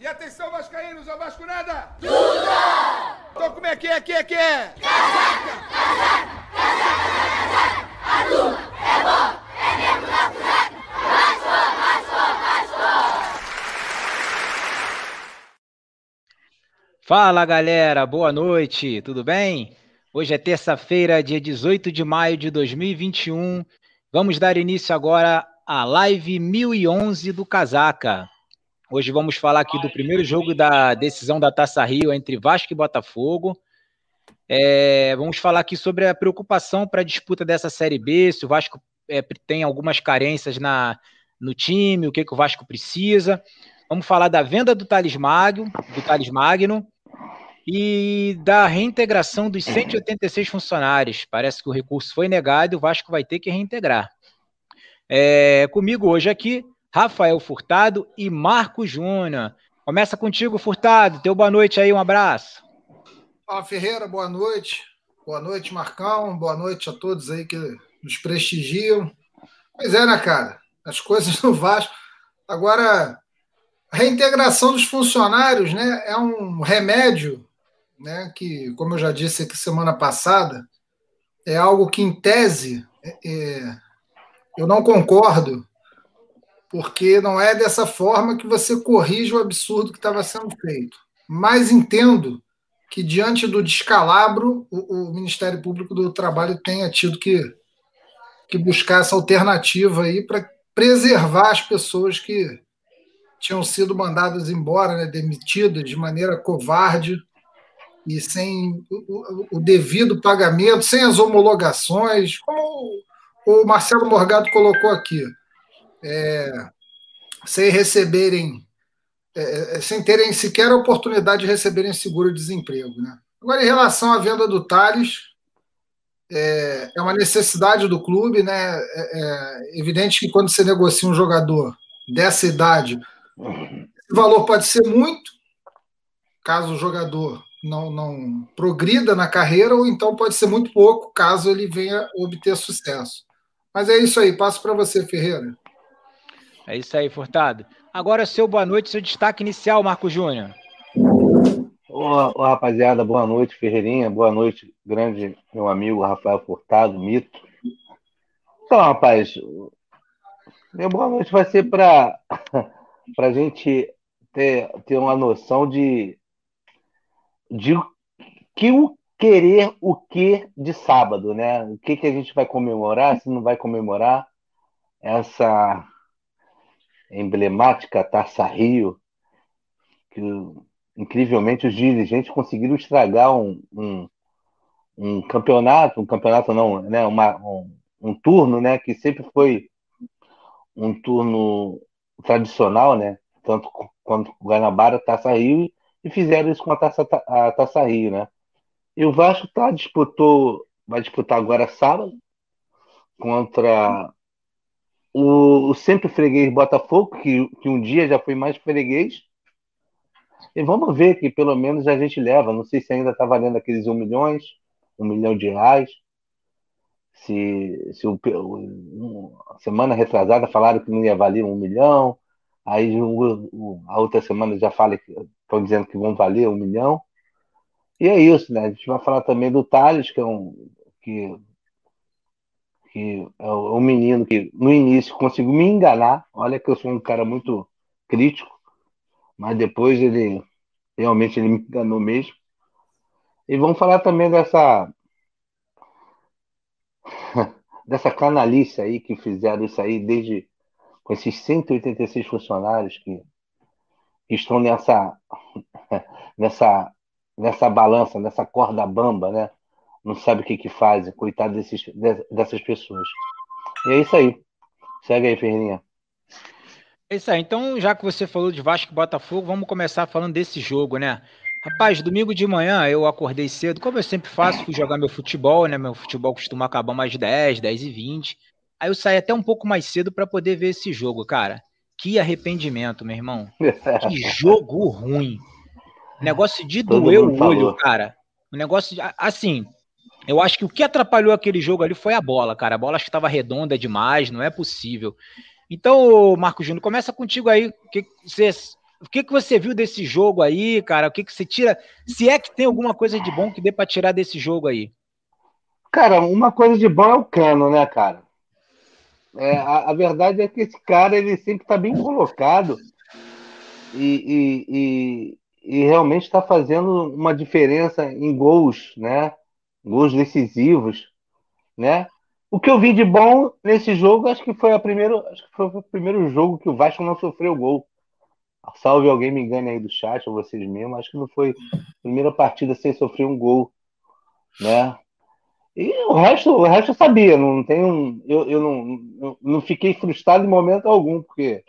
E atenção, Vascaínos, ao Vasco nada! Tudo! Então como é que é, que é, que é? Casaca, casaca, casaca, casaca, a turma é bom, é mesmo da casaca, Vasco, Vasco, Vasco! Fala, galera, boa noite, tudo bem? Hoje é terça-feira, dia 18 de maio de 2021. Vamos dar início agora à live 1011 do Casaca. Hoje vamos falar aqui do primeiro jogo da decisão da Taça Rio entre Vasco e Botafogo. É, vamos falar aqui sobre a preocupação para a disputa dessa Série B, se o Vasco é, tem algumas carências na, no time, o que, que o Vasco precisa. Vamos falar da venda do Thales Magno, do Thales Magno e da reintegração dos 186 funcionários. Parece que o recurso foi negado e o Vasco vai ter que reintegrar. É, comigo hoje aqui, Rafael Furtado e Marco Júnior. Começa contigo, Furtado. Teu boa noite aí, um abraço. Fala, Ferreira, boa noite. Boa noite, Marcão. Boa noite a todos aí que nos prestigiam. Pois é, né, cara? As coisas no Vasco. Agora, a reintegração dos funcionários né, é um remédio né, que, como eu já disse aqui semana passada, é algo que, em tese, é, é eu não concordo porque não é dessa forma que você corrige o absurdo que estava sendo feito. Mas entendo que, diante do descalabro, o, o, Ministério Público do Trabalho tenha tido que, que buscar essa alternativa aí para preservar as pessoas que tinham sido mandadas embora, né, demitidas de maneira covarde e sem o, o devido pagamento, sem as homologações, como o Marcelo Morgado colocou aqui é, sem receberem, é, é, sem terem sequer a oportunidade de receberem seguro-desemprego. Né? Agora, em relação à venda do Thales, é, é uma necessidade do clube, né? É, é, evidente que quando você negocia um jogador dessa idade, o valor pode ser muito, caso o jogador não, não progrida na carreira, ou então pode ser muito pouco, caso ele venha obter sucesso. Mas é isso aí, passo para você, Ferreira. É isso aí, Furtado. Agora, seu boa noite, seu destaque inicial, Marco Júnior. Ô, rapaziada, boa noite, Ferreirinha. Boa noite, grande meu amigo Rafael Furtado, mito. Então, rapaz, meu boa noite vai ser para a gente ter, ter uma noção de, de que o querer o que de sábado, né? O que, que a gente vai comemorar, se não vai comemorar essa emblemática Taça Rio, que incrivelmente os dirigentes conseguiram estragar um, um, um campeonato, um campeonato não, né, uma, um, um, turno, né, que sempre foi um turno tradicional, né, tanto quanto o Guanabara, Taça Rio, e fizeram isso com a Taça, a Taça Rio, né. E o Vasco tá, disputou, vai disputar agora sábado contra o, o sempre freguês Botafogo, que, que um dia já foi mais freguês. E vamos ver que pelo menos a gente leva. Não sei se ainda está valendo aqueles um milhões, um milhão de reais. Se, se o, semana retrasada falaram que não ia valer um milhão, aí o, a outra semana já fala estão dizendo que vão valer um milhão. E é isso, né? A gente vai falar também do Thales, que é um que que é um menino que no início conseguiu me enganar. Olha que eu sou um cara muito crítico, mas depois ele realmente ele me enganou mesmo. E vamos falar também dessa dessa canalice aí que fizeram isso aí desde com esses 186 funcionários que, que estão nessa nessa nessa balança, nessa corda bamba, né? Não sabe o que que fazem, coitado desses, dessas pessoas. E é isso aí. Segue aí, Ferreirinha. É isso aí. Então, já que você falou de Vasco e Botafogo, vamos começar falando desse jogo, né? Rapaz, domingo de manhã eu acordei cedo, como eu sempre faço, fui jogar meu futebol, né? Meu futebol costuma acabar mais 10, 10 e 20. Aí eu saí até um pouco mais cedo para poder ver esse jogo, cara. Que arrependimento, meu irmão. Que jogo ruim. Negócio de doer o olho, falou. cara. O negócio de, assim, eu acho que o que atrapalhou aquele jogo ali foi a bola, cara. A bola acho que estava redonda demais, não é possível. Então, Marco Júnior, começa contigo aí. Que você o que, que você viu desse jogo aí, cara? O que, que você tira? Se é que tem alguma coisa de bom que dê para tirar desse jogo aí? Cara, uma coisa de bom é o Cano, né, cara? É, a, a, verdade é que esse cara ele sempre está bem colocado e, e, e, e realmente está fazendo uma diferença em gols, né? Gols decisivos, né? O que eu vi de bom nesse jogo, acho que foi a primeiro, acho que foi o primeiro jogo que o Vasco não sofreu gol. Salve alguém me engane aí do chat ou vocês mesmos, acho que não foi a primeira partida sem sofrer um gol, né? E o resto, o resto eu sabia, não tenho, eu, eu não, não fiquei frustrado em momento algum, porque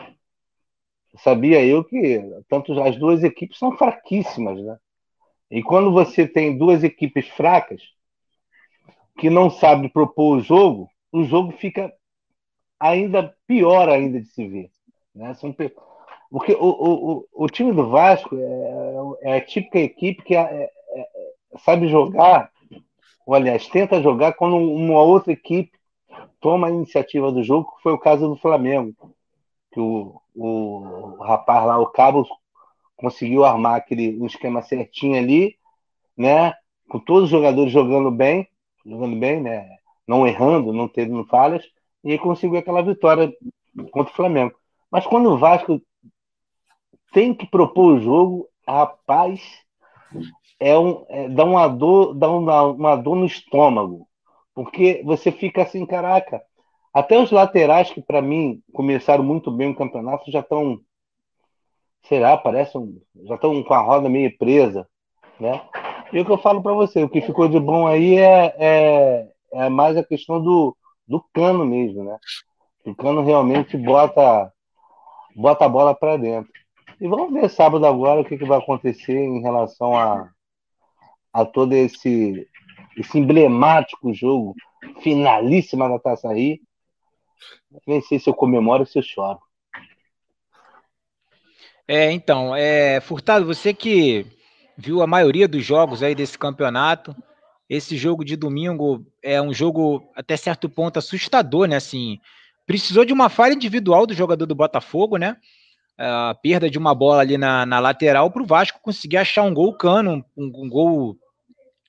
sabia eu que tanto as duas equipes são fraquíssimas, né? E quando você tem duas equipes fracas que não sabem propor o jogo, o jogo fica ainda pior ainda de se ver, né? São porque o, o, o, time do Vasco é, é a típica equipe que é, é, é sabe jogar ou aliás, tenta jogar quando uma outra equipe toma a iniciativa do jogo, que foi o caso do Flamengo, que o, o, o rapaz lá, o Cabo, conseguiu armar aquele um esquema certinho ali, né? Com todos os jogadores jogando bem, jogando bem, né? Não errando, não tendo falhas, e conseguiu aquela vitória contra o Flamengo. Mas quando o Vasco tem que propor o jogo, rapaz, é um, é, dá uma dor, dá uma, uma dor no estômago, porque você fica assim, caraca. Até os laterais que para mim começaram muito bem o campeonato já estão, sei lá, parecem, já estão com a roda meio presa, né? E o que eu falo para você, o que ficou de bom aí é, é, é mais a questão do, do cano mesmo, né? O cano realmente bota bota a bola para dentro. E vamos ver sábado agora o que, que vai acontecer em relação a, a todo esse, esse emblemático jogo, finalíssima da Taça Rio. Nem sei se eu comemoro ou se eu choro. É, então, é, Furtado, você que viu a maioria dos jogos aí desse campeonato, esse jogo de domingo é um jogo até certo ponto assustador, né? Assim, precisou de uma falha individual do jogador do Botafogo, né? a perda de uma bola ali na, na lateral para o Vasco conseguir achar um gol cano, um, um, gol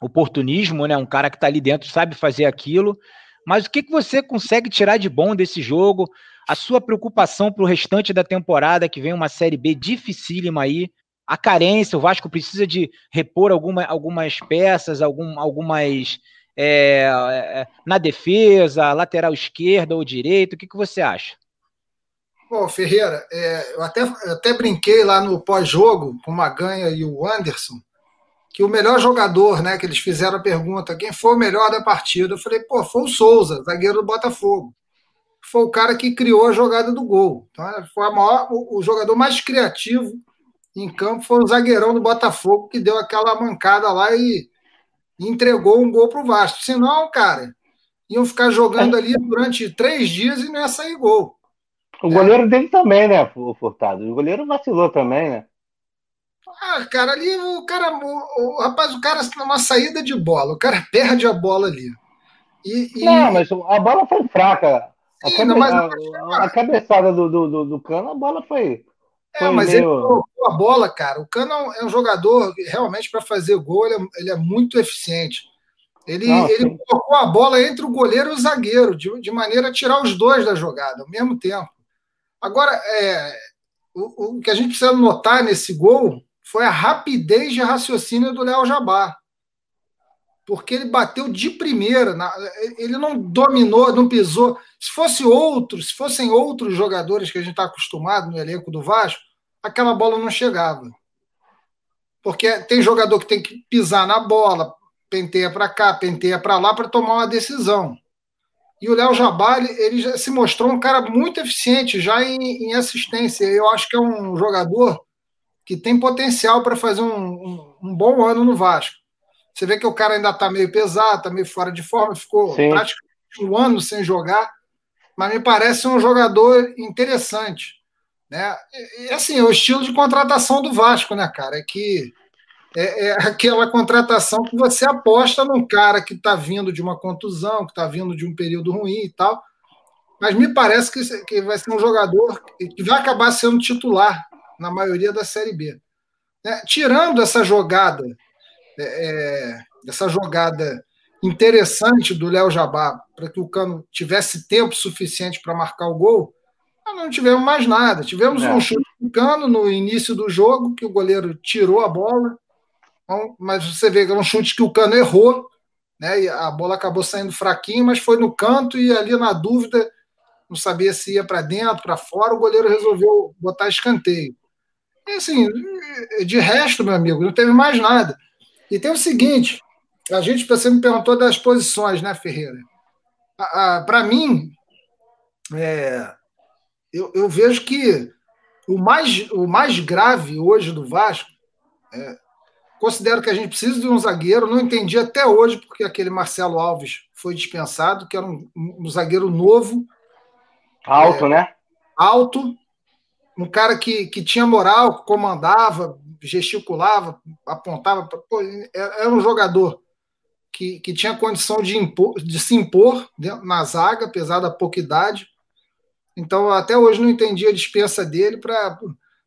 oportunismo, né? Um cara que está ali dentro sabe fazer aquilo. Mas o que, que você consegue tirar de bom desse jogo? A sua preocupação para o restante da temporada, que vem uma Série B dificílima aí. A carência, o Vasco precisa de repor alguma, algumas peças, algum, algumas é, é, na defesa, lateral esquerda ou direito. O que, que você acha? Bom, Ferreira, é, eu, até, eu até brinquei lá no pós-jogo com o Maganha e o Anderson, que o melhor jogador, né, que eles fizeram a pergunta, quem foi o melhor da partida? Eu falei, pô, foi o Souza, zagueiro do Botafogo. Foi o cara que criou a jogada do gol. Então, foi maior, o, o jogador mais criativo em campo foi o zagueirão do Botafogo, que deu aquela mancada lá e, entregou um gol para o Vasco. Senão, cara, iam ficar jogando ali durante três dias e não ia sair gol. O goleiro dele também, né, Furtado? O goleiro vacilou também, né? Ah, cara, ali o cara, o, o rapaz, o cara numa saída de bola, o cara perde a bola ali. E, e... Não, mas a bola foi fraca. A, Sim, cabe... mas... a, a cabeçada do, do, do, cano, a bola foi. Foi é, mas meio... ele colocou a bola, cara. O Cano é um jogador realmente para fazer gol, ele é, ele é, muito eficiente. Ele, ele colocou a bola entre o goleiro e o zagueiro, de, de maneira a tirar os dois da jogada ao mesmo tempo. Agora, é, o, o, que a gente precisa notar nesse gol foi a rapidez de raciocínio do Léo Jabá. Porque ele bateu de primeira, ele não dominou, não pisou. Se fosse outro, se fossem outros jogadores que a gente está acostumado no elenco do Vasco, aquela bola não chegava. Porque tem jogador que tem que pisar na bola, penteia para cá, penteia para lá para tomar uma decisão. E o Léo Jabá, ele já se mostrou um cara muito eficiente já em, em, assistência. Eu acho que é um jogador que tem potencial para fazer um, um, um, bom ano no Vasco. Você vê que o cara ainda está meio pesado, está meio fora de forma, ficou Sim. praticamente um ano sem jogar, mas me parece um jogador interessante. Né? E assim, o estilo de contratação do Vasco, né, cara? É que é, é aquela contratação que você aposta num cara que está vindo de uma contusão, que está vindo de um período ruim e tal. Mas me parece que, que vai ser um jogador que vai acabar sendo titular na maioria da Série B. É, tirando essa jogada, é, é essa jogada interessante do Léo Jabá, para que o Cano tivesse tempo suficiente para marcar o gol, não tivemos mais nada. Tivemos é. um chute do Cano no início do jogo, que o goleiro tirou a bola, então, mas você vê que é um chute que o Cano errou, né? A bola acabou saindo fraquinho, mas foi no canto e ali na dúvida, não sabia se ia para dentro, para fora, o goleiro resolveu botar escanteio. E assim, de resto, meu amigo, não teve mais nada. E tem o seguinte: a gente, você me perguntou das posições, né, Ferreira? Para mim, é, eu, eu, vejo que o mais, o mais grave hoje do Vasco é, Considero que a gente precisa de um zagueiro. Não entendi até hoje porque aquele Marcelo Alves foi dispensado, que era um, um zagueiro novo. Alto, é, né? Alto. Um cara que, que tinha moral, comandava, gesticulava, apontava. Pô, era um jogador que, que tinha condição de, impor, de se impor na zaga, apesar da pouca idade. Então, até hoje não entendi a dispensa dele para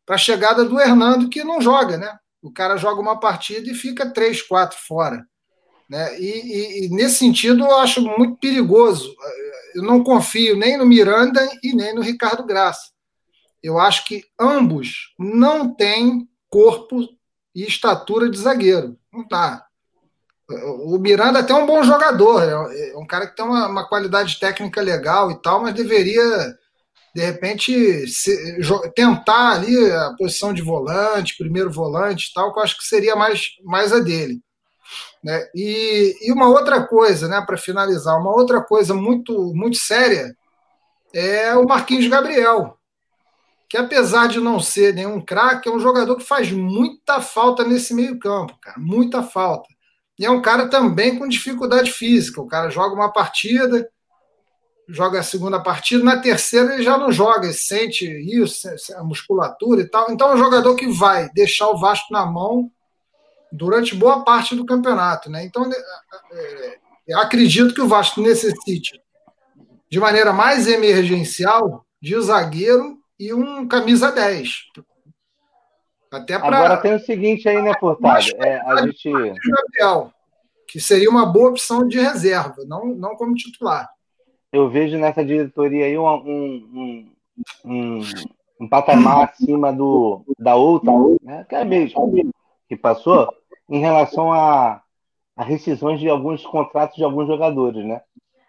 a chegada do Hernando, que não joga, né? o cara joga uma partida e fica três, quatro fora. Né? E, e, e, nesse sentido eu acho muito perigoso. Eu não confio nem no Miranda e nem no Ricardo Graça. Eu acho que ambos não têm corpo e estatura de zagueiro. Não tá. O Miranda até é um bom jogador, é um cara que tem uma, uma qualidade técnica legal e tal, mas deveria de repente se, tentar ali a posição de volante, primeiro volante e tal, que eu acho que seria mais, mais a dele. Né? E, e uma outra coisa, né, para finalizar, uma outra coisa muito, muito séria é o Marquinhos Gabriel, que apesar de não ser nenhum craque, é um jogador que faz muita falta nesse meio-campo, cara, muita falta. E é um cara também com dificuldade física. O cara joga uma partida, joga a segunda partida, na terceira ele já não joga, ele sente isso, a musculatura e tal. Então é um jogador que vai deixar o Vasco na mão durante boa parte do campeonato. Né? Então é, é, acredito que o Vasco necessite, de maneira mais emergencial, de zagueiro e um camisa 10. Até pra, Agora tem o seguinte aí, né, Furtado? É, a gente... que seria uma boa opção de reserva, não, não como titular eu vejo nessa diretoria aí um, um, um, um patamar acima do, da outra, né, que é mesmo que passou, em relação a, a rescisões de alguns contratos de alguns jogadores, né?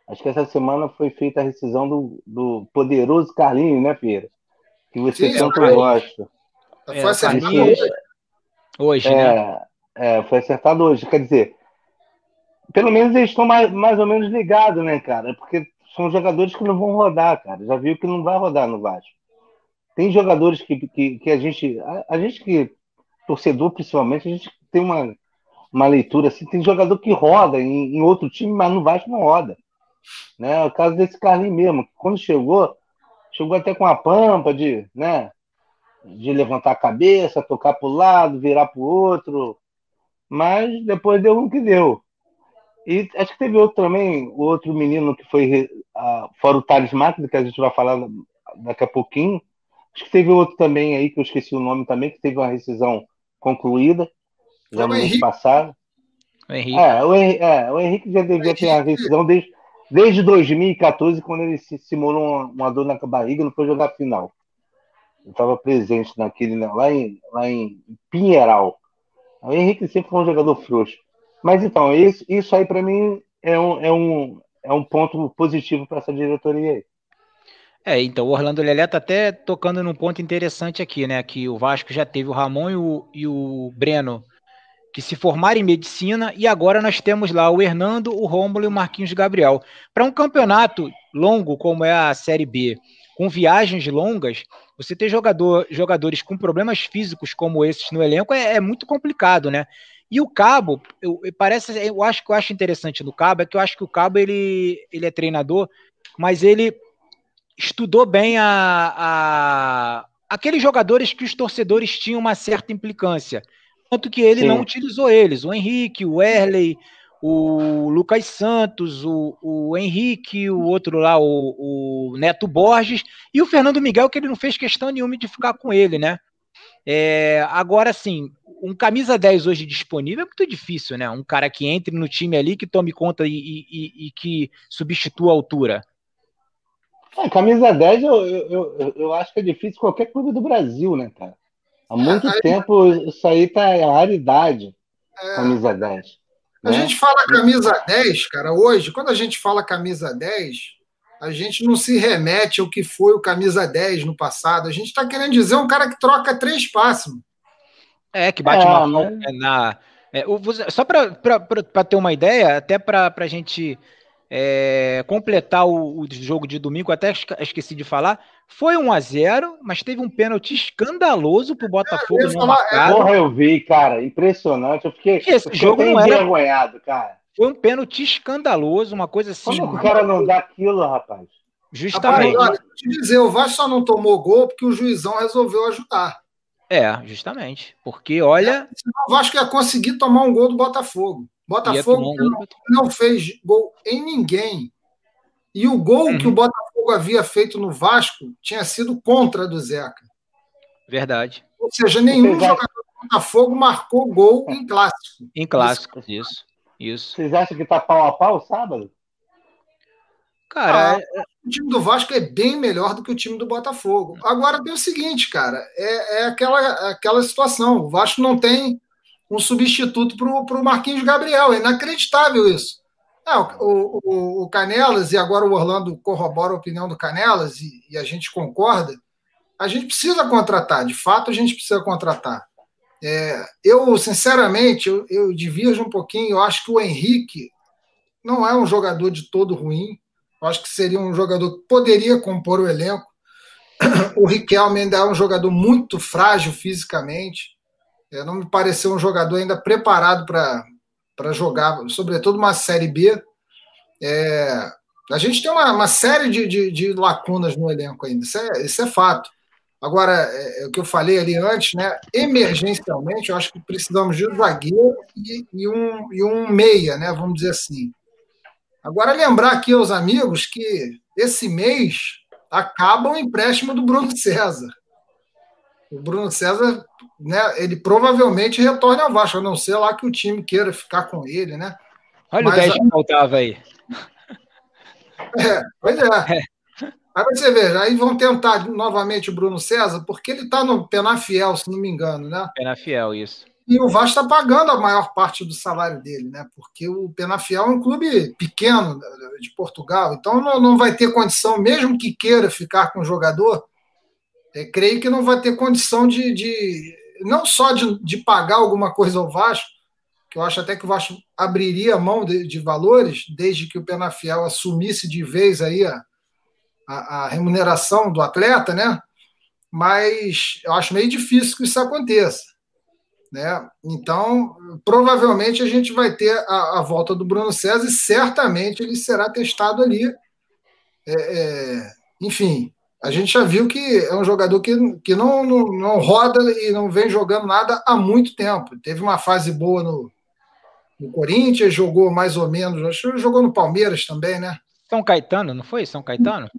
Acho que essa semana foi feita a rescisão do, do poderoso Carlinhos, né, Feira? Que você Sim, tanto gosta. É, foi acertado hoje, hoje é, né? É, foi acertado hoje. Quer dizer, pelo menos eles estão mais, mais ou menos ligados, né, cara? Porque são jogadores que não vão rodar, cara. Já viu que não vai rodar no Vasco. Tem jogadores que, que, que a gente. A, a, gente que, torcedor principalmente, a gente tem uma, uma leitura assim. Tem jogador que roda em, em outro time, mas no Vasco não roda. Né? O caso desse Carlinhos mesmo, quando chegou, chegou até com a pampa de, né, de levantar a cabeça, tocar para o lado, virar para o outro, mas depois deu o que deu. E acho que teve outro também, o outro menino que foi, uh, fora o Thales Máquina, que a gente vai falar daqui a pouquinho. Acho que teve outro também aí, que eu esqueci o nome também, que teve uma rescisão concluída, já no ano passado. O Henrique. É, o, Henrique, é, o Henrique já devia ter a rescisão desde, desde 2014, quando ele se simulou uma, uma dor na barriga não foi jogar final. Eu estava presente naquele, lá em, lá em Pinheiral. O Henrique sempre foi um jogador frouxo. Mas então, isso, isso aí para mim é um, é, um, é um ponto positivo para essa diretoria aí. É, então o Orlando Lelé tá até tocando num ponto interessante aqui, né? Que o Vasco já teve o Ramon e o, e o Breno que se formaram em medicina e agora nós temos lá o Hernando, o Rômulo e o Marquinhos Gabriel. Para um campeonato longo como é a Série B, com viagens longas, você ter jogador, jogadores com problemas físicos como esses no elenco é, é muito complicado, né? E o Cabo, eu, parece, eu acho que eu acho interessante no Cabo é que eu acho que o Cabo ele, ele é treinador, mas ele estudou bem a, a aqueles jogadores que os torcedores tinham uma certa implicância, tanto que ele Sim. não utilizou eles, o Henrique, o Erley, o Lucas Santos, o, o Henrique, o outro lá, o, o Neto Borges, e o Fernando Miguel, que ele não fez questão nenhuma de ficar com ele, né? É, agora, sim, um camisa 10 hoje disponível é muito difícil, né? Um cara que entre no time ali, que tome conta e, e, e que substitua a altura. É, camisa 10 eu, eu, eu, eu, acho que é difícil qualquer clube do Brasil, né, cara? Há muito é, tempo isso aí tá é raridade, é, camisa 10. A né? gente fala camisa 10, cara, hoje, quando a gente fala camisa 10, a gente não se remete ao que foi o camisa 10 no passado. A gente está querendo dizer um cara que troca três passos. É, que bate é, uma mão na. É, só para ter uma ideia, até para a gente é, completar o, o, jogo de domingo, até esqueci de falar, foi 1 a 0 mas teve um pênalti escandaloso pro Botafogo é, não marcado. Porra, eu vi, cara, impressionante. Eu fiquei, esse eu fiquei jogo não era envergonhado, cara. Foi um pênalti escandaloso, uma coisa assim. Como o cara não dá aquilo, rapaz? Justamente. Rapaz, olha, te dizer, o Vasco só não tomou gol porque o juizão resolveu ajudar. É, justamente. Porque, olha. É, o Vasco ia conseguir tomar um gol do Botafogo. Botafogo um não, não, fez gol em ninguém. E o gol uhum. que o Botafogo havia feito no Vasco tinha sido contra do Zeca. Verdade. Ou seja, nenhum jogador do Botafogo marcou gol em clássico. Em clássico, isso. Isso. Vocês acham que tá pau a pau sábado? Cara, ah, é... o time do Vasco é bem melhor do que o time do Botafogo. Agora tem o seguinte, cara, é, é aquela, aquela situação. O Vasco não tem um substituto para o Marquinhos Gabriel. É inacreditável isso. É, o, o, o, Canelas, e agora o Orlando corrobora a opinião do Canelas, e, e, a gente concorda, a gente precisa contratar, de fato a gente precisa contratar. É, eu, sinceramente, eu, eu divirjo um pouquinho, eu acho que o Henrique não é um jogador de todo ruim, eu acho que seria um jogador que poderia compor o elenco. O Riquelme ainda é um jogador muito frágil fisicamente, não me pareceu um jogador ainda preparado para jogar, sobretudo uma Série B. É, a gente tem uma, uma série de, de, de, lacunas no elenco ainda, isso é, isso é fato. Agora, é, é, o que eu falei ali antes, né? Emergencialmente, eu acho que precisamos de um zagueiro e, e, um, e um meia, né? Vamos dizer assim. Agora, lembrar aqui aos amigos que esse mês acaba o empréstimo do Bruno César. O Bruno César né, ele provavelmente retorne ao Vasco, a não ser lá que o time queira ficar com ele, né? Olha Mas, o 10 que faltava aí. É, pois é. é. Aí você vê, aí vão tentar novamente o Bruno César, porque ele está no Penafiel, se não me engano, né? Penafiel, isso. E o Vasco está pagando a maior parte do salário dele, né? Porque o Penafiel é um clube pequeno de Portugal, então não, não vai ter condição, mesmo que queira ficar com o jogador, é, creio que não vai ter condição de, de não só de, de, pagar alguma coisa ao Vasco, que eu acho até que o Vasco abriria mão de, de valores, desde que o Penafiel assumisse de vez aí a, a, a, remuneração do atleta, né? Mas eu acho meio difícil que isso aconteça. Né? Então, provavelmente a gente vai ter a, a volta do Bruno César e certamente ele será testado ali. É, é, enfim, a gente já viu que é um jogador que, que não, não, não, roda e não vem jogando nada há muito tempo. Teve uma fase boa no, no Corinthians, jogou mais ou menos, acho que jogou no Palmeiras também, né? São Caetano, não foi? São Caetano?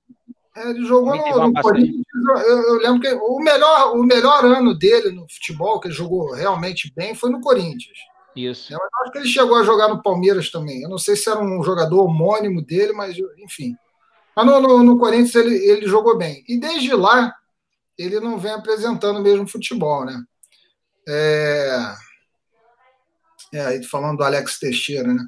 É, ele jogou no, no Corinthians. Eu, eu, lembro que o melhor, o melhor ano dele no futebol, que ele jogou realmente bem, foi no Corinthians. Isso. Eu acho que ele chegou a jogar no Palmeiras também. Eu não sei se era um jogador homônimo dele, mas enfim. Mas no, no, no Corinthians ele, ele jogou bem. E desde lá, ele não vem apresentando mesmo futebol, né? É... É, falando do Alex Teixeira, né?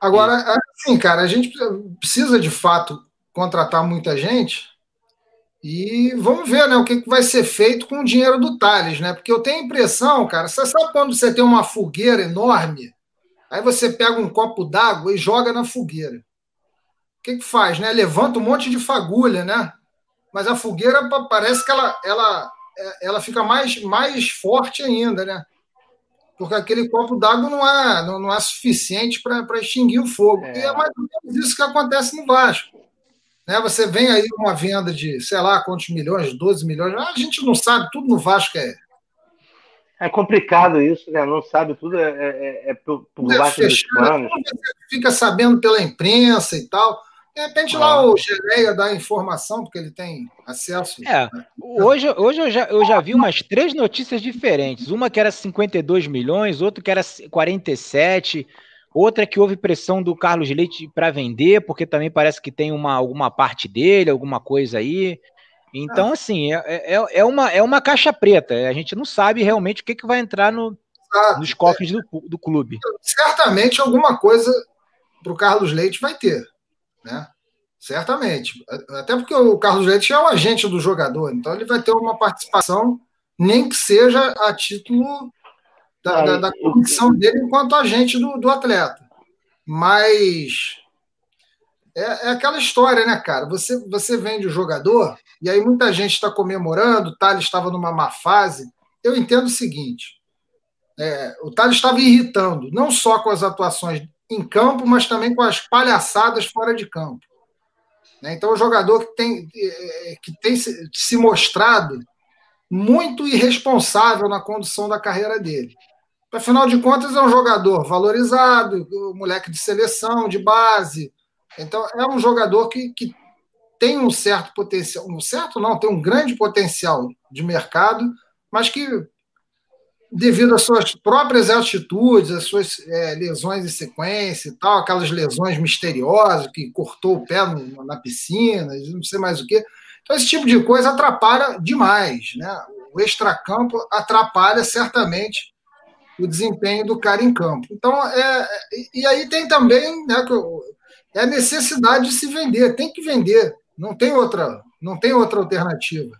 Agora, assim, cara, a gente precisa de fato contratar muita gente e vamos ver né, o que vai ser feito com o dinheiro do Thales, né? Porque eu tenho a impressão, cara, você sabe quando você tem uma fogueira enorme, aí você pega um copo d'água e joga na fogueira que, que faz? Né? Levanta um monte de fagulha, né? Mas a fogueira parece que ela, ela, é, ela fica mais, mais forte ainda, né? Porque aquele copo d'água não é, não, não é suficiente para extinguir o fogo. É. E é mais ou menos isso que acontece no Vasco. Né? Você vem aí uma venda de, sei lá, quantos milhões, 12 milhões, a gente não sabe, tudo no Vasco é. É complicado isso, né? Não sabe tudo, é, é, é por, por baixo dos panos. Você fica sabendo pela imprensa e tal De repente lá o Geleia dá informação, porque ele tem acesso. É, hoje, hoje eu, já, eu já vi umas três notícias diferentes. Uma que era 52 milhões, outra que era 47, outra que houve pressão do Carlos Leite para vender, porque também parece que tem uma, alguma parte dele, alguma coisa aí. Então, ah. assim, é, é, é, uma, é uma caixa preta. A gente não sabe realmente o que, que vai entrar no, nos cofres do, do clube. Certamente alguma coisa para o Carlos Leite vai ter né? Certamente. Até porque o Carlos Leite é o agente do jogador, então ele vai ter uma participação, nem que seja a título da, da, da condição dele enquanto agente do, do atleta. Mas é, é, aquela história, né, cara? Você, você vende o jogador, e aí muita gente está comemorando, o Thales estava numa má fase. Eu entendo o seguinte: é, o Thales estava irritando, não só com as atuações em campo, mas também com as palhaçadas fora de campo. Né? Então, o jogador que tem, é, que tem se mostrado muito irresponsável na condução da carreira dele. Afinal de contas, é um jogador valorizado, moleque de seleção, de base. Então, é um jogador que, que tem um certo potencial, um certo não, tem um grande potencial de mercado, mas que devido às suas próprias atitudes, às suas é, lesões em sequência e tal, aquelas lesões misteriosas que cortou o pé no, na piscina, não sei mais o que. Então, esse tipo de coisa atrapalha demais. Né? O extracampo atrapalha certamente o desempenho do cara em campo. Então, é, e aí tem também né, é a necessidade de se vender, tem que vender, não tem outra, não tem outra alternativa.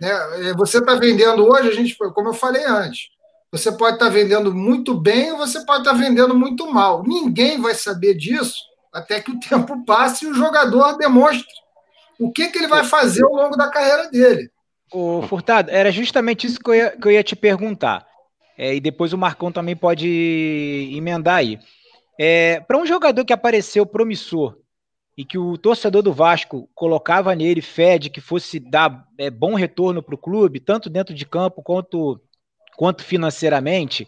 Né? É, você está vendendo hoje, a gente, como eu falei antes, você pode estar tá vendendo muito bem ou você pode estar tá vendendo muito mal. Ninguém vai saber disso até que o tempo passe e o jogador demonstre o que, que ele vai fazer ao longo da carreira dele. O Furtado, era justamente isso que eu ia, que eu ia te perguntar. É, e depois o Marcão também pode emendar aí. É, Para um jogador que apareceu promissor e que o torcedor do Vasco colocava nele fé de que fosse dar é, bom retorno para o clube, tanto dentro de campo quanto, quanto financeiramente,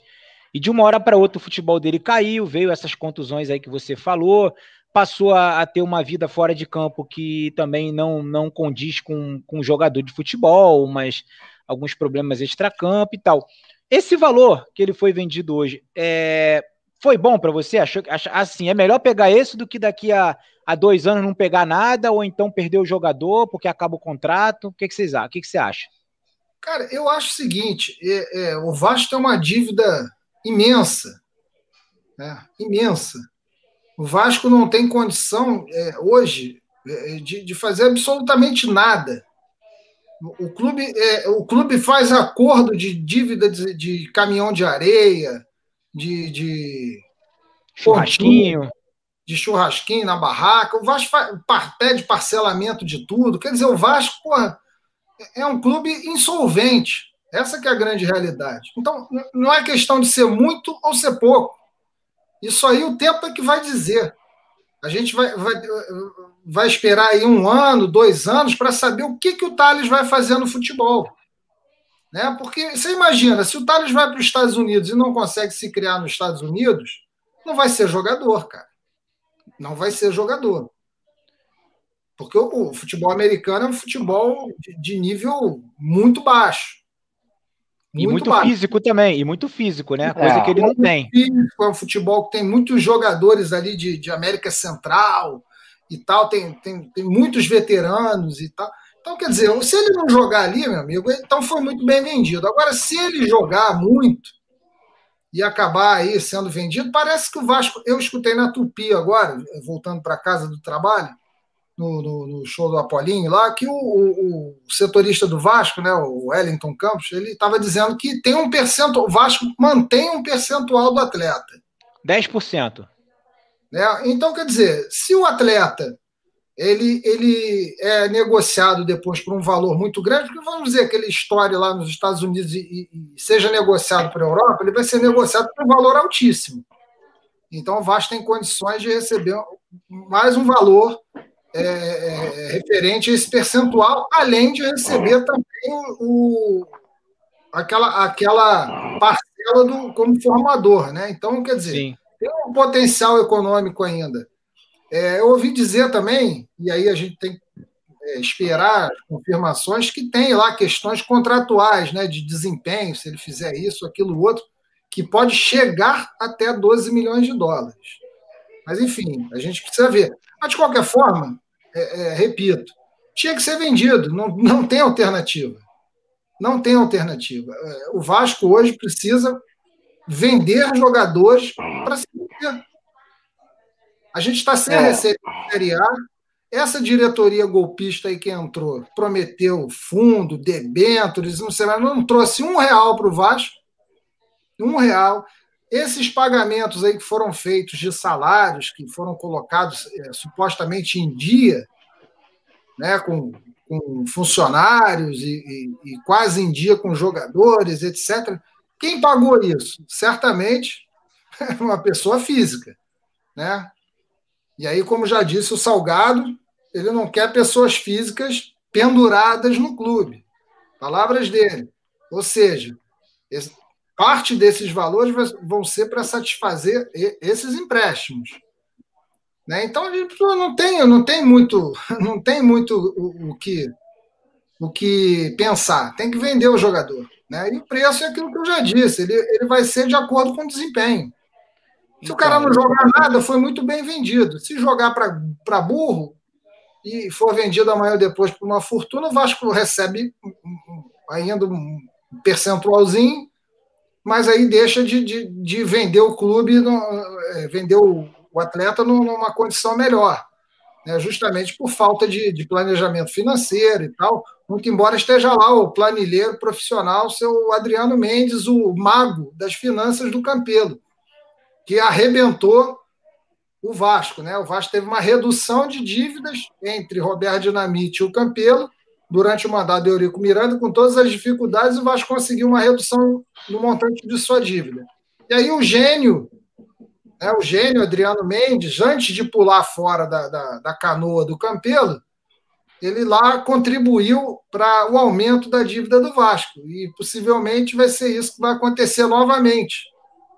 e de uma hora para outra o futebol dele caiu, veio essas contusões aí que você falou, passou a, a, ter uma vida fora de campo que também não, não condiz com, com jogador de futebol, mas alguns problemas extracampo e tal. Esse valor que ele foi vendido hoje, é, foi bom para você? Achou assim, é melhor pegar esse do que daqui a, a dois anos não pegar nada, ou então perder o jogador porque acaba o contrato? O que, que vocês acham? O que, que você acha? Cara, eu acho o seguinte: é, é, o Vasco tem uma dívida imensa. Né? Imensa. O Vasco não tem condição é, hoje é, de, de, fazer absolutamente nada. O clube, é, o clube faz acordo de dívida de, de caminhão de areia, de, de churrasquinho. De churrasquinho na barraca. O Vasco pede parcelamento de tudo. Quer dizer, o Vasco, porra, é um clube insolvente. Essa que é a grande realidade. Então, não é questão de ser muito ou ser pouco. Isso aí o tempo é que vai dizer. A gente vai, vai, vai esperar aí um ano, dois anos, para saber o que, que o Thales vai fazer no futebol. Né? Porque você imagina, se o Thales vai para os Estados Unidos e não consegue se criar nos Estados Unidos, não vai ser jogador, cara. Não vai ser jogador. Porque o, futebol americano é um futebol de, de nível muito baixo. Muito e muito baixo. físico também, e muito físico, né? Coisa é, que ele não tem. Físico, é um futebol que tem muitos jogadores ali de, de América Central e tal, tem, tem, tem muitos veteranos e tal. Então, quer dizer, se ele não jogar ali, meu amigo, então foi muito bem vendido. Agora, se ele jogar muito e acabar aí sendo vendido, parece que o Vasco. Eu escutei na Tupi agora, voltando para casa do trabalho, no, no, no, show do Apolinho lá, que o, o, o, setorista do Vasco, né, o Wellington Campos, ele estava dizendo que tem um percentual, o Vasco mantém um percentual do atleta. 10%. Né? Então, quer dizer, se o atleta ele, ele é negociado depois por um valor muito grande, porque vamos dizer que ele estoure lá nos Estados Unidos e, e, seja negociado para a Europa, ele vai ser negociado por um valor altíssimo. Então o Vasco tem condições de receber mais um valor é, é, referente a esse percentual, além de receber também o, aquela, aquela parcela do, como formador. Né? Então, quer dizer, Sim. tem um potencial econômico ainda É, eu ouvi dizer também, e aí a gente tem que é, esperar confirmações, que tem lá questões contratuais, né, de desempenho, se ele fizer isso, aquilo, outro, que pode chegar até 12 milhões de dólares. Mas, enfim, a gente precisa ver. Mas, de qualquer forma, é, é, repito, tinha que ser vendido, não, não tem alternativa. Não tem alternativa. É, o Vasco hoje precisa vender jogadores para se vender. A gente está sem é. receita de Série A. Essa diretoria golpista aí que entrou prometeu fundo, debêntures, não sei mais, não trouxe um real para o Vasco. Um real. Esses pagamentos aí que foram feitos de salários, que foram colocados é, supostamente em dia, né, com, com funcionários e, e, e quase em dia com jogadores, etc. Quem pagou isso? Certamente uma pessoa física, né? E aí, como já disse o Salgado, ele não quer pessoas físicas penduradas no clube. Palavras dele. Ou seja, parte desses valores vão ser para satisfazer esses empréstimos. Né? Então não tem, não tem muito, não tem muito o, o, que, o que pensar. Tem que vender o jogador. Né? E o preço é aquilo que eu já disse, ele, ele vai ser de acordo com o desempenho. Se o cara não jogar nada, foi muito bem vendido. Se jogar para burro e for vendido amanhã ou depois por uma fortuna, o Vasco recebe ainda um percentualzinho, mas aí deixa de, de, de vender o clube, é, vender o, o, atleta numa condição melhor, né? justamente por falta de, de planejamento financeiro e tal. Muito embora esteja lá o planilheiro profissional, seu Adriano Mendes, o mago das finanças do Campelo que arrebentou o Vasco. Né? O Vasco teve uma redução de dívidas entre Roberto Dinamite e o Campelo durante o mandato de Eurico Miranda, com todas as dificuldades, o Vasco conseguiu uma redução no montante de sua dívida. E aí o gênio, né, o gênio Adriano Mendes, antes de pular fora da, da, da canoa do Campelo, ele lá contribuiu para o aumento da dívida do Vasco. E possivelmente vai ser isso que vai acontecer novamente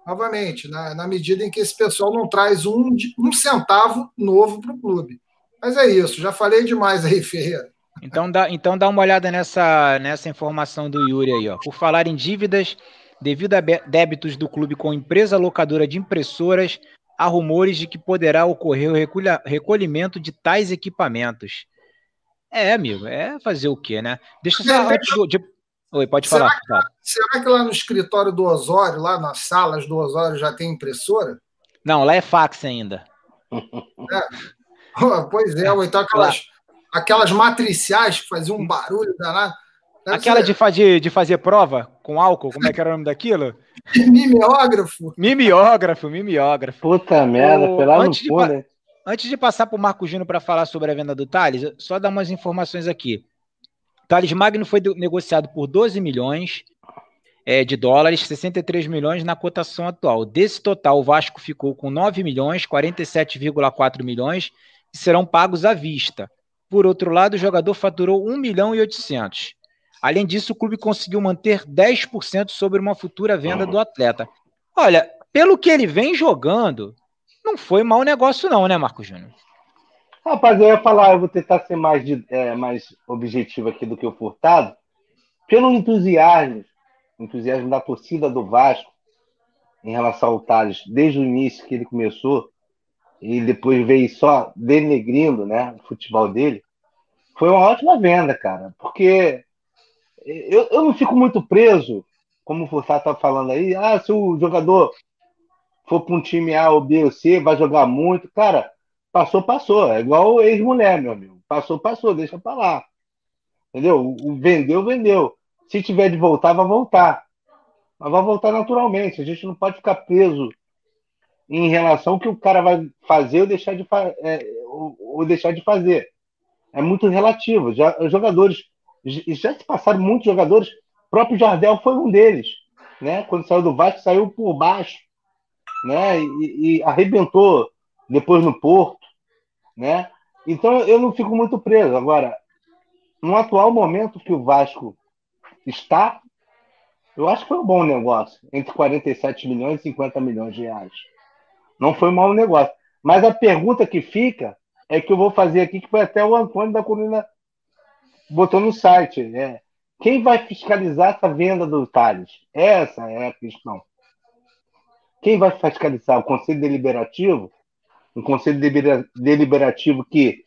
novamente, na, na medida em que esse pessoal não traz um, um centavo novo para o clube. Mas é isso, já falei demais aí, Ferreira. Então dá, então dá uma olhada nessa, nessa informação do Yuri aí. Ó. Por falar em dívidas, devido a débitos do clube com empresa locadora de impressoras, há rumores de que poderá ocorrer o recolhimento de tais equipamentos. É, amigo, é fazer o quê, né? Deixa eu só, antes de, Oi, pode será falar. Que, será que lá no escritório do Osório, lá nas salas do Osório, já tem impressora? Não, lá é fax ainda. É. Pois é, ou então aquelas, aquelas matriciais que faziam um barulho danado. Deve Aquela ser... de, fazer, de fazer prova com álcool, como é que era o nome daquilo? mimeógrafo. Mimeógrafo, mimeógrafo. Puta merda, foi lá antes. De, antes de passar para o Marco Júnior para falar sobre a venda do Thales, só dar umas informações aqui. Thales Magno foi negociado por 12 milhões é, de dólares, 63 milhões na cotação atual. Desse total, o Vasco ficou com 9 milhões, 47,4 milhões, que serão pagos à vista. Por outro lado, o jogador faturou 1 milhão e 800. Além disso, o clube conseguiu manter 10% sobre uma futura venda do atleta. Olha, pelo que ele vem jogando, não foi mau negócio não, né, Marco Júnior? Rapaz, eu ia falar, eu vou tentar ser mais, é, mais objetivo aqui do que o Furtado. Pelo entusiasmo, entusiasmo da torcida do Vasco em relação ao Thales, desde o início que ele começou, e depois veio só denegrindo né, o futebol dele, foi uma ótima venda, cara. Porque eu, eu não fico muito preso, como o Furtado está falando aí, ah, se o jogador for para um time A ou B ou C, vai jogar muito. Cara, Passou, passou. É igual ex-mulher, meu amigo. Passou, passou, deixa pra lá. Entendeu? Vendeu, vendeu. Se tiver de voltar, vai voltar. Mas vai voltar naturalmente. A gente não pode ficar preso em relação ao que o cara vai fazer ou deixar de, é, ou, ou deixar de fazer. É muito relativo. Já, os jogadores. Já se passaram muitos jogadores. O próprio Jardel foi um deles. Né? Quando saiu do Vasco, saiu por baixo. Né? E, e arrebentou depois no Porto né? Então eu não fico muito preso. Agora, no atual momento que o Vasco está, eu acho que foi um bom negócio, entre 47 milhões e 50 milhões de reais. Não foi um mau negócio. Mas a pergunta que fica é que eu vou fazer aqui, que foi até o Antônio da Colina botou no site. Né? Quem vai fiscalizar essa venda do Thales? Essa é a questão. Quem vai fiscalizar? O Conselho Deliberativo? Um Conselho Deliberativo que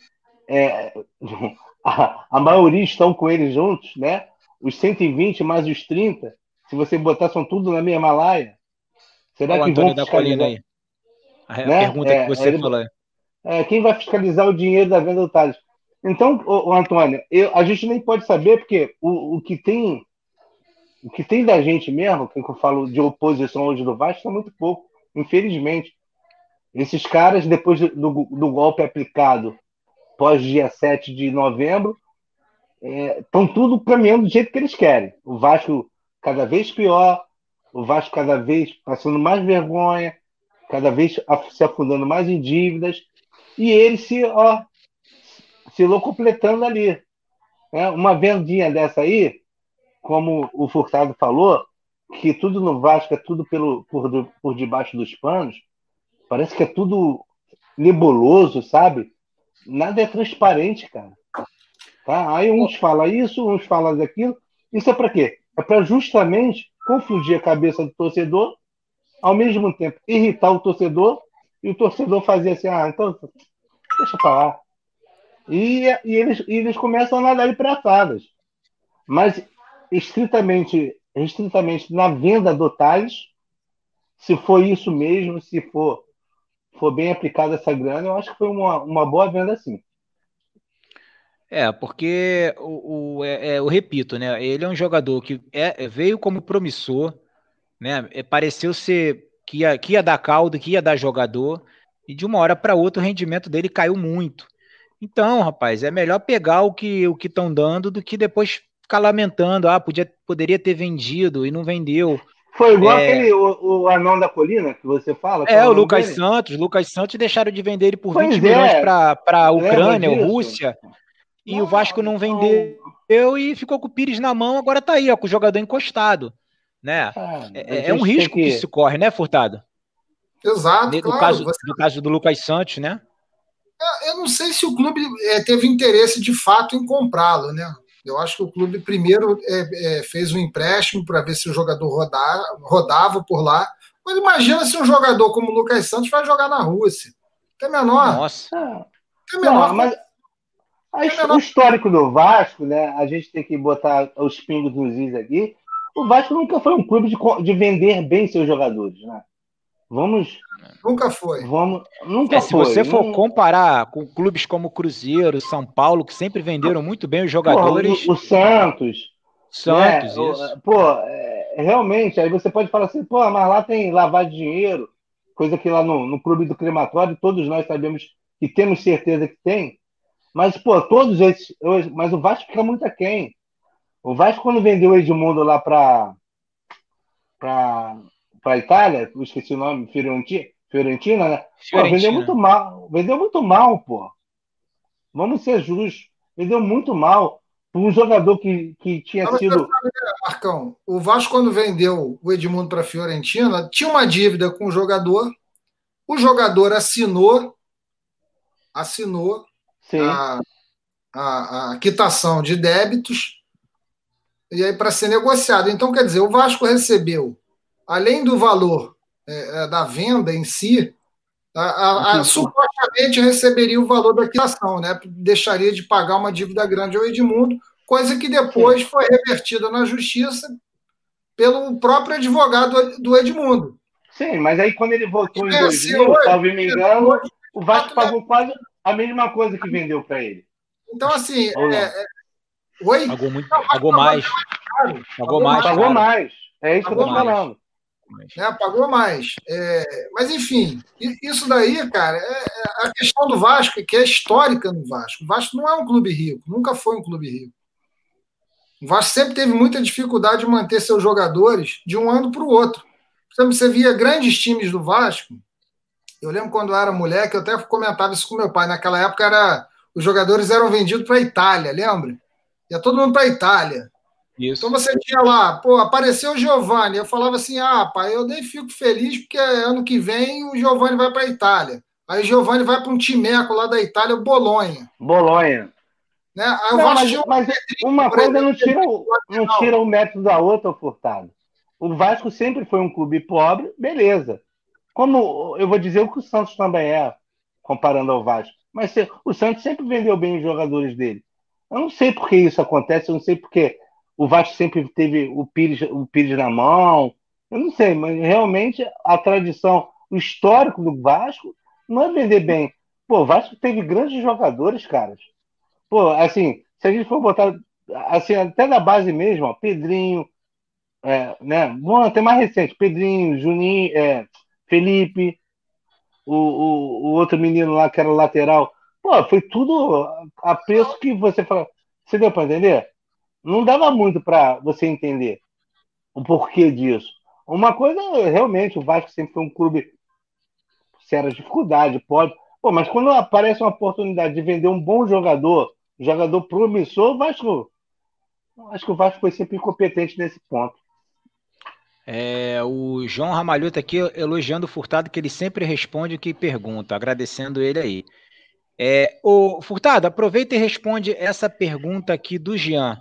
é, a, a maioria estão com eles juntos, né? Os 120 mais os 30, se você botar, são tudo na mesma laia. Será o que Antônio vão Colina aí. A né? pergunta é, que você é, falou. É, quem vai fiscalizar o dinheiro da venda do Thales? Então, o, o Antônio, eu, a gente nem pode saber, porque o, o que tem o que tem da gente mesmo, que eu falo de oposição hoje do Vasco, é muito pouco, infelizmente. Esses caras, depois do, do golpe aplicado pós dia 7 de novembro, estão é, tudo caminhando do jeito que eles querem. O Vasco cada vez pior, o Vasco cada vez passando mais vergonha, cada vez se afundando mais em dívidas, e ele se, ó, se completando ali. É, uma vendinha dessa aí, como o Furtado falou, que tudo no Vasco é tudo pelo, por, por debaixo dos panos, parece que é tudo nebuloso, sabe? Nada é transparente, cara. Tá? Aí uns falam isso, uns falam daquilo. Isso é para quê? É para justamente confundir a cabeça do torcedor, ao mesmo tempo irritar o torcedor e o torcedor fazer assim, ah, então deixa para lá. E, e, eles, e eles começam a nadar braçadas. Mas estritamente, estritamente na venda do Thales, se foi isso mesmo, se for, for bem aplicada essa grana, eu acho que foi uma, uma boa venda sim. É, porque o, o é, é, eu repito, né? Ele é um jogador que é, veio como promissor, né? É, pareceu ser que ia, que ia dar caldo, que ia dar jogador, e de uma hora para outra o rendimento dele caiu muito. Então, rapaz, é melhor pegar o que o que estão dando do que depois ficar lamentando, ah, podia, poderia ter vendido e não vendeu. Foi igual é... aquele o, o, anão da colina que você fala? É, o Lucas dele? Santos. Lucas Santos deixaram de vender ele por pois 20 é. milhões para a Ucrânia, Rússia. E o Vasco não vendeu não. e ficou com o Pires na mão, agora tá aí, ó, com o jogador encostado. Né? Ah, é, é um risco que... que... se corre, né, Furtado? Exato. No, claro, caso, você... no caso do Lucas Santos, né? É, eu não sei se o clube é, teve interesse de fato em comprá-lo, né? Eu acho que o clube primeiro é, é, fez um empréstimo para ver se o jogador rodar, rodava por lá. Mas imagina se um jogador como o Lucas Santos vai jogar na Rússia. Tem menor. Nossa. Tem menor. Não, mas o histórico do Vasco, né? A gente tem que botar os pingos nos is aqui. O Vasco nunca foi um clube de, de vender bem seus jogadores, né? Vamos. Nunca foi. Vamos, nunca é, se foi. Se você for não... comparar com clubes como Cruzeiro, São Paulo, que sempre venderam muito bem os jogadores. Pô, o, o, Santos. Santos, né? isso. Pô, é, realmente, aí você pode falar assim, pô, mas lá tem lavar de dinheiro, coisa que lá no, no clube do crematório todos nós sabemos que temos certeza que tem. Mas, pô, todos esses. Mas o Vasco fica muito aquém. O Vasco, quando vendeu o Edmundo lá para para a Itália, eu esqueci o nome, Fiorentina, Fiorentina né? Pô, vendeu muito mal. Vendeu muito mal, pô. Vamos ser justos. Vendeu muito mal. Um jogador que, que tinha Mas sido. Né, Marcão, o Vasco, quando vendeu o Edmundo para a Fiorentina, tinha uma dívida com o jogador. O jogador assinou, assinou a, a, a quitação de débitos e aí para ser negociado. Então, quer dizer, o Vasco recebeu, além do valor é, é da venda em si, a, a, supostamente receberia o valor da quitação, né? Deixaria de pagar uma dívida grande ao Edmundo, coisa que depois Sim. foi revertida na justiça pelo próprio advogado do Edmundo. Sim, mas aí quando ele voltou em 2000, salvo me engano, o Vasco pagou quase a mesma coisa que vendeu para ele. Então, assim. É, é... Oi? Pagou, muito, pagou mais. Pagou mais. Pagou mais. É isso que eu estou falando. Né, pagou mais. É, mas, enfim, isso daí, cara, é, é, a questão do Vasco, que é histórica no Vasco. O Vasco não é um clube rico, nunca foi um clube rico. O Vasco sempre teve muita dificuldade de manter seus jogadores de um ano para o outro. Você via grandes times do Vasco eu lembro quando eu era moleque, eu até comentava isso com meu pai. Naquela época, era, os jogadores eram vendidos para a Itália, lembra? Ia todo mundo para a Itália. Isso. Então você tinha lá, pô, apareceu o Giovanni. Eu falava assim: ah, pai, eu nem fico feliz porque ano que vem o Giovanni vai para a Itália. Aí Giovanni vai para um timeco lá da Itália, Bolonha. Bolonha. Né? Aí não, mas, mas uma coisa não tira, o, não tira o mérito da outra, Furtado. O Vasco sempre foi um clube pobre, beleza. Como eu vou dizer o que o Santos também é, comparando ao Vasco. Mas o Santos sempre vendeu bem os jogadores dele. Eu não sei por que isso acontece, eu não sei porque o Vasco sempre teve o Pires, o Pires na mão. Eu não sei, mas realmente a tradição, o histórico do Vasco não é vender bem. Pô, o Vasco teve grandes jogadores, caras. Pô, assim, se a gente for botar assim, até da base mesmo, ó, Pedrinho, é, né? Bom, até mais recente, Pedrinho, Juninho, é, Felipe, o, o, o, outro menino lá que era lateral. Pô, foi tudo a preço que você fala. Você deu para entender? Não dava muito para você entender o porquê disso. Uma coisa, realmente, o Vasco sempre foi um clube séria dificuldade, pode. Pô, mas quando aparece uma oportunidade de vender um bom jogador, jogador promissor, o Vasco. Acho que o Vasco foi sempre incompetente nesse ponto. É, o João Ramalhota aqui elogiando o Furtado, que ele sempre responde o que pergunta, agradecendo ele aí. É, o Furtado, aproveita e responde essa pergunta aqui do Jean.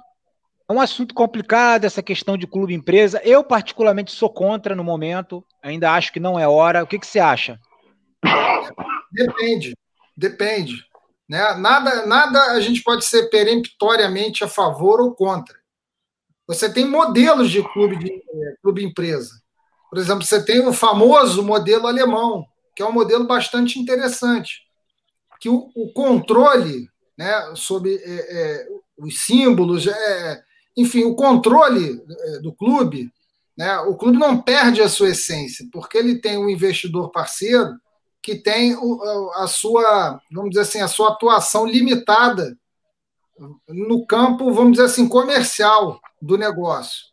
É um assunto complicado essa questão de clube empresa. Eu, particularmente, sou contra no momento. Ainda acho que não é hora. O que, que você acha? Depende, depende. Né? Nada, nada a gente pode ser peremptoriamente a favor ou contra. Você tem modelos de clube, de, é, clube empresa. Por exemplo, você tem o famoso modelo alemão, que é um modelo bastante interessante, que o, o controle né, sobre é, é, os símbolos, é, enfim, o controle é, do clube, né, o clube não perde a sua essência, porque ele tem um investidor parceiro que tem a sua, vamos dizer assim, a sua atuação limitada no campo, vamos dizer assim, comercial do negócio,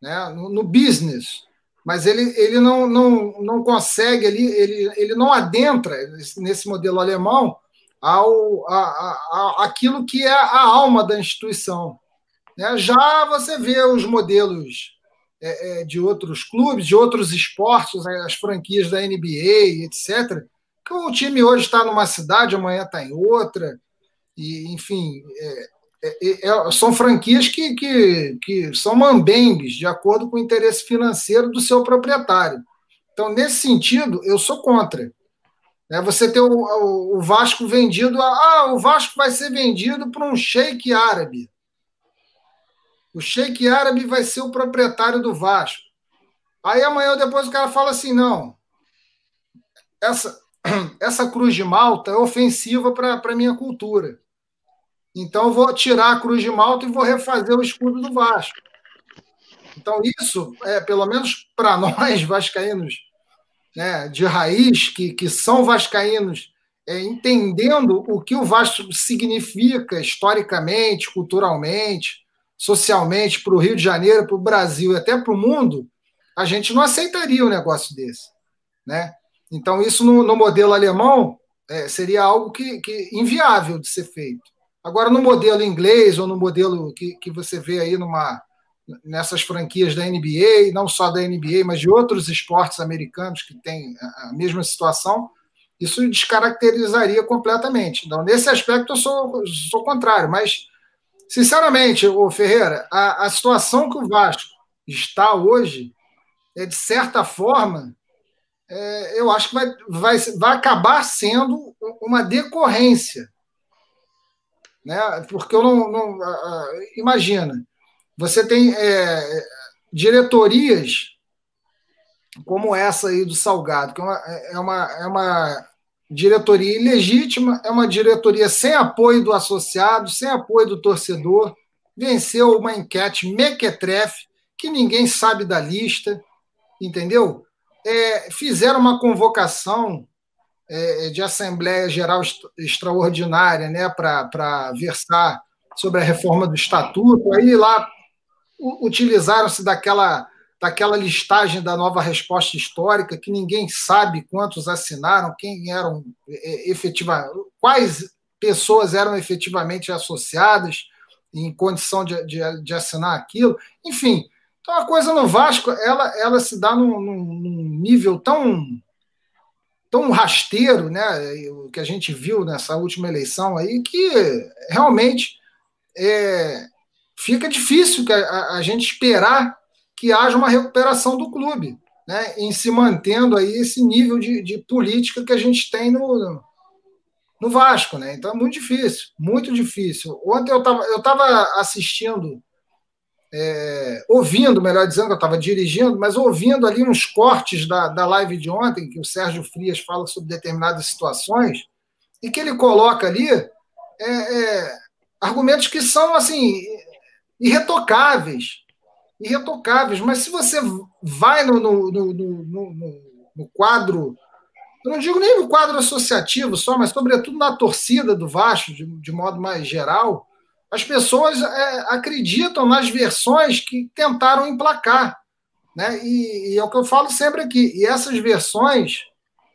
né? no, business. Mas ele, ele não, não, não consegue, ele, ele, ele não adentra nesse modelo alemão ao, a, a, aquilo que é a alma da instituição. Né? Já você vê os modelos é, é, de outros clubes, de outros esportes, as franquias da NBA, etc., que o time hoje está numa cidade, amanhã está em outra, e, enfim, é, é, é, são franquias que, que, que são mambembes, de acordo com o interesse financeiro do seu proprietário. Então, nesse sentido, eu sou contra. É você ter o, o, o Vasco vendido, a, ah, o Vasco vai ser vendido para um sheik árabe. O Sheik Árabe vai ser o proprietário do Vasco. Aí amanhã ou depois o cara fala assim: não, essa, essa cruz de malta é ofensiva para a minha cultura. Então eu vou tirar a cruz de malta e vou refazer o escudo do Vasco. Então, isso, é, pelo menos para nós, vascaínos né, de raiz, que, que são vascaínos, é, entendendo o que o Vasco significa historicamente, culturalmente, socialmente para o Rio de Janeiro, para o Brasil e até para o mundo, a gente não aceitaria um negócio desse. Né? Então, isso no, no modelo alemão é, seria algo que, que, inviável de ser feito. Agora, no modelo inglês ou no modelo que, que você vê aí numa, nessas franquias da NBA, não só da NBA, mas de outros esportes americanos que têm a mesma situação, isso descaracterizaria completamente. Então, nesse aspecto, eu sou, sou contrário, mas Sinceramente, o Ferreira, a, a situação que o Vasco está hoje, é, de certa forma, é, eu acho que vai, vai, vai acabar sendo uma decorrência. Né? Porque eu não. não imagina, você tem é, diretorias como essa aí do Salgado, que é uma, é uma, é uma diretoria ilegítima, é uma diretoria sem apoio do associado, sem apoio do torcedor, venceu uma enquete mequetrefe, que ninguém sabe da lista, entendeu? É, fizeram uma convocação é, de Assembleia Geral Extraordinária né, para versar sobre a reforma do Estatuto, aí lá utilizaram-se daquela daquela listagem da nova resposta histórica, que ninguém sabe quantos assinaram, quem eram é, efetivamente, quais pessoas eram efetivamente associadas em condição de, de, de, assinar aquilo. Enfim, então a coisa no Vasco ela, ela se dá num, num nível tão tão rasteiro, né? O que a gente viu nessa última eleição aí, que realmente é, fica difícil a, a, gente esperar que haja uma recuperação do clube, né? Em se mantendo aí esse nível de, de política que a gente tem no, no Vasco, né? Então é muito difícil, muito difícil. Ontem eu estava eu tava assistindo é, ouvindo, melhor dizendo, eu estava dirigindo, mas ouvindo ali uns cortes da, da live de ontem, que o Sérgio Frias fala sobre determinadas situações, e que ele coloca ali é, é, argumentos que são assim irretocáveis. Irretocáveis, mas se você vai no, no, no, no, no quadro, eu não digo nem no quadro associativo só, mas sobretudo na torcida do Vasco, de, de modo mais geral, as pessoas é, acreditam nas versões que tentaram emplacar. Né? E, e, é o que eu falo sempre aqui. E essas versões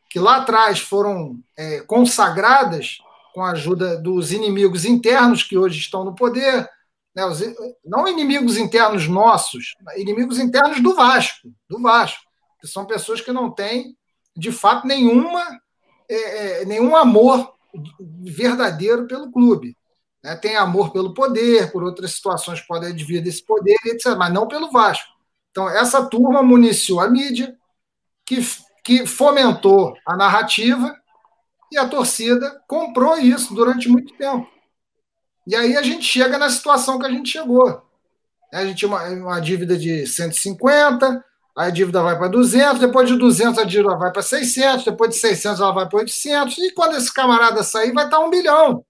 que lá atrás foram é, consagradas com a ajuda dos inimigos internos que hoje estão no poder, né? Os, não inimigos internos nossos, inimigos internos do Vasco, do Vasco, que são pessoas que não têm, de fato, nenhuma, é, é nenhum amor verdadeiro pelo clube. Né? Tem amor pelo poder, por outras situações podem advir desse poder, etc., mas não pelo Vasco. Então, essa turma municiou a mídia, que, que fomentou a narrativa, e a torcida comprou isso durante muito tempo. E aí a gente chega na situação que a gente chegou. A gente tinha uma, uma dívida de 150, aí a dívida vai para 200, depois de 200 a dívida vai para 600, depois de 600 ela vai para 800, e quando esse camarada sair vai estar um bilhão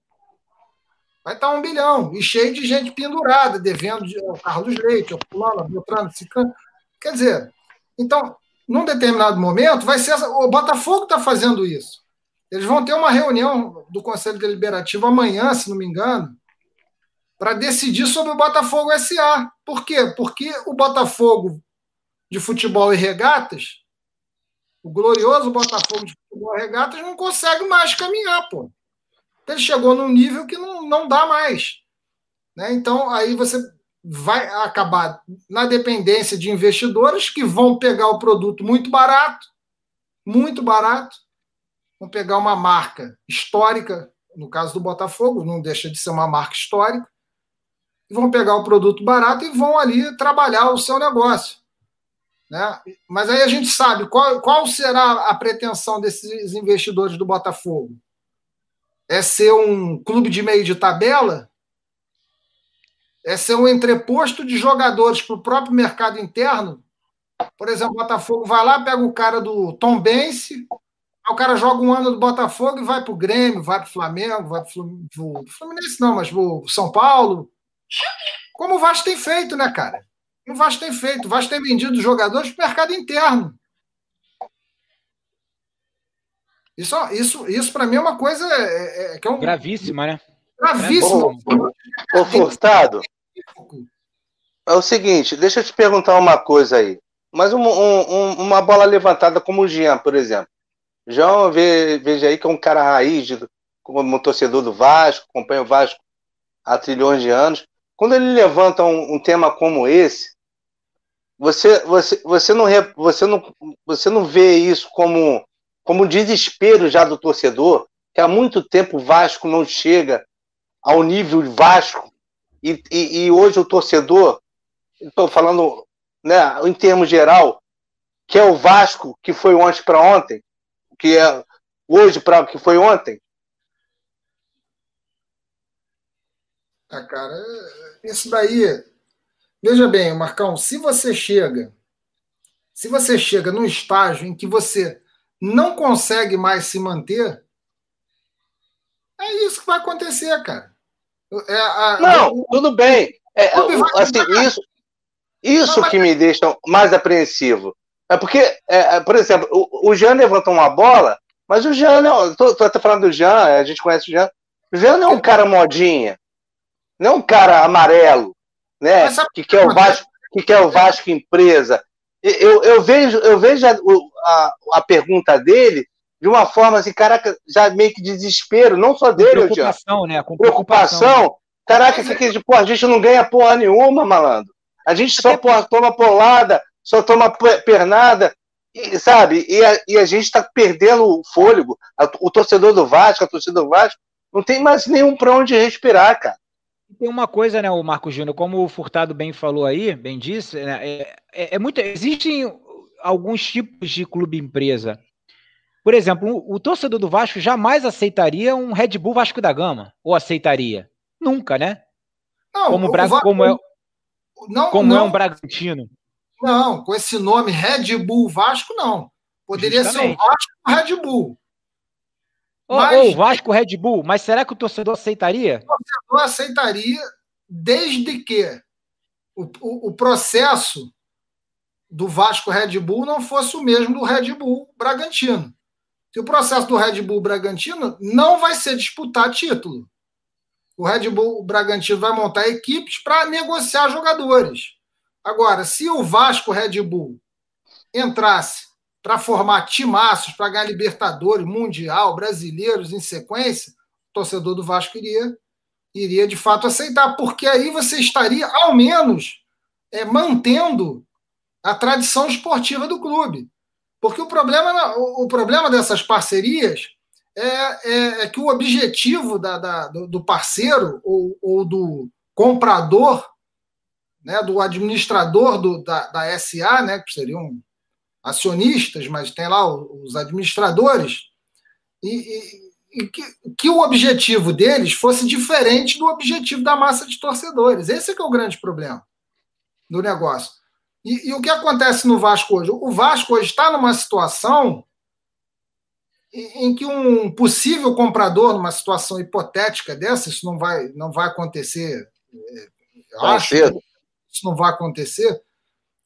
vai estar um bilhão, e cheio de gente pendurada, devendo de, ao Carlos Leite, ao Fulano, ao Beltrano, Cicano. Quer dizer, então, num determinado momento, vai ser. O Botafogo está fazendo isso. Eles vão ter uma reunião do Conselho Deliberativo amanhã, se não me engano, para decidir sobre o Botafogo SA. Por quê? Porque o Botafogo de futebol e regatas, o glorioso Botafogo de futebol e regatas, não consegue mais caminhar, pô ele chegou num nível que não, não dá mais. Né? Então, aí você vai acabar na dependência de investidores que vão pegar o produto muito barato, muito barato, vão pegar uma marca histórica, no caso do Botafogo, não deixa de ser uma marca histórica, vão pegar o produto barato e vão ali trabalhar o seu negócio. Né? Mas aí a gente sabe qual, qual será a pretensão desses investidores do Botafogo é ser um clube de meio de tabela, é ser um entreposto de jogadores para o próprio mercado interno. Por exemplo, o Botafogo vai lá, pega o cara do Tom Bense, o cara joga um ano do Botafogo e vai para o Grêmio, vai para o Flamengo, vai para o Fluminense, não, mas para o São Paulo. Como o Vasco tem feito, né, cara? O Vasco tem feito. O Vasco tem vendido jogadores para o mercado interno. Isso, isso, isso para mim é uma coisa é, é, é, que é um... gravíssima, né? Gravíssima. Ô, Furtado, é o seguinte, deixa eu te perguntar uma coisa aí. Mas um, um, uma bola levantada como o Jean, por exemplo. Jean, veja aí que é um cara raiz, de, como torcedor do Vasco, acompanha o Vasco há trilhões de anos. Quando ele levanta um, um tema como esse, você, você, você, não, você, não, você não vê isso como como desespero já do torcedor, que há muito tempo o Vasco não chega ao nível Vasco, e, e, e hoje o torcedor, estou falando né, em termos geral, que é o Vasco que foi ontem para ontem, que é hoje para que foi ontem. Ah, cara, isso daí. Veja bem, Marcão, se você chega, se você chega num estágio em que você não consegue mais se manter, é isso que vai acontecer, cara. É, a, não, tudo bem. É, assim, isso, isso não, que me deixa mais apreensivo. É porque, é, é, por exemplo, o, o Jean levantou uma bola, mas o Jean, tô até falando do Jean, a gente conhece o Jean. O Jean não é um cara modinha, não é um cara amarelo, né? Que quer o Vasco, que quer o Vasco empresa eu, eu vejo, eu vejo a, a, a, pergunta dele de uma forma assim, caraca, já meio que desespero, não só dele, preocupação, né? Com preocupação. preocupação. Caraca, que, que, pô, a gente não ganha porra nenhuma, malandro. A gente só porra, toma polada, só toma pernada. E, sabe, e a, e a gente está perdendo o fôlego. o torcedor do Vasco, a torcida do Vasco, não tem mais nenhum para onde respirar, cara. Tem uma coisa, né, o Marco Júnior, como o Furtado bem falou aí, bem disse, né, é, é, é muito. Existem alguns tipos de clube empresa. Por exemplo, o, o torcedor do Vasco jamais aceitaria um Red Bull Vasco da Gama. Ou aceitaria? Nunca, né? Não, como, Bra Vasco, como, é, não, como não, é um Bragantino. Não, com esse nome Red Bull Vasco, não. Poderia Justamente. ser o Vasco Red Bull. Mas, ou Vasco Red Bull, mas será que o torcedor aceitaria? O torcedor aceitaria desde que o, o, o processo do Vasco Red Bull não fosse o mesmo do Red Bull Bragantino. Se o processo do Red Bull Bragantino não vai ser disputar título. O Red Bull Bragantino vai montar equipes para negociar jogadores. Agora, se o Vasco Red Bull entrasse para formar timaços para ganhar Libertadores, Mundial, Brasileiros em sequência, o torcedor do Vasco iria, iria de fato aceitar, porque aí você estaria, ao menos, é, mantendo a tradição esportiva do clube. Porque o problema, o problema dessas parcerias é, é, é que o objetivo da, da, do parceiro ou, ou do comprador né, do administrador do, da, da SA, né, que seriam acionistas, mas tem lá os administradores, e, e, e que, que, o objetivo deles fosse diferente do objetivo da massa de torcedores. Esse é que é o grande problema do negócio. E, e o que acontece no Vasco hoje? O Vasco hoje está numa situação em, em que um possível comprador, numa situação hipotética dessa, isso não vai, não vai acontecer, é, acho, cedo isso não vai acontecer,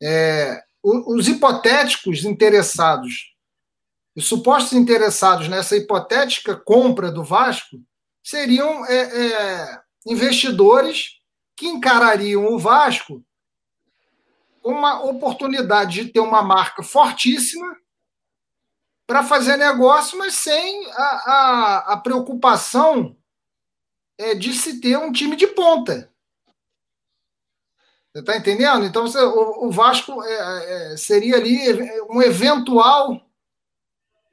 é, os hipotéticos interessados, os supostos interessados nessa hipotética compra do Vasco seriam é, é, investidores que encarariam o Vasco como uma oportunidade de ter uma marca fortíssima para fazer negócio, mas sem a, a, a preocupação é, de se ter um time de ponta. Você está entendendo? Então, você, o, o, Vasco é, é, seria ali um eventual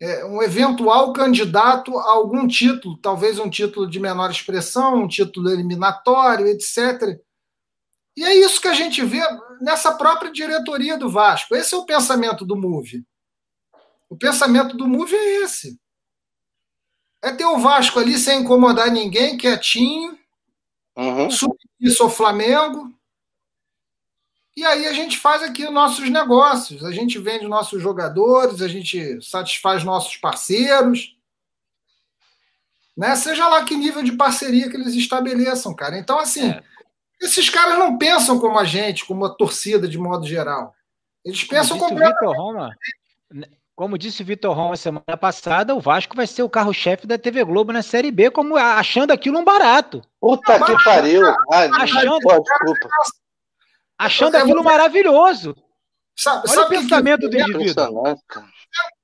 é, um eventual candidato a algum título, talvez um título de menor expressão, um título eliminatório, etc. E é isso que a gente vê nessa própria diretoria do Vasco. Esse é o pensamento do MUVE. O pensamento do MUVE é esse. É ter o Vasco ali sem incomodar ninguém, quietinho, uhum. submissa ao Flamengo, e aí a gente faz aqui os nossos negócios, a gente vende nossos jogadores, a gente satisfaz nossos parceiros. Né? Seja lá que nível de parceria que eles estabeleçam, cara. Então, assim, é. esses caras não pensam como a gente, como a torcida de modo geral. Eles pensam como completamente. Roma, como disse o Vitor Roma semana passada, o Vasco vai ser o carro-chefe da TV Globo na Série B, como achando aquilo um barato. Puta que pariu! Ai, achando, pô, desculpa achando é, aquilo maravilhoso. Sabe, Olha sabe o pensamento que que do indivíduo.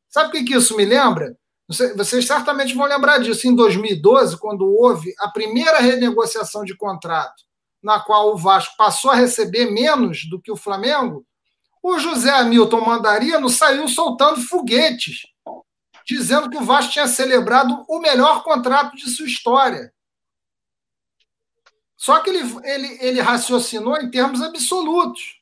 Sabe o que, que isso me lembra? Vocês certamente vão lembrar disso. Em 2012, quando houve a primeira renegociação de contrato, na qual o Vasco passou a receber menos do que o Flamengo, o José Hamilton Mandarino saiu soltando foguetes, dizendo que o Vasco tinha celebrado o melhor contrato de sua história. Só que ele, ele, ele raciocinou em termos absolutos.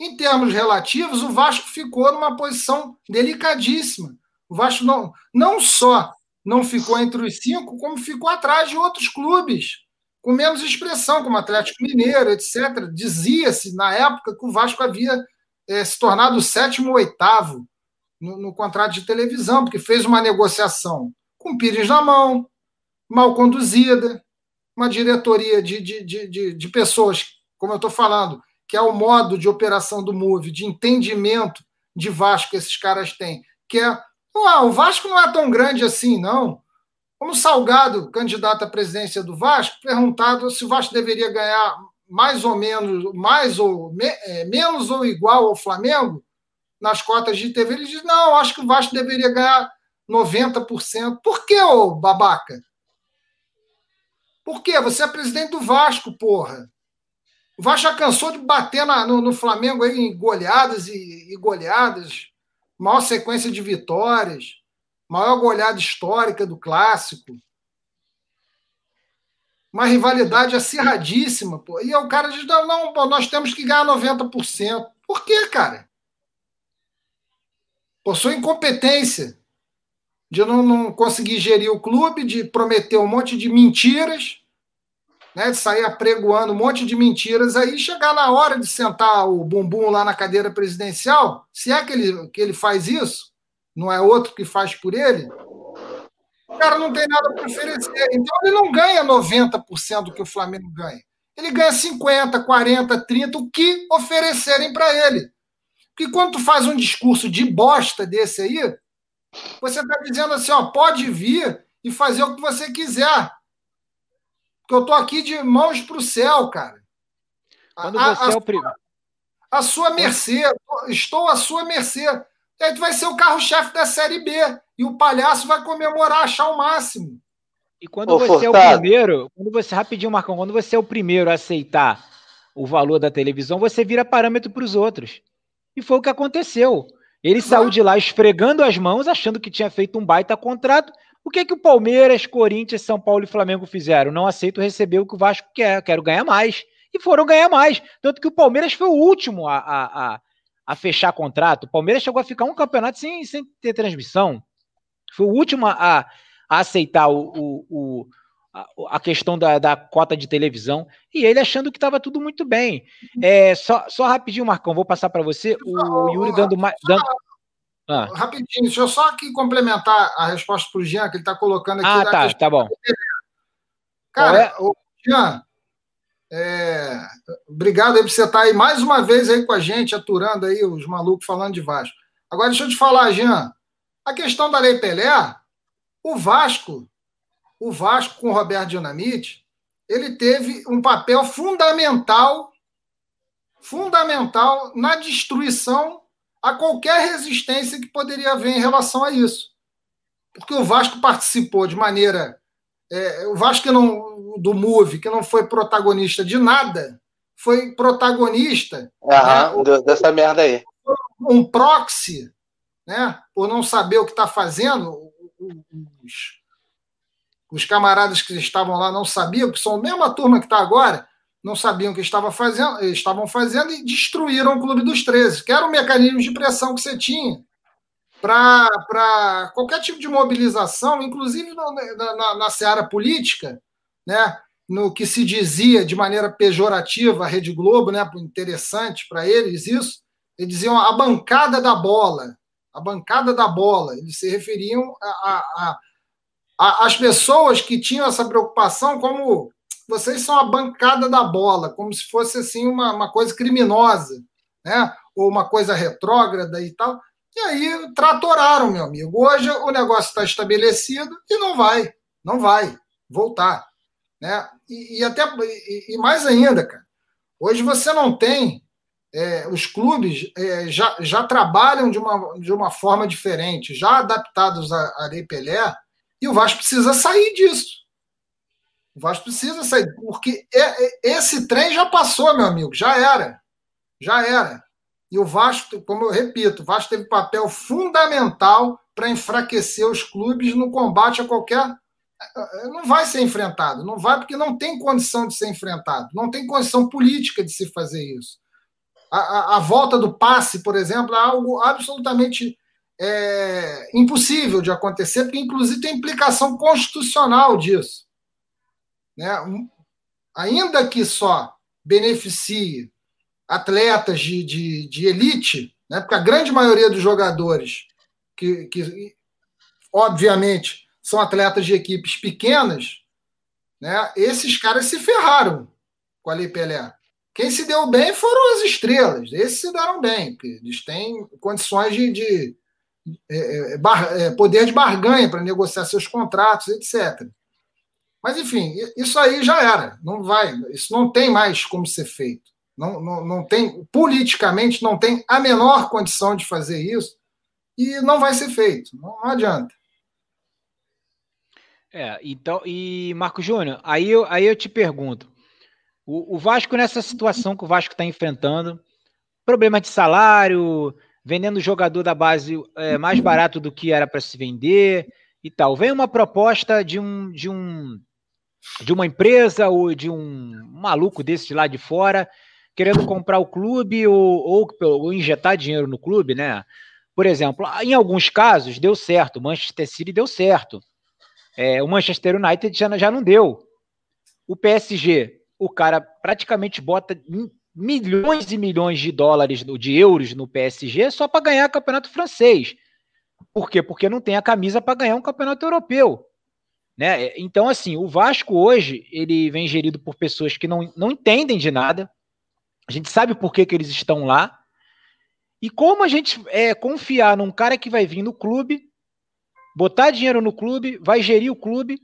Em termos relativos, o Vasco ficou numa posição delicadíssima. O Vasco não, não só não ficou entre os cinco, como ficou atrás de outros clubes, com menos expressão, como Atlético Mineiro, etc. Dizia-se, na época, que o Vasco havia é, se tornado o sétimo ou oitavo no, no contrato de televisão, porque fez uma negociação com Pires na mão, mal conduzida, uma diretoria de, de, de, de pessoas, como eu estou falando, que é o modo de operação do MOVE, de entendimento de Vasco que esses caras têm, que é ah, o Vasco não é tão grande assim, não. Como Salgado, candidato à presidência do Vasco, perguntado se o Vasco deveria ganhar mais ou menos, mais ou me, é, menos ou igual ao Flamengo nas cotas de TV, ele diz: não, acho que o Vasco deveria ganhar 90%. Por que, ô babaca? Por quê? Você é presidente do Vasco, porra. O Vasco já cansou de bater na, no, no, Flamengo aí em goleadas e, e, goleadas. maior sequência de vitórias, maior goleada histórica do clássico. Uma rivalidade acirradíssima. Pô. E o cara diz: não, não pô, nós temos que ganhar 90%. Por quê, cara? Por sua incompetência de não, não conseguir gerir o clube, de prometer um monte de mentiras, né, de sair apregoando um monte de mentiras, aí chegar na hora de sentar o bumbum lá na cadeira presidencial, se é que ele, que ele faz isso, não é outro que faz por ele, o cara não tem nada para oferecer. Então ele não ganha 90% do que o Flamengo ganha. Ele ganha 50, 40, 30, o que oferecerem para ele. Porque quando tu faz um discurso de bosta desse aí, você está dizendo assim, ó, pode vir e fazer o que você quiser. Porque eu estou aqui de mãos para o céu, cara. Quando a, você a, é o primeiro. A sua mercê, estou à sua mercê. E aí tu vai ser o carro-chefe da Série B. E o palhaço vai comemorar, achar o máximo. E quando Ô, você Furtado. é o primeiro, quando você, rapidinho, Marcão, quando você é o primeiro a aceitar o valor da televisão, você vira parâmetro para os outros. E foi o que aconteceu. Ele saiu de lá esfregando as mãos, achando que tinha feito um baita contrato. O que que o Palmeiras, Corinthians, São Paulo e Flamengo fizeram? Não aceito receber o que o Vasco quer, quero ganhar mais. E foram ganhar mais. Tanto que o Palmeiras foi o último a, a, a, a fechar contrato. O Palmeiras chegou a ficar um campeonato sem, sem ter transmissão. Foi o último a, a aceitar o, o, o a questão da, da, cota de televisão e ele achando que estava tudo muito bem. É, só, só rapidinho, Marcão, vou passar para você. O Yuri dando mais. Dando... Ah. Rapidinho, deixa eu só aqui complementar a resposta para o Jean, que ele está colocando aqui. Ah, tá, tá bom. Cara, é? o Jean, é, obrigado aí por você estar tá aí mais uma vez aí com a gente, aturando aí os malucos falando de Vasco. Agora, deixa eu te falar, Jean, a questão da Lei Pelé, o Vasco o Vasco com o Roberto Dinamite, ele teve um papel fundamental, fundamental na destruição a qualquer resistência que poderia haver em relação a isso. Porque o Vasco participou de maneira. É, o Vasco que não, do MOVE, que não foi protagonista de nada, foi protagonista. Aham, né, dessa merda aí. Um proxy, né, por não saber o que está fazendo, os, os camaradas que estavam lá não sabiam, que são a mesma turma que está agora, não sabiam o que estava fazendo, estavam fazendo e destruíram o Clube dos 13, que era um mecanismo de pressão que você tinha para qualquer tipo de mobilização, inclusive na, na, na seara política, né? no que se dizia de maneira pejorativa a Rede Globo, né? interessante para eles isso, eles diziam a bancada da bola, a bancada da bola, eles se referiam a, a as pessoas que tinham essa preocupação como vocês são a bancada da bola, como se fosse assim uma, uma coisa criminosa, né? ou uma coisa retrógrada e tal. E aí tratoraram, meu amigo. Hoje o negócio está estabelecido e não vai, não vai voltar. Né? E, e até e, e, mais ainda, cara. Hoje você não tem. É, os clubes é, já, já trabalham de uma, de uma forma diferente, já adaptados à, à Lei Pelé, e o Vasco precisa sair disso. O Vasco precisa sair, porque é, é, esse trem já passou, meu amigo, já era. Já era. E o Vasco, como eu repito, o Vasco teve papel fundamental para enfraquecer os clubes no combate a qualquer. Não vai ser enfrentado, não vai porque não tem condição de ser enfrentado, não tem condição política de se fazer isso. A, a, a volta do passe, por exemplo, é algo absolutamente é, impossível de acontecer, porque inclusive tem implicação constitucional disso. Né? Ainda que só beneficie atletas de, de, de elite, né? porque a grande maioria dos jogadores, que, que obviamente são atletas de equipes pequenas, né? esses caras se ferraram com a Lei Pelé. Quem se deu bem foram as estrelas, esses se deram bem, porque eles têm condições de, de é, é, bar, é, poder de barganha para negociar seus contratos, etc. Mas, enfim, isso aí já era. Não vai, isso não tem mais como ser feito. Não, não, não tem, politicamente, não tem a menor condição de fazer isso e não vai ser feito. Não, não adianta. É, então, e Marco Júnior, aí eu, aí eu te pergunto: o, o Vasco, nessa situação que o Vasco está enfrentando, problema de salário, vendendo jogador da base é, mais barato do que era para se vender e tal. Vem uma proposta de um, de um de uma empresa ou de um maluco desse lá de fora querendo comprar o clube ou, ou, ou, injetar dinheiro no clube, né? Por exemplo, em alguns casos deu certo, Manchester City deu certo. É, o Manchester United já, já não deu. O PSG, o cara praticamente bota milhões e milhões de dólares, de euros no PSG só para ganhar o campeonato francês. Por quê? Porque não tem a camisa para ganhar um campeonato europeu. Né? Então, assim, o Vasco hoje ele vem gerido por pessoas que não, não entendem de nada. A gente sabe por que, que eles estão lá. E como a gente é, confiar num cara que vai vir no clube, botar dinheiro no clube, vai gerir o clube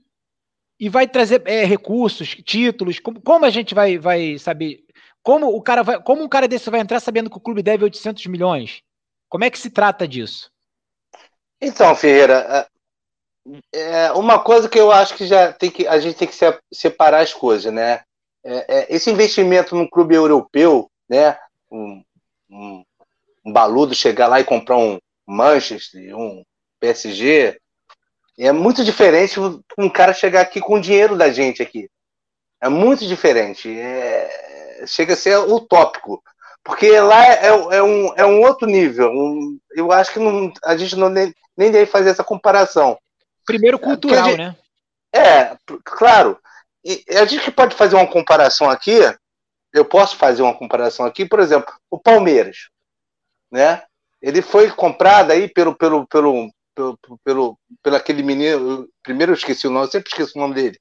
e vai trazer é, recursos, títulos. Como, como a gente vai, vai saber? Como o cara vai, como um cara desse vai entrar sabendo que o clube deve 800 milhões? Como é que se trata disso? Então, Ferreira, é uma coisa que eu acho que já tem que a gente tem que separar as coisas, né? É, é, esse investimento num clube europeu, né? Um, um, um, baludo chegar lá e comprar um Manchester, um PSG, é muito diferente um cara chegar aqui com o dinheiro da gente aqui. É muito diferente. É, chega a ser utópico. Porque lá é, é, um, é um outro nível. Um, eu acho que não, a gente não nem, nem deve fazer essa comparação. Primeiro cultural, gente, né? É, claro. E a gente pode fazer uma comparação aqui. Eu posso fazer uma comparação aqui, por exemplo, o Palmeiras, né? Ele foi comprado aí pelo pelo pelo pelo, pelo, pelo aquele menino. Primeiro eu esqueci o nome, sempre esqueço o nome dele.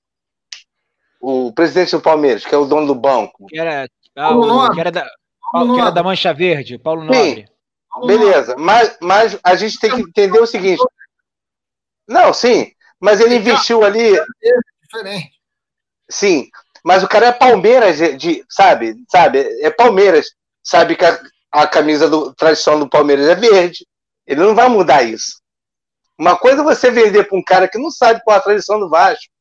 O presidente do Palmeiras, que é o dono do banco. Que era, ah, o, que era, da, que era da Mancha Verde, Paulo Nobre. Sim, beleza, mas, mas a gente tem que entender o seguinte: não, sim, mas ele investiu ali. Diferente. Sim, mas o cara é Palmeiras, de, sabe? Sabe? É Palmeiras. Sabe que a, a camisa do tradição do Palmeiras é verde. Ele não vai mudar isso. Uma coisa é você vender para um cara que não sabe qual a tradição do Vasco.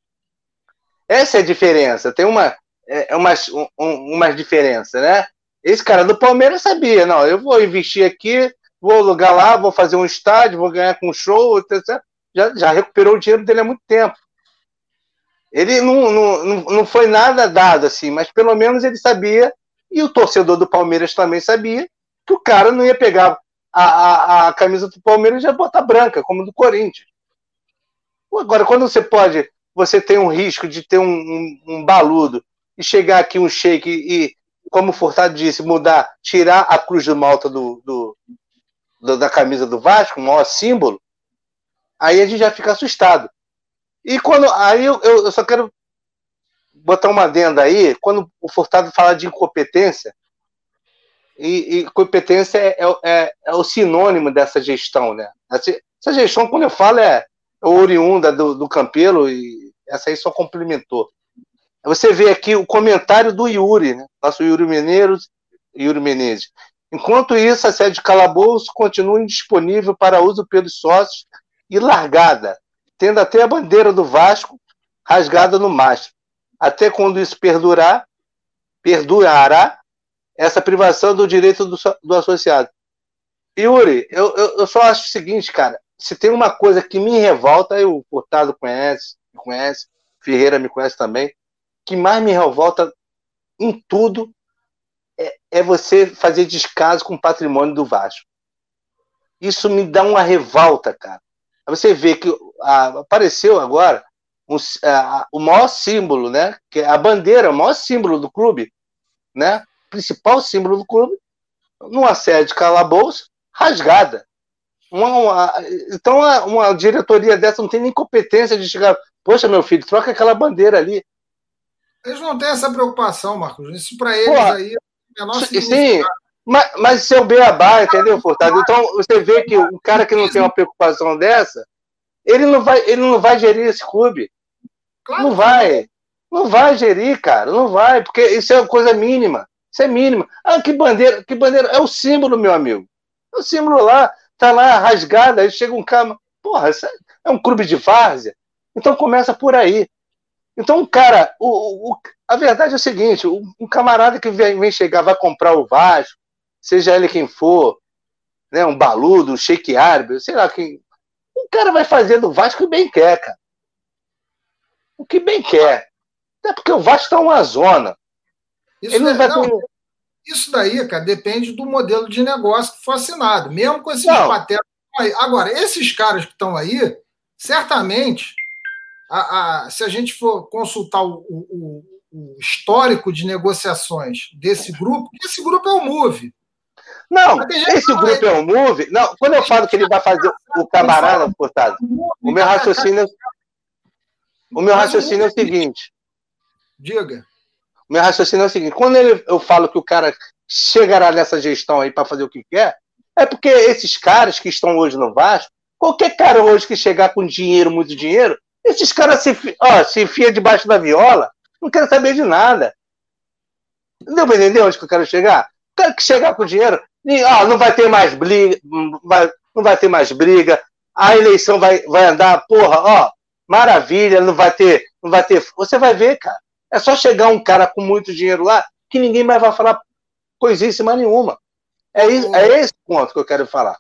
Essa é a diferença. Tem uma, é, é uma, um, uma diferença, né? Esse cara do Palmeiras sabia, não, eu vou investir aqui, vou alugar lá, vou fazer um estádio, vou ganhar com um show, etc já, já recuperou o dinheiro dele há muito tempo. Ele não, não, não foi nada dado assim, mas pelo menos ele sabia, e o torcedor do Palmeiras também sabia, que o cara não ia pegar a, a, a camisa do Palmeiras e já botar branca, como do Corinthians. Agora, quando você pode, você tem um risco de ter um, um, um baludo e chegar aqui um shake e, como o Furtado disse, mudar, tirar a cruz de malta do, do, do, da camisa do Vasco, o maior símbolo, aí a gente já fica assustado. E quando. Aí eu, eu só quero botar uma adenda aí, quando o Furtado fala de incompetência, e, e competência é, é, é, o sinônimo dessa gestão, né? Essa, essa gestão, quando eu falo, é, é oriunda do, do Campelo, e essa aí só complementou. Você vê aqui o comentário do Yuri, né? nosso Yuri Menezes, Yuri Menezes. Enquanto isso, a sede de calabouço continua indisponível para uso pelos sócios e largada, tendo até a bandeira do Vasco rasgada no mastro. Até quando isso perdurar, perdurará essa privação do direito do, do associado. Yuri, eu, eu, eu, só acho o seguinte, cara, se tem uma coisa que me revolta, e o Furtado conhece, conhece, Ferreira me conhece também, que mais me revolta em tudo é, é você fazer descaso com o patrimônio do Vasco. Isso me dá uma revolta, cara. Você vê que a, apareceu agora um, a, o maior símbolo, né? Que é a bandeira, o maior símbolo do clube, né? Principal símbolo do clube, numa sede de calabouço, rasgada. Uma, uma, então, uma, uma diretoria dessa não tem nem competência de chegar. Poxa, meu filho, troca aquela bandeira ali. Eles não têm essa preocupação, Marcos. Isso para eles Porra, aí é menor Sim, mas, mas seu beabá, entendeu, Furtado? Então você vê que o cara que não tem uma preocupação dessa, ele não vai, ele não vai gerir esse clube. Claro não vai. Não vai gerir, cara. Não vai, porque isso é uma coisa mínima. Isso é mínima. Ah, que bandeira, que bandeira. É o símbolo, meu amigo. É o símbolo lá, tá lá rasgado, aí chega um cara. Porra, isso é um clube de várzea. Então começa por aí. Então, cara, o, o, a verdade é o seguinte: o camarada que vem, vem chegar, vai comprar o Vasco, seja ele quem for, né, um baludo, um shake árabe, sei lá quem. O cara vai fazer do Vasco o que bem quer, cara. O que bem quer. Até porque o Vasco está uma zona. Isso, Ele não vai não, ter... isso daí, cara, depende do modelo de negócio que for assinado. Mesmo com esses patetas. Agora, esses caras que estão aí, certamente, a, a, se a gente for consultar o, o, o histórico de negociações desse grupo, esse grupo é o Move. Não, esse grupo é o Move. Não, quando eu falo que ele vai fazer o camarada, Furtado, o meu raciocínio, o meu raciocínio é o seguinte. Diga. O meu raciocínio é o seguinte: quando ele, eu falo que o cara chegará nessa gestão aí para fazer o que quer, é porque esses caras que estão hoje no Vasco, qualquer cara hoje que chegar com dinheiro, muito dinheiro, esses caras se, ó, se enfia debaixo da viola não quero saber de nada. Deu para entender onde que eu quero chegar? Quero que chegar com dinheiro. E, ó, não vai ter mais briga, não vai ter mais briga. A eleição vai, vai andar, porra, ó, maravilha, não vai ter, não vai ter. Você vai ver, cara. É só chegar um cara com muito dinheiro lá que ninguém mais vai falar coisíssima nenhuma. É, isso, é esse ponto que eu quero falar.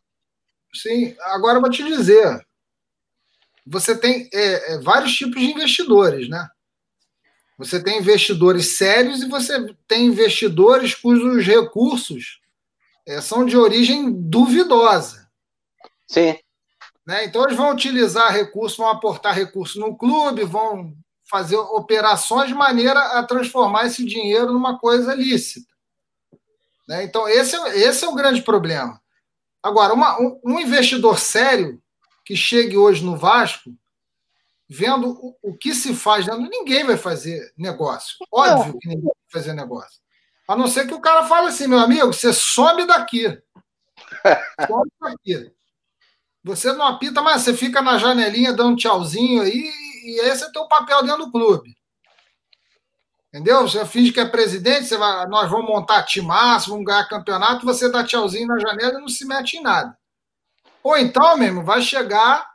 Sim, agora eu vou te dizer. Você tem é, é, vários tipos de investidores, né? Você tem investidores sérios e você tem investidores cujos recursos são de origem duvidosa. Sim. Né? Então, eles vão utilizar recursos, vão aportar recursos no clube, vão fazer operações de maneira a transformar esse dinheiro numa coisa lícita. Né? Então, esse é, esse é o grande problema. Agora, uma, um, um investidor sério que chegue hoje no Vasco vendo o, o que se faz dentro, ninguém vai fazer negócio. Óbvio que ninguém vai fazer negócio. A não ser que o cara fale assim, meu amigo, você some daqui. Some daqui. Você não apita, mas você fica na janelinha dando tchauzinho aí, e esse é teu papel dentro do clube. Entendeu? Você finge que é presidente, você vai, nós vamos montar timaço, vamos ganhar campeonato, você dá tchauzinho na janela e não se mete em nada. Ou então, mesmo, vai chegar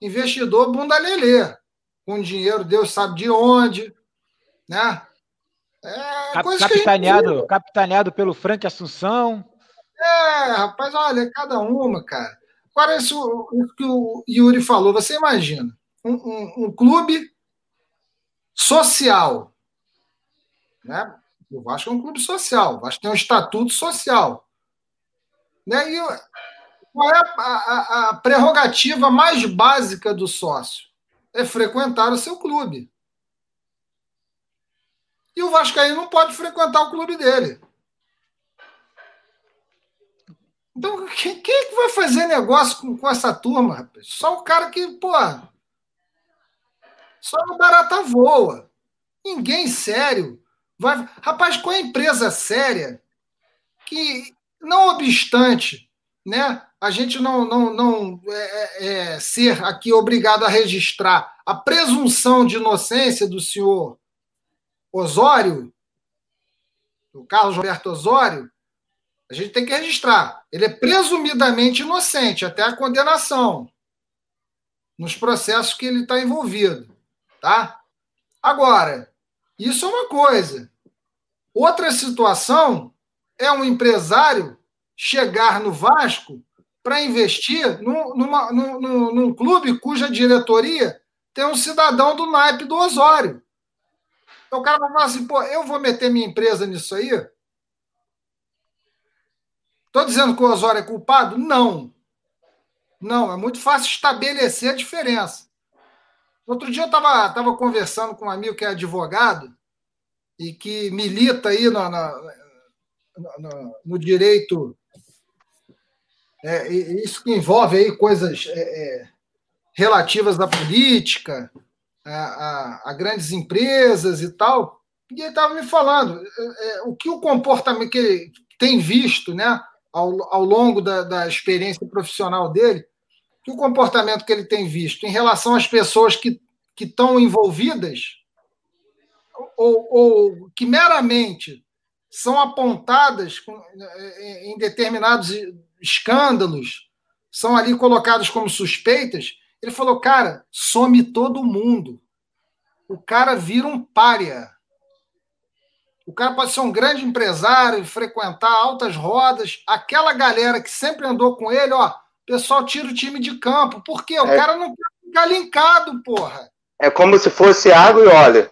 investidor bunda lelê, com dinheiro, Deus sabe de onde, né? É, Cap capitaneado, gente... capitaneado pelo Frank Assunção. É, rapaz, olha, cada uma, cara. Agora, isso, isso que o Yuri falou, você imagina, um, um, um clube social, né? O Vasco é um clube social, o Vasco tem um estatuto social. Né? E qual é a, a, a prerrogativa mais básica do sócio? É frequentar o seu clube. E o Vascaíno não pode frequentar o clube dele. Então, quem, quem é que vai fazer negócio com, com essa turma, rapaz? Só o cara que, pô, só no barata voa. Ninguém sério. Vai... Rapaz, é a empresa séria que, não obstante né, a gente não, não, não é, é, é, ser aqui obrigado a registrar a presunção de inocência do senhor Osório, do Carlos Roberto Osório, a gente tem que registrar. Ele é presumidamente inocente até a condenação nos processos que ele está envolvido, tá? Agora, isso é uma coisa. Outra situação é um empresário chegar no Vasco para investir num, numa, num, num, num, clube cuja diretoria tem um cidadão do naipe do Osório. Então o cara vai falar assim, pô, eu vou meter minha empresa nisso aí? Estou dizendo que o Osório é culpado? Não. Não, é muito fácil estabelecer a diferença. Outro dia eu estava tava conversando com um amigo que é advogado e que milita aí no, no, no, no direito é, isso que envolve aí coisas é, é, relativas à política, a, a, a, grandes empresas e tal. E ele estava me falando é, é, o que o comportamento que ele tem visto né, ao, ao longo da, da experiência profissional dele, que o comportamento que ele tem visto em relação às pessoas que, estão envolvidas ou, ou que meramente são apontadas em determinados escândalos, são ali colocados como suspeitas. Ele falou, cara, some todo mundo. O cara vira um pária. O cara pode ser um grande empresário, frequentar altas rodas. Aquela galera que sempre andou com ele, ó, pessoal tira o time de campo. Por quê? O é. cara não quer ficar linkado, porra. É como se fosse água e óleo.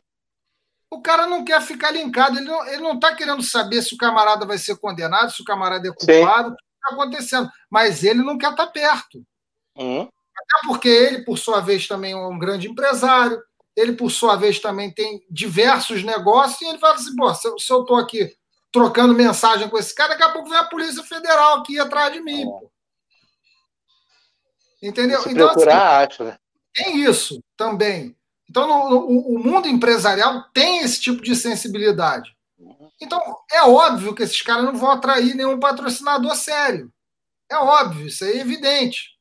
O cara não quer ficar linkado, ele não, ele não tá querendo saber se o camarada vai ser condenado, se o camarada é culpado, Sim. o que está acontecendo. Mas ele não quer estar tá perto. Uhum. Até porque ele, por sua vez, também é um grande empresário, ele, por sua vez, também tem diversos negócios, e ele fala assim: pô, se eu, tô aqui trocando mensagem com esse cara, daqui a pouco vem a Polícia Federal aqui atrás de mim. Pô. Entendeu? Se então, procurar, assim, acho, né? Tem isso também. Então, no, no, o mundo empresarial tem esse tipo de sensibilidade. Então, é óbvio que esses caras não vão atrair nenhum patrocinador sério. É óbvio, isso é evidente.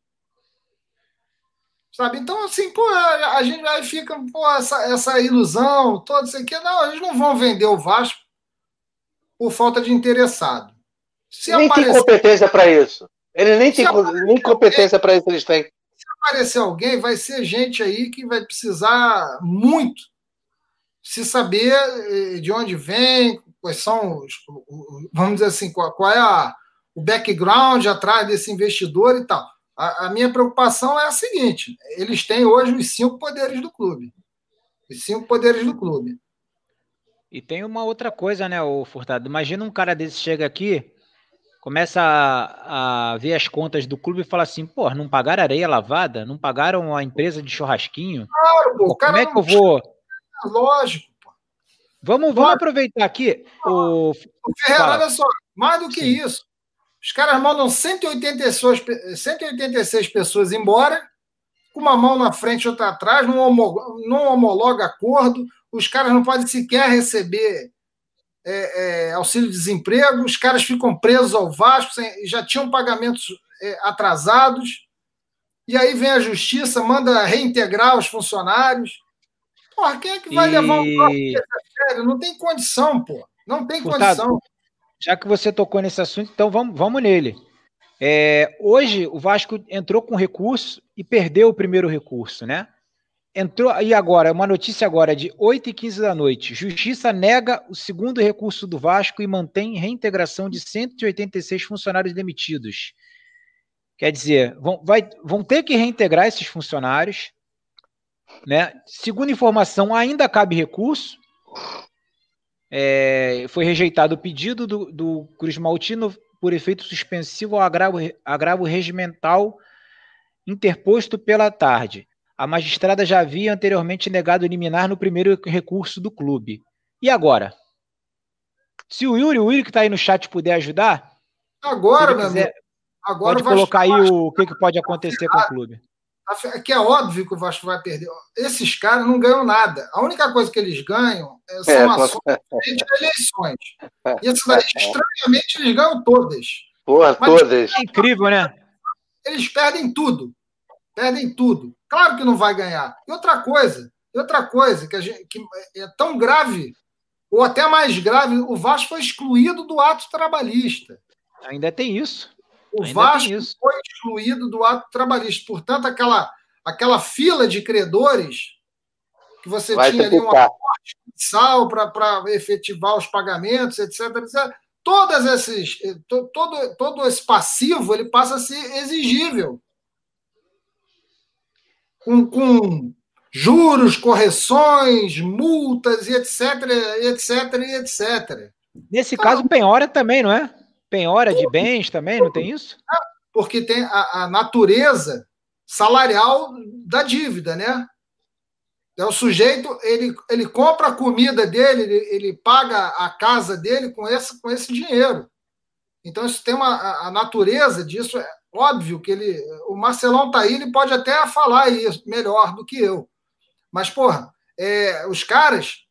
Sabe? Então, assim, pô, a gente aí fica, pô, essa, essa ilusão, todo isso aqui. Não, eles não vão vender o Vasco por falta de interessado. Se nem aparecer... tem competência para isso. Ele nem tem nem competência para isso eles têm. Se aparecer alguém, vai ser gente aí que vai precisar muito se saber eh, de onde vem, quais são os, vamos dizer assim, qual, qual é a, o background atrás desse investidor e tal. A, a, minha preocupação é a seguinte: eles têm hoje os cinco poderes do clube. Os cinco poderes do clube. E tem uma outra coisa, né, o Furtado? Imagina um cara desse chega aqui, começa a, a, ver as contas do clube e fala assim: pô, não pagaram areia lavada? Não pagaram a empresa de churrasquinho? Claro, pô, como é que eu vou. Lógico. Pô. Vamos, vamos aproveitar aqui. O, o Ferreira, olha só, mais do que Sim. isso. Os caras mandam 186, 186 pessoas embora, com uma mão na frente e outra atrás, não homologa, não homologa acordo, os caras não podem sequer receber é, é, auxílio-desemprego, os caras ficam presos ao Vasco, sem, já tinham pagamentos é, atrasados, e aí vem a justiça, manda reintegrar os funcionários. Porra, quem é que vai e... levar um sério? Não tem condição, pô. Não tem Furtado, condição já que você tocou nesse assunto, então vamos, vamos nele. É, hoje o Vasco entrou com recurso e perdeu o primeiro recurso, né? Entrou, e agora, uma notícia agora de 8 e 15 da noite. Justiça nega o segundo recurso do Vasco e mantém reintegração de 186 funcionários demitidos. Quer dizer, vão, vai, vão ter que reintegrar esses funcionários. Né? Segundo informação, ainda cabe recurso. É, foi rejeitado o pedido do, do Cruz Maltino por efeito suspensivo ao agravo, agravo regimental interposto pela tarde. A magistrada já havia anteriormente negado liminar no primeiro recurso do clube. E agora? Se o Yuri, o Yuri que está aí no chat puder ajudar, agora, meu quiser, agora pode colocar aí o que, que pode acontecer com o clube que é óbvio que o Vasco vai perder. Esses caras não ganham nada. A única coisa que eles ganham é, são é, ações de eleições. E isso daí, estranhamente, eles ganham todas. Porra, Mas, todas. É incrível, né? Eles perdem tudo. Perdem tudo. Claro que não vai ganhar. E outra coisa, outra coisa que, a gente, que é tão grave, ou até mais grave, o Vasco foi excluído do ato trabalhista. Ainda tem isso. O Ainda Vasco foi excluído do ato trabalhista. Portanto, aquela, aquela fila de credores que você Vai tinha ali um aporte mensal para efetivar os pagamentos, etc, etc. Todas esses, todo, todo esse passivo ele passa a ser exigível. Com, com juros, correções, multas e etc, etc, etc. Nesse então, caso, penhora também, não é? Penhora de bens também, não tem isso? Porque tem a, a natureza salarial da dívida, né? É o sujeito, ele, ele compra a comida dele, ele, ele paga a casa dele com esse, com esse dinheiro. Então, isso tem uma, a, natureza disso, é óbvio que ele. O Marcelão tá aí, ele pode até falar isso melhor do que eu. Mas, porra, é, os caras,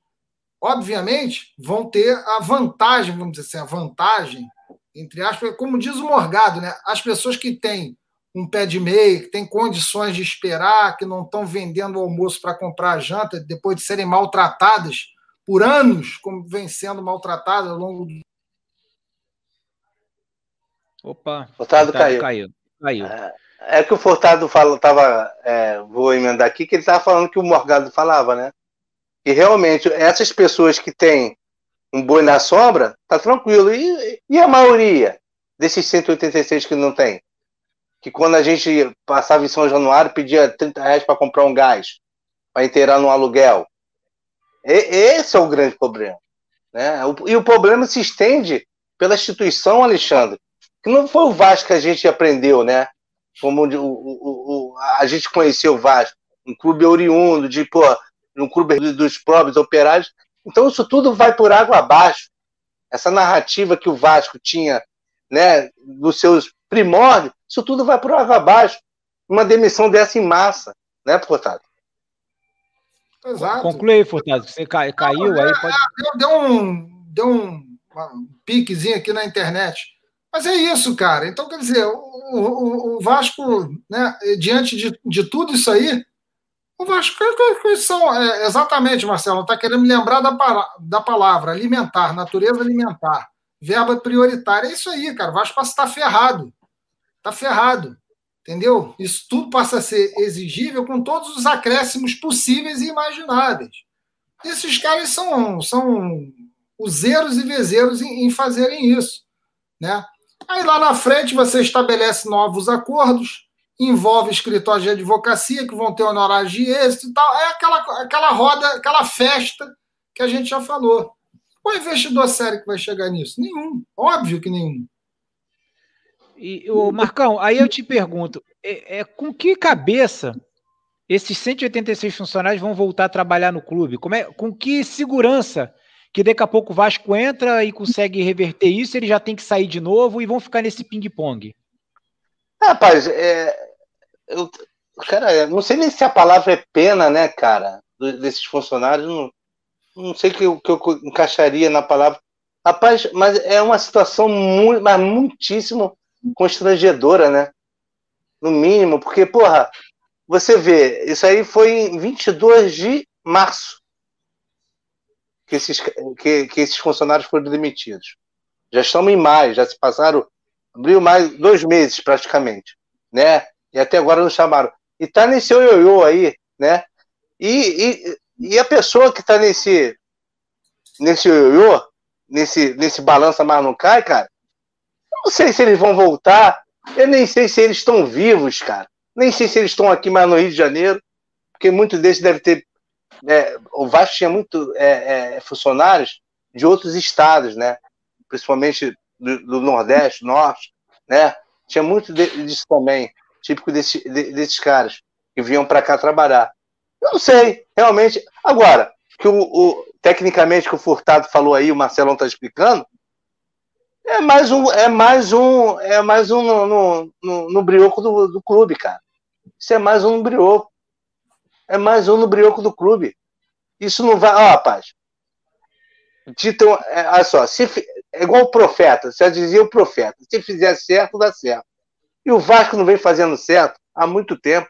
obviamente, vão ter a vantagem, vamos dizer assim, a vantagem entre aspas, como diz o Morgado, né? as pessoas que têm um pé de meia, que têm condições de esperar, que não estão vendendo o almoço para comprar a janta, depois de serem maltratadas por anos, como vem sendo maltratadas ao longo do. Opa, Furtado caiu. caiu. caiu. É, é que o Furtado fala, tava, é, vou emendar aqui, que ele estava falando que o Morgado falava, né? Que realmente essas pessoas que têm um boi na sombra, tá tranquilo. E, e a maioria desses 186 que não tem? Que quando a gente passava em São Januário, pedia 30 reais para comprar um gás, para inteirar no aluguel. E, esse é o grande problema. Né? E o problema se estende pela instituição, Alexandre. Que não foi o Vasco que a gente aprendeu, né? Como o, o, o, a gente conheceu o Vasco. Um clube oriundo, de, pô, um clube dos próprios operários. Então isso tudo vai por água abaixo. Essa narrativa que o Vasco tinha, né, dos seus primórdios, isso tudo vai por água abaixo. Uma demissão dessa em massa, né, Furtado? Exato. Conclui aí, Furtado, você cai, caiu Não, aí. Pode... É, deu, um, deu um, um piquezinho aqui na internet. Mas é isso, cara. Então, quer dizer, o, o, o Vasco, né, diante de, de tudo isso aí, o Vasco, quais são? É, exatamente, Marcelo, está querendo me lembrar da, da palavra alimentar, natureza alimentar, verba prioritária. É isso aí, cara. O Vasco passa a estar tá ferrado. Está ferrado. Entendeu? Isso tudo passa a ser exigível com todos os acréscimos possíveis e imagináveis. Esses caras são, são os zeros e vezeiros em, em fazerem isso. Né? Aí lá na frente você estabelece novos acordos, envolve escritórios de advocacia que vão ter honorários de êxito e tal. É aquela, aquela roda, aquela festa que a gente já falou. Qual investidor sério que vai chegar nisso? Nenhum. Óbvio que nenhum. E, o Marcão, aí eu te pergunto, é, é, com que cabeça esses 186 funcionários vão voltar a trabalhar no clube? Como é, com que segurança que daqui a pouco o Vasco entra e consegue reverter isso, ele já tem que sair de novo e vão ficar nesse ping-pong? Rapaz, é, eu, cara, não sei nem se a palavra é pena, né, cara, desses funcionários, não, não sei o que, eu, que eu encaixaria na palavra. Rapaz, mas é uma situação muito, mas muitíssimo constrangedora, né? No mínimo, porque, porra, você vê, isso aí foi em 22 de março que esses, que, que esses funcionários foram demitidos. Já estamos em maio, já se passaram, abriu mais dois meses praticamente, né? E até agora não chamaram. E tá nesse ioiô aí, né? E, e, e a pessoa que tá nesse nesse ioiô, nesse, nesse balança mas não cai, cara, eu não sei se eles vão voltar, eu nem sei se eles estão vivos, cara. Nem sei se eles estão aqui mais no Rio de Janeiro, porque muitos deles devem ter. É, o Vasco tinha muito é, é, funcionários de outros estados, né? Principalmente do, do Nordeste, Norte, né? Tinha muito disso também típico desse, de, desses caras que vinham para cá trabalhar. Eu não sei, realmente. Agora, que o, o, tecnicamente que o Furtado falou aí, o Marcelão está explicando, é mais um, é mais um, é mais um no, no, no, no brioco do, do clube, cara. Isso é mais um no brioco. É mais um no brioco do clube. Isso não vai. Ó, rapaz. Dito, é, olha só, se, é igual o profeta, já dizia o profeta: se fizer certo, dá certo. E o Vasco não vem fazendo certo há muito tempo.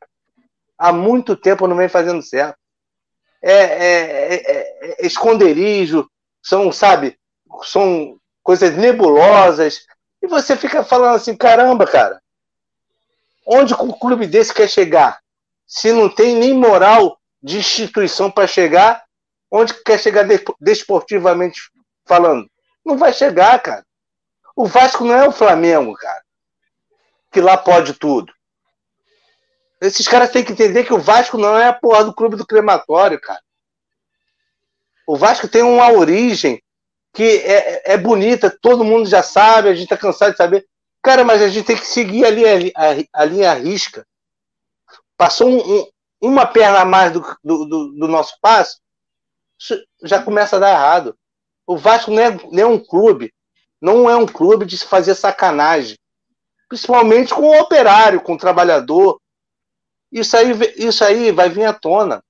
Há muito tempo não vem fazendo certo. É, é, é, é esconderijo, são, sabe, são coisas nebulosas. E você fica falando assim, caramba, cara, onde um clube desse quer chegar? Se não tem nem moral de instituição para chegar, onde quer chegar desportivamente falando? Não vai chegar, cara. O Vasco não é o Flamengo, cara que lá pode tudo. Esses caras têm que entender que o Vasco não é a porra do clube do crematório, cara. O Vasco tem uma origem que é, é bonita, todo mundo já sabe, a gente tá cansado de saber. Cara, mas a gente tem que seguir ali a, a, a linha risca. Passou um, um, uma perna a mais do, do, do, do nosso passo, já começa a dar errado. O Vasco não é, não é um clube, não é um clube de se fazer sacanagem principalmente com o operário, com o trabalhador. Isso aí, isso aí vai vir à tona.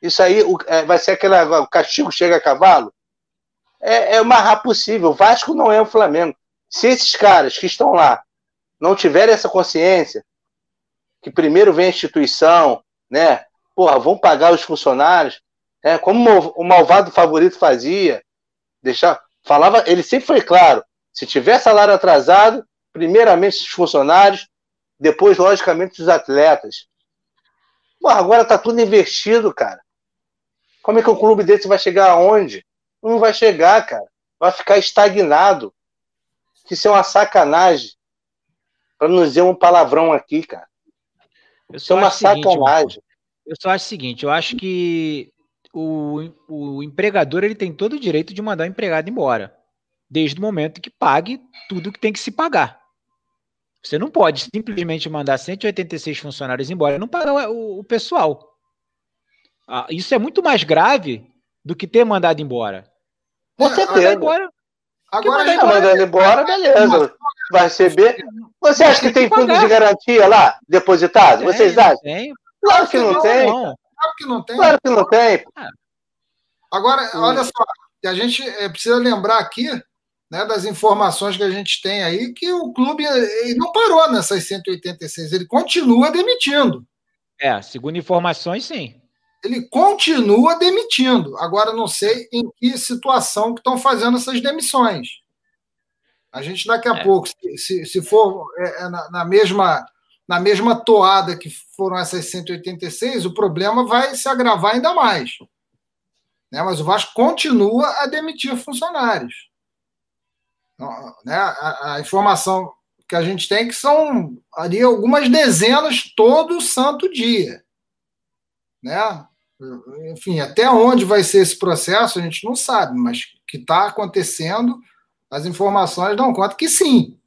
Isso aí o, é, vai ser aquele o castigo chega a cavalo. É, é o mais rápido possível. O Vasco não é o Flamengo. Se esses caras que estão lá não tiverem essa consciência, que primeiro vem a instituição, né? Porra, vão pagar os funcionários, né? Como o malvado favorito fazia, deixar, falava, ele sempre foi claro, se tiver salário atrasado, primeiramente os funcionários, depois, logicamente, os atletas. Pô, agora está tudo investido, cara. Como é que um clube desse vai chegar aonde? Não vai chegar, cara. vai ficar estagnado. Isso é uma sacanagem. Para não dizer um palavrão aqui, cara. Isso é uma sacanagem. Seguinte, eu só acho o seguinte, eu acho que o, o empregador ele tem todo o direito de mandar o empregado embora, desde o momento que pague tudo que tem que se pagar. Você não pode simplesmente mandar 186 funcionários embora e não pagar o, o pessoal. Ah, isso é muito mais grave do que ter mandado embora. Com certeza. Embora, Agora, mandar embora, mandando embora, beleza. Vai receber. Você acha que tem fundo de garantia lá, depositado? Tem, Vocês acham? Tem. Claro que não tem. Claro que não tem. Claro que não tem. Agora, olha só, a gente eh, precisa lembrar aqui né, das informações que a gente tem aí, que o clube não parou nessas 186, ele continua demitindo. É, segundo informações, sim. Ele continua demitindo. Agora, não sei em que situação que estão fazendo essas demissões. A gente, daqui a é. pouco, se, se for é, é na, na, mesma, na mesma toada que foram essas 186, o problema vai se agravar ainda mais. Né? Mas o Vasco continua a demitir funcionários. Né? A, a, informação que a gente tem é que são ali algumas dezenas todo santo dia. Né? Enfim, até onde vai ser esse processo a gente não sabe, mas que está acontecendo, as informações dão conta que sim.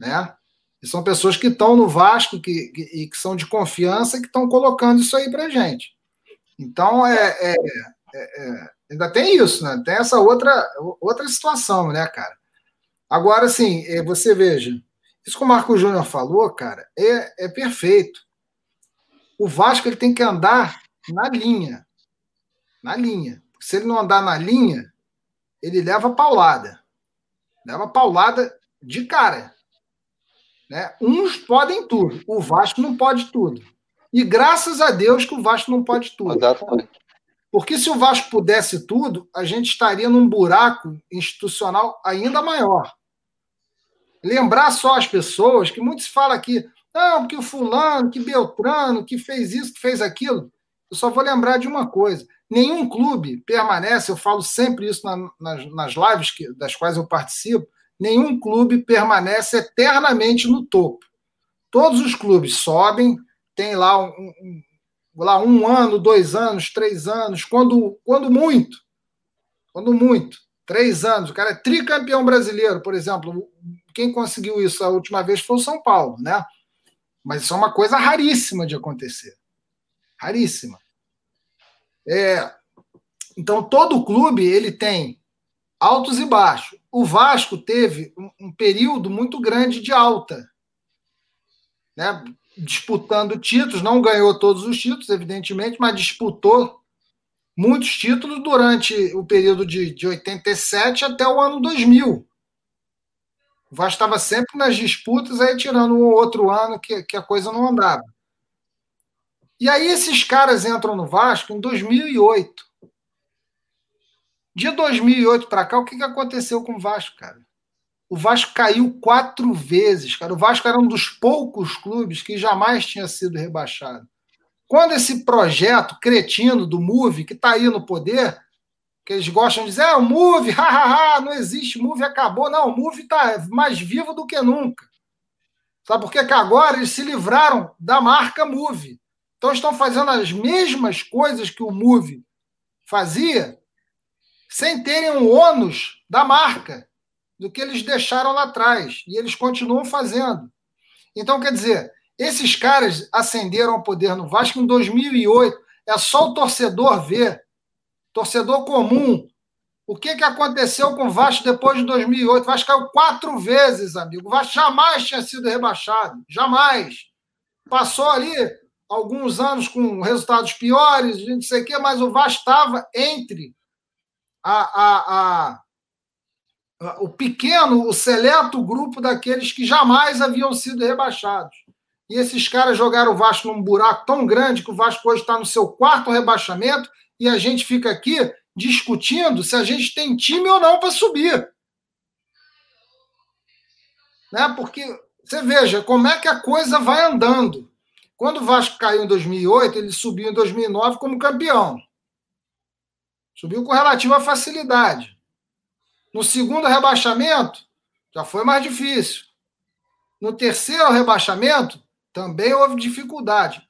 Né? E são pessoas que estão no Vasco que, que, e que são de confiança que estão colocando isso aí para gente. Então, é, é, é, é, ainda tem isso, né? tem essa outra, outra situação, né, cara? Agora, assim, é, você veja, isso que o Marco Júnior falou, cara, é, é perfeito. O Vasco ele tem que andar na linha. Na linha. Se ele não andar na linha, ele leva paulada. Leva paulada de cara. Né? Uns podem tudo, o Vasco não pode tudo. E graças a Deus que o Vasco não pode tudo. Exatamente. Porque se o Vasco pudesse tudo, a gente estaria num buraco institucional ainda maior. Lembrar só as pessoas, que muitos falam aqui, não, que o fulano, que Beltrano, que fez isso, que fez aquilo. Eu só vou lembrar de uma coisa: nenhum clube permanece, eu falo sempre isso na, nas, nas lives que, das quais eu participo, nenhum clube permanece eternamente no topo. Todos os clubes sobem, tem lá um, um, lá um ano, dois anos, três anos, quando, quando muito. Quando muito. Três anos. O cara é tricampeão brasileiro, por exemplo. Quem conseguiu isso a última vez foi o São Paulo, né? Mas isso é uma coisa raríssima de acontecer. Raríssima. É, então, todo clube ele tem altos e baixos. O Vasco teve um, um período muito grande de alta. Né? Disputando títulos, não ganhou todos os títulos, evidentemente, mas disputou muitos títulos durante o período de, de 87 até o ano 2000. O Vasco estava sempre nas disputas, aí tirando um ou outro ano que, que a coisa não andava. E aí esses caras entram no Vasco em 2008. De 2008 para cá, o que, que aconteceu com o Vasco, cara? O Vasco caiu quatro vezes, cara. O Vasco era um dos poucos clubes que jamais tinha sido rebaixado. Quando esse projeto cretino do MOVE, que está aí no poder, que eles gostam de dizer, ah, o MOVE, hahaha, não existe, o MOVE acabou. Não, o MOVE está mais vivo do que nunca. Sabe por quê? Que agora eles se livraram da marca MOVE. Então estão fazendo as mesmas coisas que o MOVE fazia, sem terem um ônus da marca do que eles deixaram lá atrás. E eles continuam fazendo. Então, quer dizer, esses caras ascenderam ao poder no Vasco em 2008. É só o torcedor ver, torcedor comum, o que, que aconteceu com o Vasco depois de 2008. O Vasco caiu quatro vezes, amigo. O Vasco jamais tinha sido rebaixado. Jamais. Passou ali alguns anos com resultados piores, não sei o quê, mas o Vasco estava entre a, a, a o pequeno, o seleto grupo daqueles que jamais haviam sido rebaixados. E esses caras jogaram o Vasco num buraco tão grande que o Vasco hoje está no seu quarto rebaixamento e a gente fica aqui discutindo se a gente tem time ou não para subir. Né? Porque você veja como é que a coisa vai andando. Quando o Vasco caiu em 2008, ele subiu em 2009 como campeão. Subiu com relativa facilidade. No segundo rebaixamento, já foi mais difícil. No terceiro rebaixamento, também houve dificuldade.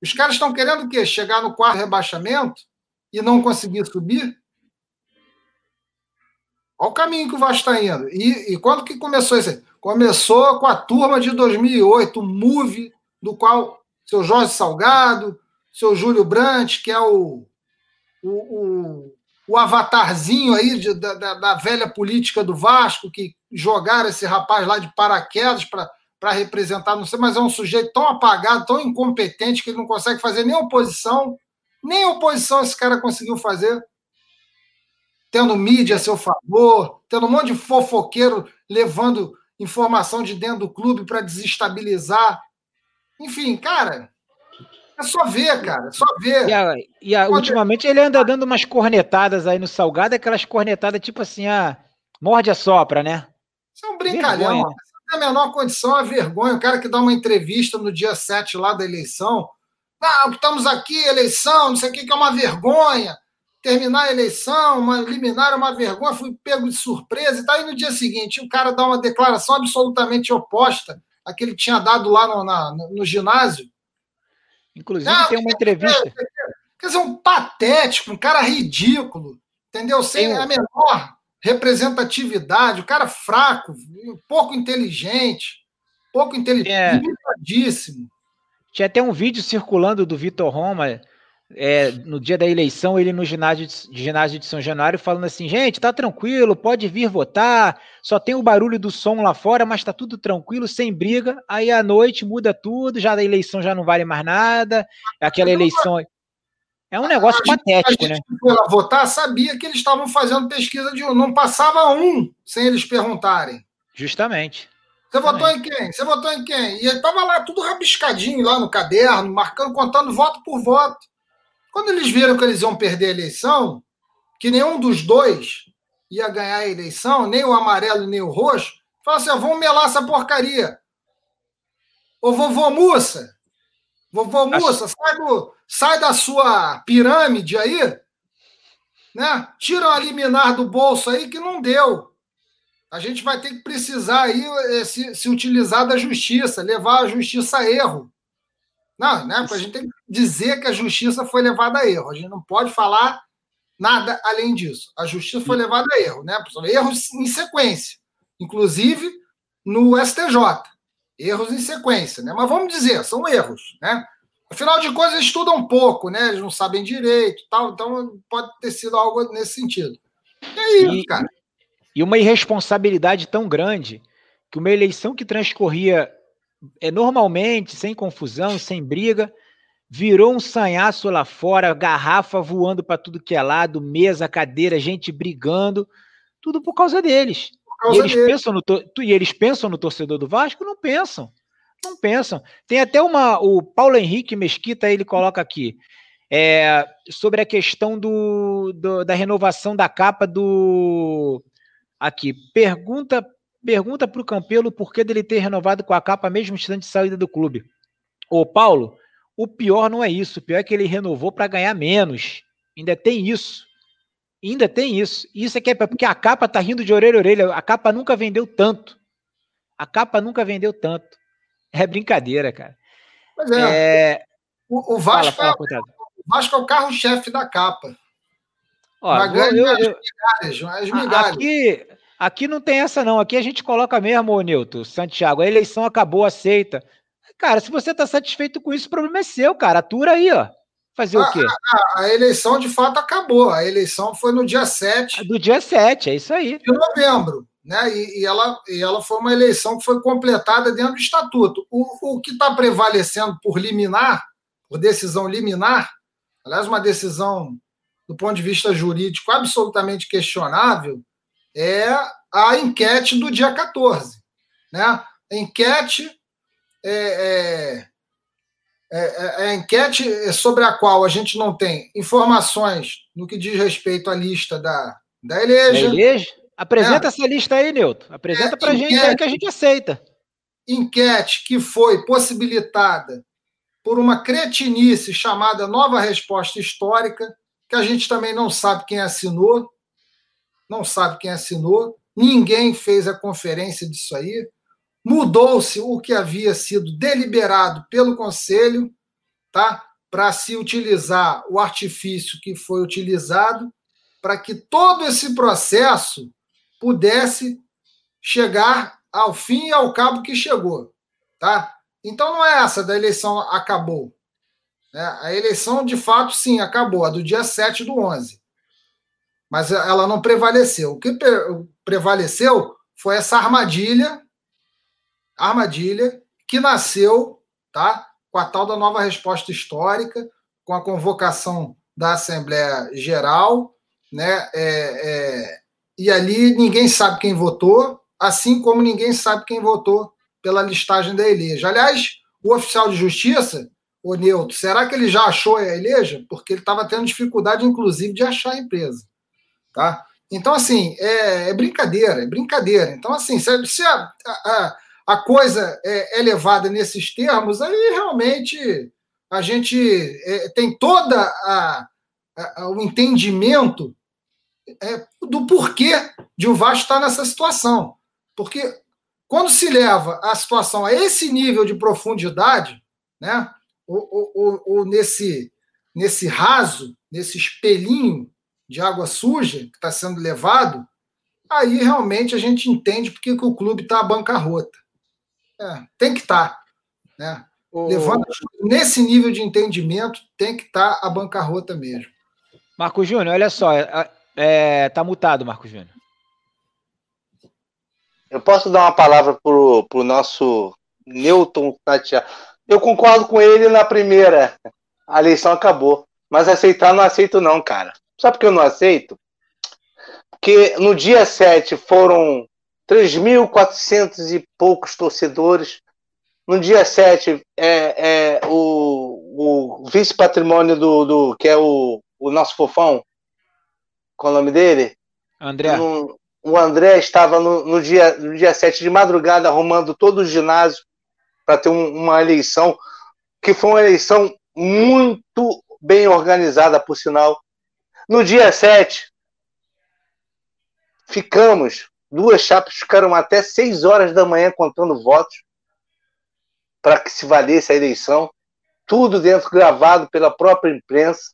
Os caras estão querendo o quê? Chegar no quarto rebaixamento e não conseguir subir? Olha o caminho que o Vasco está indo. E, e, quando que começou isso? Começou com a turma de 2008, o MOVE, do qual seu Jorge Salgado, seu Júlio Brandt, que é o, o, o, o avatarzinho aí de, da, da, velha política do Vasco, que jogaram esse rapaz lá de paraquedas para representar, não sei, mas é um sujeito tão apagado, tão incompetente, que ele não consegue fazer nem oposição, nem oposição esse cara conseguiu fazer tendo mídia a seu favor, tendo um monte de fofoqueiro levando informação de dentro do clube para desestabilizar. Enfim, cara, é só ver, cara, é só ver. E, a, e a, ultimamente ele anda dando umas cornetadas aí no Salgado, aquelas cornetadas tipo assim, ah, morde a sopra, né? Isso é um brincalhão. Tem a menor condição, é vergonha. O cara que dá uma entrevista no dia 7 lá da eleição. Não, estamos aqui, eleição, não sei o que, que é uma vergonha terminar a eleição, uma liminar, uma vergonha, fui pego de surpresa e tal. E no dia seguinte, o cara dá uma declaração absolutamente oposta à que ele tinha dado lá no, na, no ginásio. Inclusive, ah, tem uma entrevista. Quer dizer, um patético, um cara ridículo, entendeu? Sem a menor representatividade, o cara fraco, pouco inteligente, pouco inteligente, é. limitadíssimo. Tinha até um vídeo circulando do Vitor Roma é, no dia da eleição, ele no ginásio de, ginásio de São Januário, falando assim: gente, tá tranquilo, pode vir votar, só tem o barulho do som lá fora, mas tá tudo tranquilo, sem briga. Aí à noite muda tudo, já da eleição já não vale mais nada, aquela eleição. É um negócio a patético, gente, né? Lá votar, sabia que eles estavam fazendo pesquisa de um, não passava um sem eles perguntarem. Justamente. Você votou em quem? Você votou em quem? E ele tava lá tudo rabiscadinho lá no caderno, marcando, contando voto por voto. Quando eles viram que eles iam perder a eleição, que nenhum dos dois ia ganhar a eleição, nem o amarelo nem o roxo, falaram assim: vamos melar essa porcaria. Ô vovô Mussa, vovô Mussa, sai, do, sai da sua pirâmide aí, né? Tira uma liminar do bolso aí que não deu. A gente vai ter que precisar aí eh, se, se utilizar da justiça, levar a justiça a erro. Não, né? A gente tem que dizer que a justiça foi levada a erro. A gente não pode falar nada além disso. A justiça foi levada a erro, né? Erros em sequência, inclusive no STJ. Erros em sequência, né? Mas vamos dizer, são erros, né? Afinal de contas, eles estudam um pouco, né? Eles não sabem direito tal, então pode ter sido algo nesse sentido. E é isso, e, cara. E uma irresponsabilidade tão grande que uma eleição que transcorria é, normalmente, sem confusão, sem briga, virou um sanhaço lá fora, garrafa voando para tudo que é lado, mesa, cadeira, gente brigando, tudo por causa deles. Por causa e, eles pensam no e eles pensam no torcedor do Vasco? Não pensam. Não pensam. Tem até uma. O Paulo Henrique Mesquita, ele coloca aqui. É, sobre a questão do, do, da renovação da capa do. Aqui. Pergunta Pergunta para o Campelo por que dele ter renovado com a capa mesmo instante de saída do clube. Ô, Paulo, o pior não é isso. O pior é que ele renovou para ganhar menos. Ainda tem isso. Ainda tem isso. Isso é que é porque a capa tá rindo de orelha a orelha. A capa nunca vendeu tanto. A capa nunca vendeu tanto. É brincadeira, cara. Pois é. é... O, o, Vasco fala, fala, é, o Vasco é o carro-chefe da capa. Ó, eu, eu, eu, migalhas, as migalhas. Aqui, Aqui não tem essa, não. Aqui a gente coloca mesmo, ô Nilton, Santiago, a eleição acabou, aceita. Cara, se você está satisfeito com isso, o problema é seu, cara. Atura aí, ó. Fazer a, o quê? A, a, eleição de fato acabou. A eleição foi no dia 7. Do dia 7, é isso aí. De novembro. Né? E, e, ela, e ela foi uma eleição que foi completada dentro do estatuto. O, o que está prevalecendo por liminar, por decisão liminar, aliás, uma decisão do ponto de vista jurídico absolutamente questionável, é a enquete do dia 14. Né? A enquete é, é, é, é, a enquete sobre a qual a gente não tem informações no que diz respeito à lista da, da Eleja. Da Apresenta é. essa lista aí, Nilton. Apresenta é, para a gente aí que a gente aceita. Enquete que foi possibilitada por uma cretinice chamada Nova Resposta Histórica, que a gente também não sabe quem assinou, não sabe quem assinou, ninguém fez a conferência disso aí, mudou-se o que havia sido deliberado pelo Conselho, tá? Para se utilizar o artifício que foi utilizado, para que todo esse processo pudesse chegar ao fim e ao cabo que chegou, tá? Então não é essa da eleição acabou. Né? A eleição, de fato, sim, acabou, a do dia 7 do 11. Mas ela não prevaleceu. O que prevaleceu foi essa armadilha, armadilha que nasceu tá, com a tal da nova resposta histórica, com a convocação da Assembleia Geral, né? É, é, e ali ninguém sabe quem votou, assim como ninguém sabe quem votou pela listagem da Eleja. Aliás, o oficial de justiça, o Neuto, será que ele já achou a Eleja? Porque ele estava tendo dificuldade, inclusive, de achar a empresa. Tá? Então, assim, é, é brincadeira, é brincadeira. Então, assim, se, se a, a, a, coisa é, é, levada nesses termos, aí realmente a gente é, tem toda a, a, o entendimento é, do porquê de o Vasco estar nessa situação. Porque quando se leva a situação a esse nível de profundidade, né, ou, ou, ou nesse, nesse raso, nesse espelhinho de água suja que está sendo levado, aí realmente a gente entende porque que o clube está à bancarrota. É, tem que estar. Tá, né? O... Levando nesse nível de entendimento, tem que estar tá a bancarrota mesmo. Marco Júnior, olha só, é, é, tá mutado, Marco Júnior. Eu posso dar uma palavra pro, pro nosso Newton Tatiana. Eu concordo com ele na primeira. A eleição acabou. Mas aceitar não aceito, não, cara. Sabe por que eu não aceito? Porque no dia 7 foram 3.400 e poucos torcedores. No dia 7, é, é o, o vice-patrimônio do, do. que é o, o nosso fofão. Qual é o nome dele? André. No, o André estava no, no, dia, no dia 7 de madrugada arrumando todo o ginásio para ter um, uma eleição, que foi uma eleição muito bem organizada, por sinal. No dia 7, ficamos, duas chapas ficaram até 6 horas da manhã contando votos para que se valesse a eleição, tudo dentro gravado pela própria imprensa.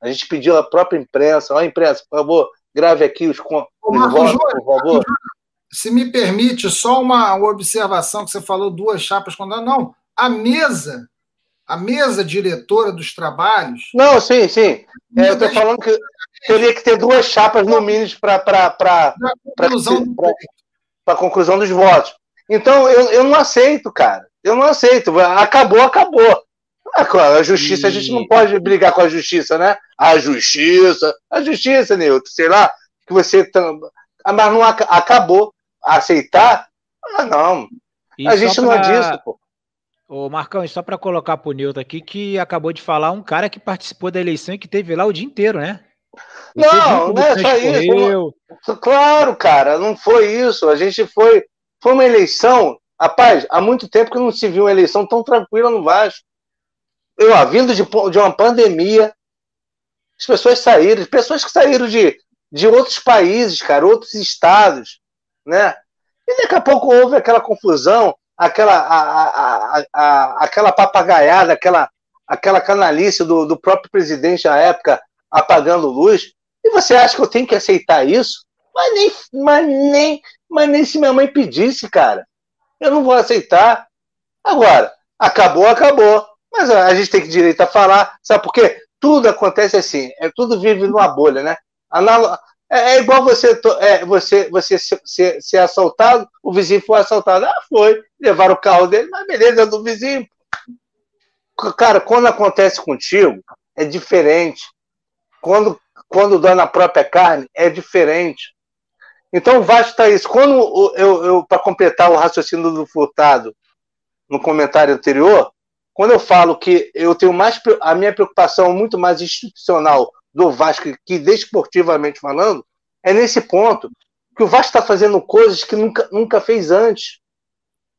A gente pediu à própria imprensa, ó, imprensa, por favor, grave aqui os, os votos, por favor. Se me permite, só uma observação que você falou, duas chapas quando não, a mesa, a mesa diretora dos trabalhos. Não, sim, sim. É, eu estou falando que teria que ter duas chapas no mínimo para para a conclusão dos votos. Então eu, eu não aceito, cara. Eu não aceito. Acabou, acabou. A justiça, a gente não pode brigar com a justiça, né? A justiça, a justiça, Nilton, sei lá, que você. Ah, mas não acabou. Aceitar? Ah, não. E a gente pra... não é disso, pô. Ô, Marcão, só para colocar pro Nilton aqui, que acabou de falar um cara que participou da eleição e que teve lá o dia inteiro, né? não, não é só isso. Claro, cara, não foi isso. A gente foi. Foi uma eleição. Rapaz, há muito tempo que não se viu uma eleição tão tranquila no Vasco eu, ó, vindo de, de uma pandemia, as pessoas saíram, pessoas que saíram de, de outros países, cara, outros estados, né? E daqui a pouco houve aquela confusão, aquela, a, a, a, aquela papagaiada, aquela, aquela canalice do, do próprio presidente à época apagando luz. E você acha que eu tenho que aceitar isso? Mas nem, mas nem, mas nem se minha mãe pedisse, cara. Eu não vou aceitar. Agora, acabou, acabou. Mas a gente tem que direito a falar, sabe por quê? Tudo acontece assim, é, tudo vive numa bolha, né? Analo é, é, igual você, é, você, você ser, ser, assaltado, o vizinho foi assaltado. Ah, foi, levaram o carro dele, mas beleza, é do vizinho. Cara, quando acontece contigo, é diferente. Quando, quando dá na própria carne, é diferente. Então, basta isso. Quando eu, eu para completar o raciocínio do Furtado no comentário anterior, quando eu falo que eu tenho mais a minha preocupação muito mais institucional do Vasco que desportivamente falando, é nesse ponto que o Vasco está fazendo coisas que nunca, nunca fez antes.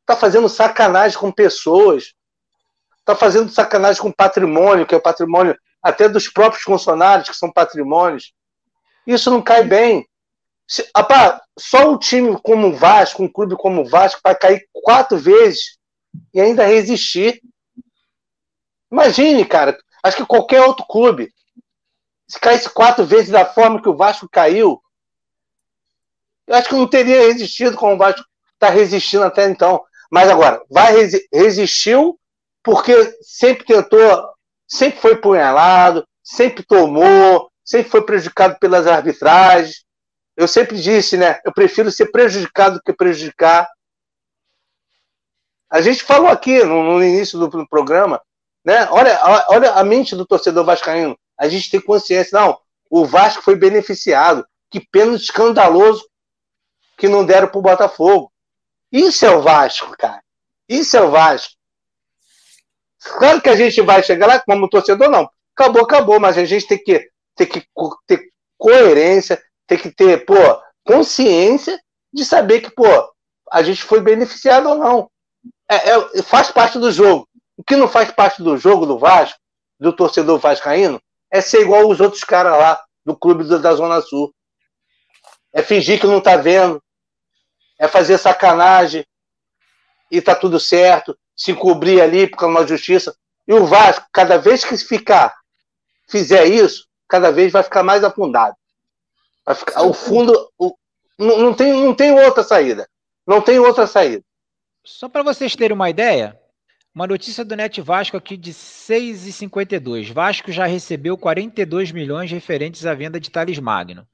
Está fazendo sacanagem com pessoas. Está fazendo sacanagem com patrimônio, que é o patrimônio até dos próprios funcionários, que são patrimônios. Isso não cai bem. Se, apá, só um time como o Vasco, um clube como o Vasco, vai cair quatro vezes e ainda resistir. Imagine, cara. Acho que qualquer outro clube, se caísse quatro vezes da forma que o Vasco caiu, eu acho que não teria resistido como o Vasco está resistindo até então. Mas agora, vai resi resistiu porque sempre tentou, sempre foi punhalado, sempre tomou, sempre foi prejudicado pelas arbitragens. Eu sempre disse, né? Eu prefiro ser prejudicado do que prejudicar. A gente falou aqui no, no início do, do, programa, né? Olha, olha a mente do torcedor vascaíno. A gente tem consciência, não. O Vasco foi beneficiado. Que pênalti escandaloso que não deram para o Botafogo. Isso é o Vasco, cara. Isso é o Vasco. Claro que a gente vai chegar lá como torcedor, não. Acabou, acabou, mas a gente tem que, tem que ter coerência, tem que ter, pô, consciência de saber que, pô, a gente foi beneficiado ou não. É, é, faz parte do jogo. O que não faz parte do jogo do Vasco, do torcedor vascaíno, é ser igual os outros caras lá do clube da Zona Sul. É fingir que não tá vendo, é fazer sacanagem e tá tudo certo, se cobrir ali por uma justiça. E o Vasco, cada vez que ficar, fizer isso, cada vez vai ficar mais afundado. Vai ficar, o fundo o, não, não, tem, não tem outra saída. Não tem outra saída. Só para vocês terem uma ideia, uma notícia do Net Vasco aqui de 6,52. Vasco já recebeu 42 milhões referentes à venda de Thales Magno.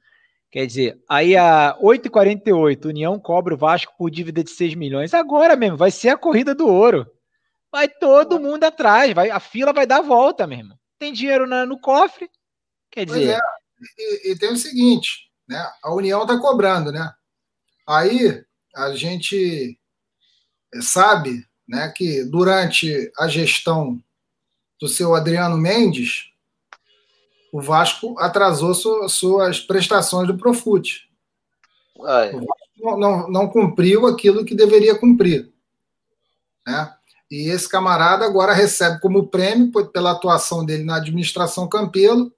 Quer dizer, aí a 8,48, União cobra o Vasco por dívida de 6 milhões. Agora mesmo, vai ser a corrida do ouro. Vai todo mundo atrás, vai, a fila vai dar a volta mesmo. Tem dinheiro na, no cofre. Quer dizer. É. E, e, tem o seguinte, né? A União está cobrando, né? Aí a gente sabe né, que durante a gestão do seu Adriano Mendes, o Vasco atrasou su, suas prestações do Profute. Não, não, não, cumpriu aquilo que deveria cumprir. Né? E esse camarada agora recebe como prêmio, pela atuação dele na administração Campelo,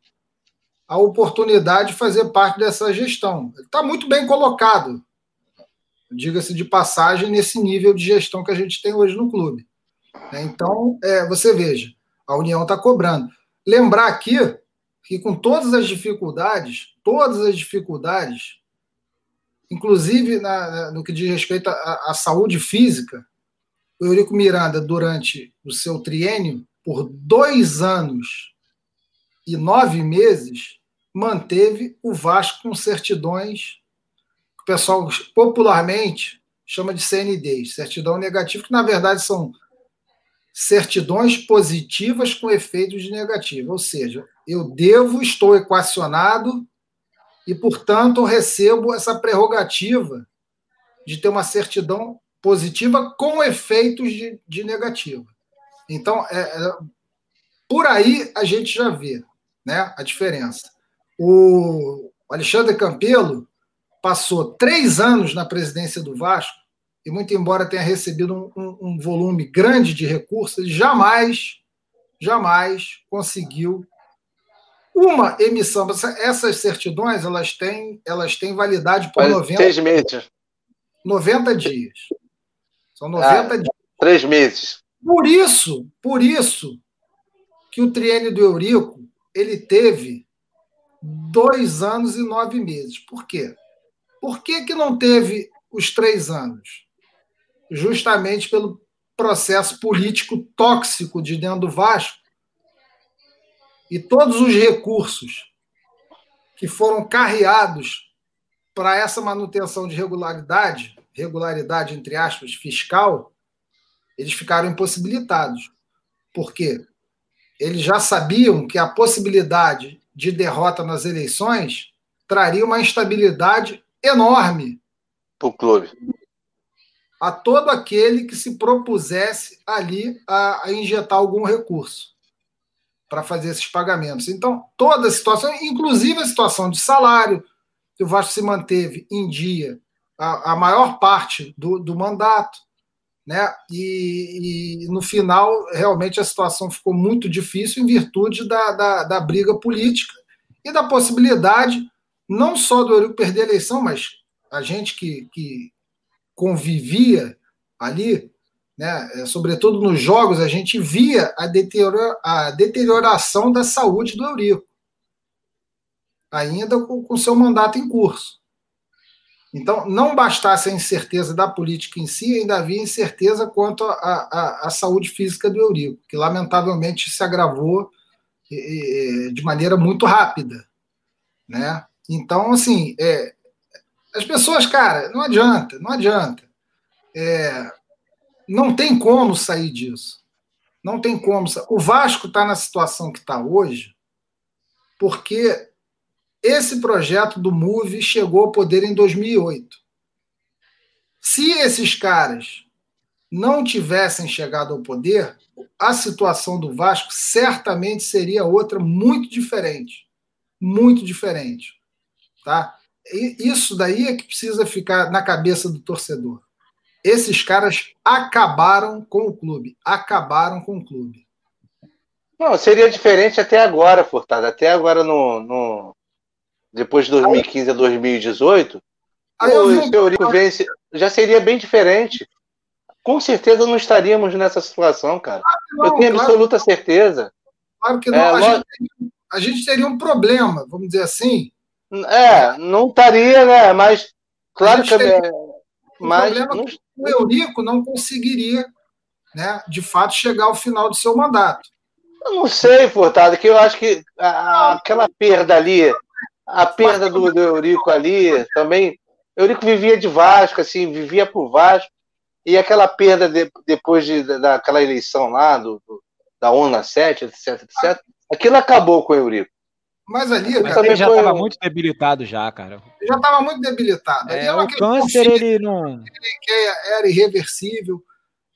a oportunidade de fazer parte dessa gestão. Ele está muito bem colocado, diga-se de passagem, nesse nível de gestão que a gente tem hoje no clube. Né? Então, é, você veja, a União está cobrando. Lembrar aqui que com todas as dificuldades, todas as dificuldades, inclusive na, no que diz respeito à, à saúde física, o Eurico Miranda, durante o seu triênio, por dois anos e nove meses, manteve o Vasco com certidões o pessoal popularmente chama de CNDs, certidão negativa, que na verdade são certidões positivas com efeitos de negativo, ou seja, eu devo, estou equacionado e, portanto, recebo essa prerrogativa de ter uma certidão positiva com efeitos de, de negativa. Então, é, é, por aí a gente já vê né, a diferença. O Alexandre Campelo passou três anos na presidência do Vasco e, muito embora tenha recebido um, um, um volume grande de recursos, ele jamais, jamais conseguiu uma emissão. Essas certidões elas têm, elas têm validade por 90 Seis meses. 90 dias. São 90 ah, dias. Três meses. Por isso, por isso que o triênio do Eurico ele teve dois anos e nove meses. Por quê? Por que, que não teve os três anos? Justamente pelo processo político tóxico de dentro do Vasco, e todos os recursos que foram carreados para essa manutenção de regularidade, regularidade entre aspas, fiscal, eles ficaram impossibilitados. Por quê? Eles já sabiam que a possibilidade de derrota nas eleições traria uma instabilidade enorme para o clube. A todo aquele que se propusesse ali a, a injetar algum recurso para fazer esses pagamentos. Então, toda a situação, inclusive a situação de salário, que o Vasco se manteve em dia a, a maior parte do, do mandato, né? E, e, no final, realmente, a situação ficou muito difícil em virtude da, da, da briga política e da possibilidade não só do Eurico perder a eleição, mas a gente que, que convivia ali, né, é, sobretudo nos jogos, a gente via a, deteriora, a deterioração da saúde do Eurico, ainda com, com seu mandato em curso. Então, não bastasse a incerteza da política em si, ainda havia incerteza quanto à saúde física do Eurico, que lamentavelmente se agravou de maneira muito rápida. Né? Então, assim, é, as pessoas, cara, não adianta, não adianta. É, não tem como sair disso. Não tem como. O Vasco está na situação que está hoje porque esse projeto do MOVE chegou ao poder em 2008. Se esses caras não tivessem chegado ao poder, a situação do Vasco certamente seria outra muito diferente. Muito diferente. Tá? E isso daí é que precisa ficar na cabeça do torcedor. Esses caras acabaram com o clube. Acabaram com o clube. Não, seria diferente até agora, Furtado. Até agora no, no, depois de 2015 a 2018, Aí o Eurico vence, já seria bem diferente. Com certeza não estaríamos nessa situação, cara. Não, eu tenho claro, absoluta certeza. Claro que não. É, a, gente a, gente teria, um problema, vamos dizer assim. É, não estaria, né? Mas, claro que. Um mas não... o Eurico não conseguiria, né, de fato, chegar ao final do seu mandato. Eu não sei, Furtado, que eu acho que a, aquela perda ali a perda do, do Eurico ali também. Eurico vivia de Vasco, assim, vivia por Vasco. E aquela perda de, depois de, daquela eleição lá, do, do, da ONU 7, etc, etc, aquilo acabou com o Eurico. Mas ali, Mas também já estava muito debilitado já, cara. Já estava muito debilitado. É, o câncer, ele não... Que era irreversível,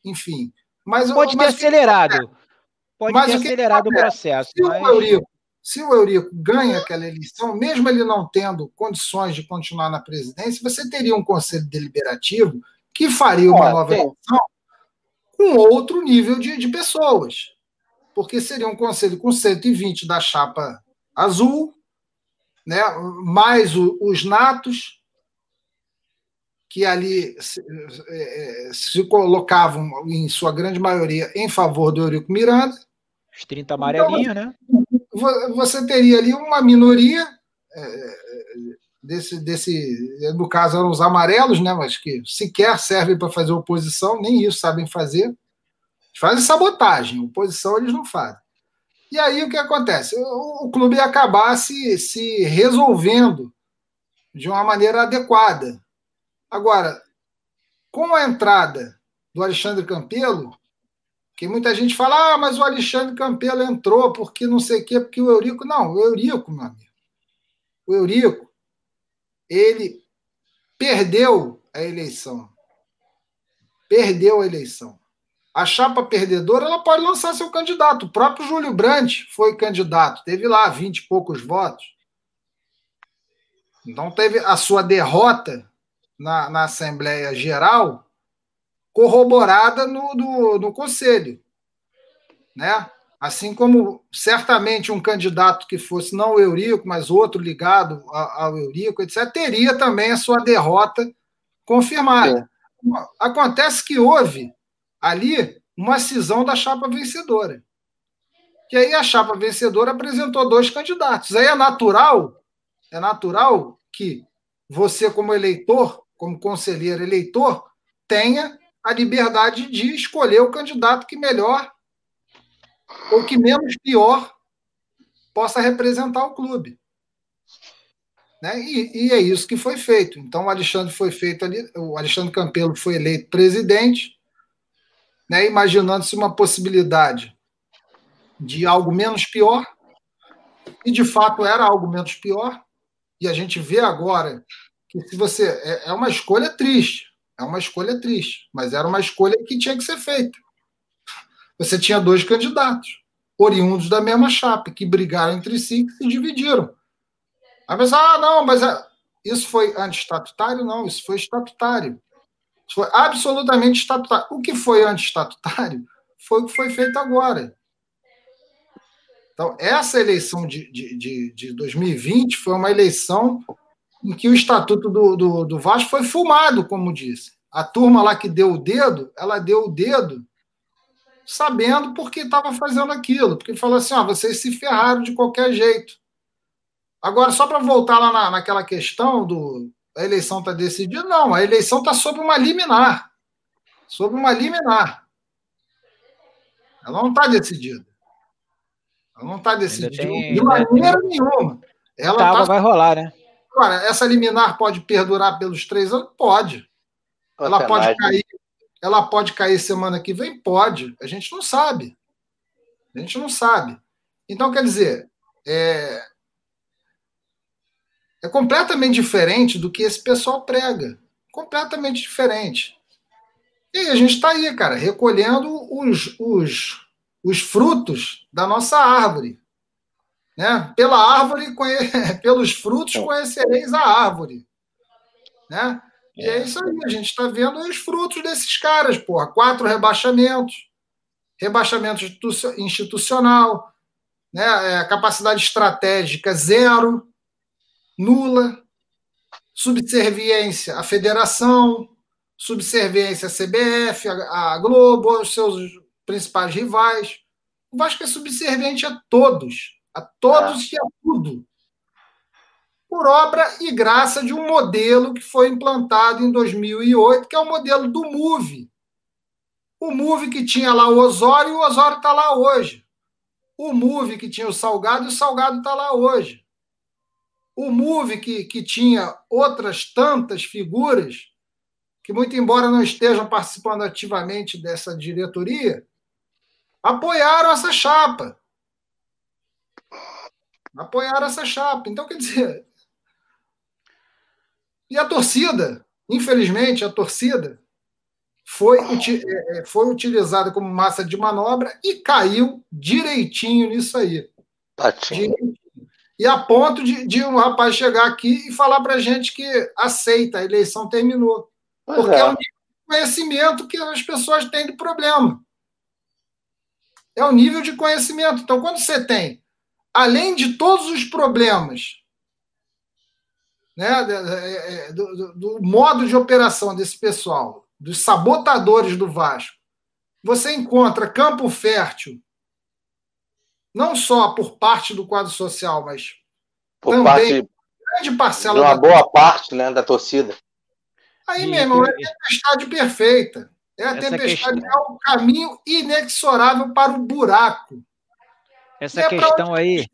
enfim. Mas, Pode mas ter acelerado. Pode mas ter acelerado o processo. Se mas... o Eurico se o Eurico ganha aquela eleição, mesmo ele não tendo condições de continuar na presidência, você teria um conselho deliberativo que faria uma nova eleição com outro nível de, de pessoas. Porque seria um conselho com 120 da chapa azul, né, mais o, os natos, que ali se, é, é se, colocavam, em sua grande maioria, em favor do Eurico Miranda. Os 30 amarelinhos, então, né? você teria ali uma minoria é, desse, desse, no caso eram os amarelos, né, mas que sequer servem para fazer oposição, nem isso sabem fazer. Fazem sabotagem, oposição eles não fazem. E aí o que acontece? O, clube ia acabar se, se resolvendo de uma maneira adequada. Agora, com a entrada do Alexandre Campelo, que muita gente fala, ah, mas o Alexandre Campelo entrou porque não sei o quê, porque o Eurico. Não, o Eurico, meu amigo. O Eurico, ele perdeu a eleição. Perdeu a eleição. A chapa perdedora ela pode lançar seu candidato. O próprio Júlio Brandt foi candidato, teve lá vinte e poucos votos. Então teve a sua derrota na, na Assembleia Geral corroborada no, no, no conselho. Né? Assim como certamente um candidato que fosse não o Eurico, mas outro ligado ao Eurico, etc., teria também a sua derrota confirmada. É. Acontece que houve ali uma cisão da chapa vencedora. Que aí a chapa vencedora apresentou dois candidatos. Aí é natural, é natural que você, como eleitor, como conselheiro eleitor, tenha a liberdade de escolher o candidato que melhor ou que menos pior possa representar o clube. Né? E, e, é isso que foi feito. Então o Alexandre foi feito ali, o Alexandre Campelo foi eleito presidente, né? imaginando-se uma possibilidade de algo menos pior, e de fato era algo menos pior, e a gente vê agora que se você é, é uma escolha triste, é uma escolha triste, mas era uma escolha que tinha que ser feita. Você tinha dois candidatos, oriundos da mesma chapa, que brigaram entre si e se dividiram. Aí você, ah, não, mas é, isso foi antistatutário? Não, isso foi estatutário. Foi absolutamente estatutário. O que foi antistatutário foi o que foi feito agora. Então, essa eleição de, de, de, de 2020 foi uma eleição em que o estatuto do, do, do Vasco foi fumado, como disse. A turma lá que deu o dedo, ela deu o dedo sabendo porque estava fazendo aquilo, porque falou assim: ó, vocês se ferraram de qualquer jeito. Agora, só para voltar lá na, naquela questão do a eleição está decidida, não, a eleição está sob uma liminar. Sob uma liminar. Ela não está decidida. Ela não está decidida tem, de maneira nenhuma. Ela tá, vai rolar, né? Agora, essa liminar pode perdurar pelos três anos? Pode. Ela pode cair. Ela pode cair semana que vem? Pode. A gente não sabe. A gente não sabe. Então, quer dizer, é, é completamente diferente do que esse pessoal prega. Completamente diferente. E a gente está aí, cara, recolhendo os, os, os frutos da nossa árvore. Né? Pela árvore, conhe... pelos frutos conhecereis a árvore. Né? E é isso aí, a gente está vendo os frutos desses caras, porra. Quatro rebaixamentos, rebaixamento institucional, né? É, capacidade estratégica zero, nula, subserviência à federação, subserviência à CBF, à Globo, aos seus principais rivais. O Vasco é subserviente a todos, a todos e a tudo. Por obra e graça de um modelo que foi implantado em 2008, que é o modelo do MOVE. O MOVE que tinha lá o Osório, o Osório está lá hoje. O MOVE que tinha o Salgado, o Salgado está lá hoje. O MOVE que, que tinha outras tantas figuras, que, muito embora não estejam participando ativamente dessa diretoria, apoiaram essa chapa. Apoiaram essa chapa. Então, quer dizer. E a torcida, infelizmente, a torcida foi, é, é, foi utilizada como massa de manobra e caiu direitinho nisso aí. Direitinho. E a ponto de, de, um rapaz chegar aqui e falar para gente que aceita, a eleição terminou. Pois porque é. é um nível de conhecimento que as pessoas têm do problema. É o nível de conhecimento. Então, quando você tem, além de todos os problemas, né, é, é, do, do, do modo de operação desse pessoal, dos sabotadores do Vasco, você encontra campo fértil, não só por parte do quadro social, mas por também parte, grande parcela de uma boa parte né, da torcida. Aí, meu irmão, é a tempestade perfeita. É a Essa tempestade, questão... é o caminho inexorável para o buraco. Essa é questão aí.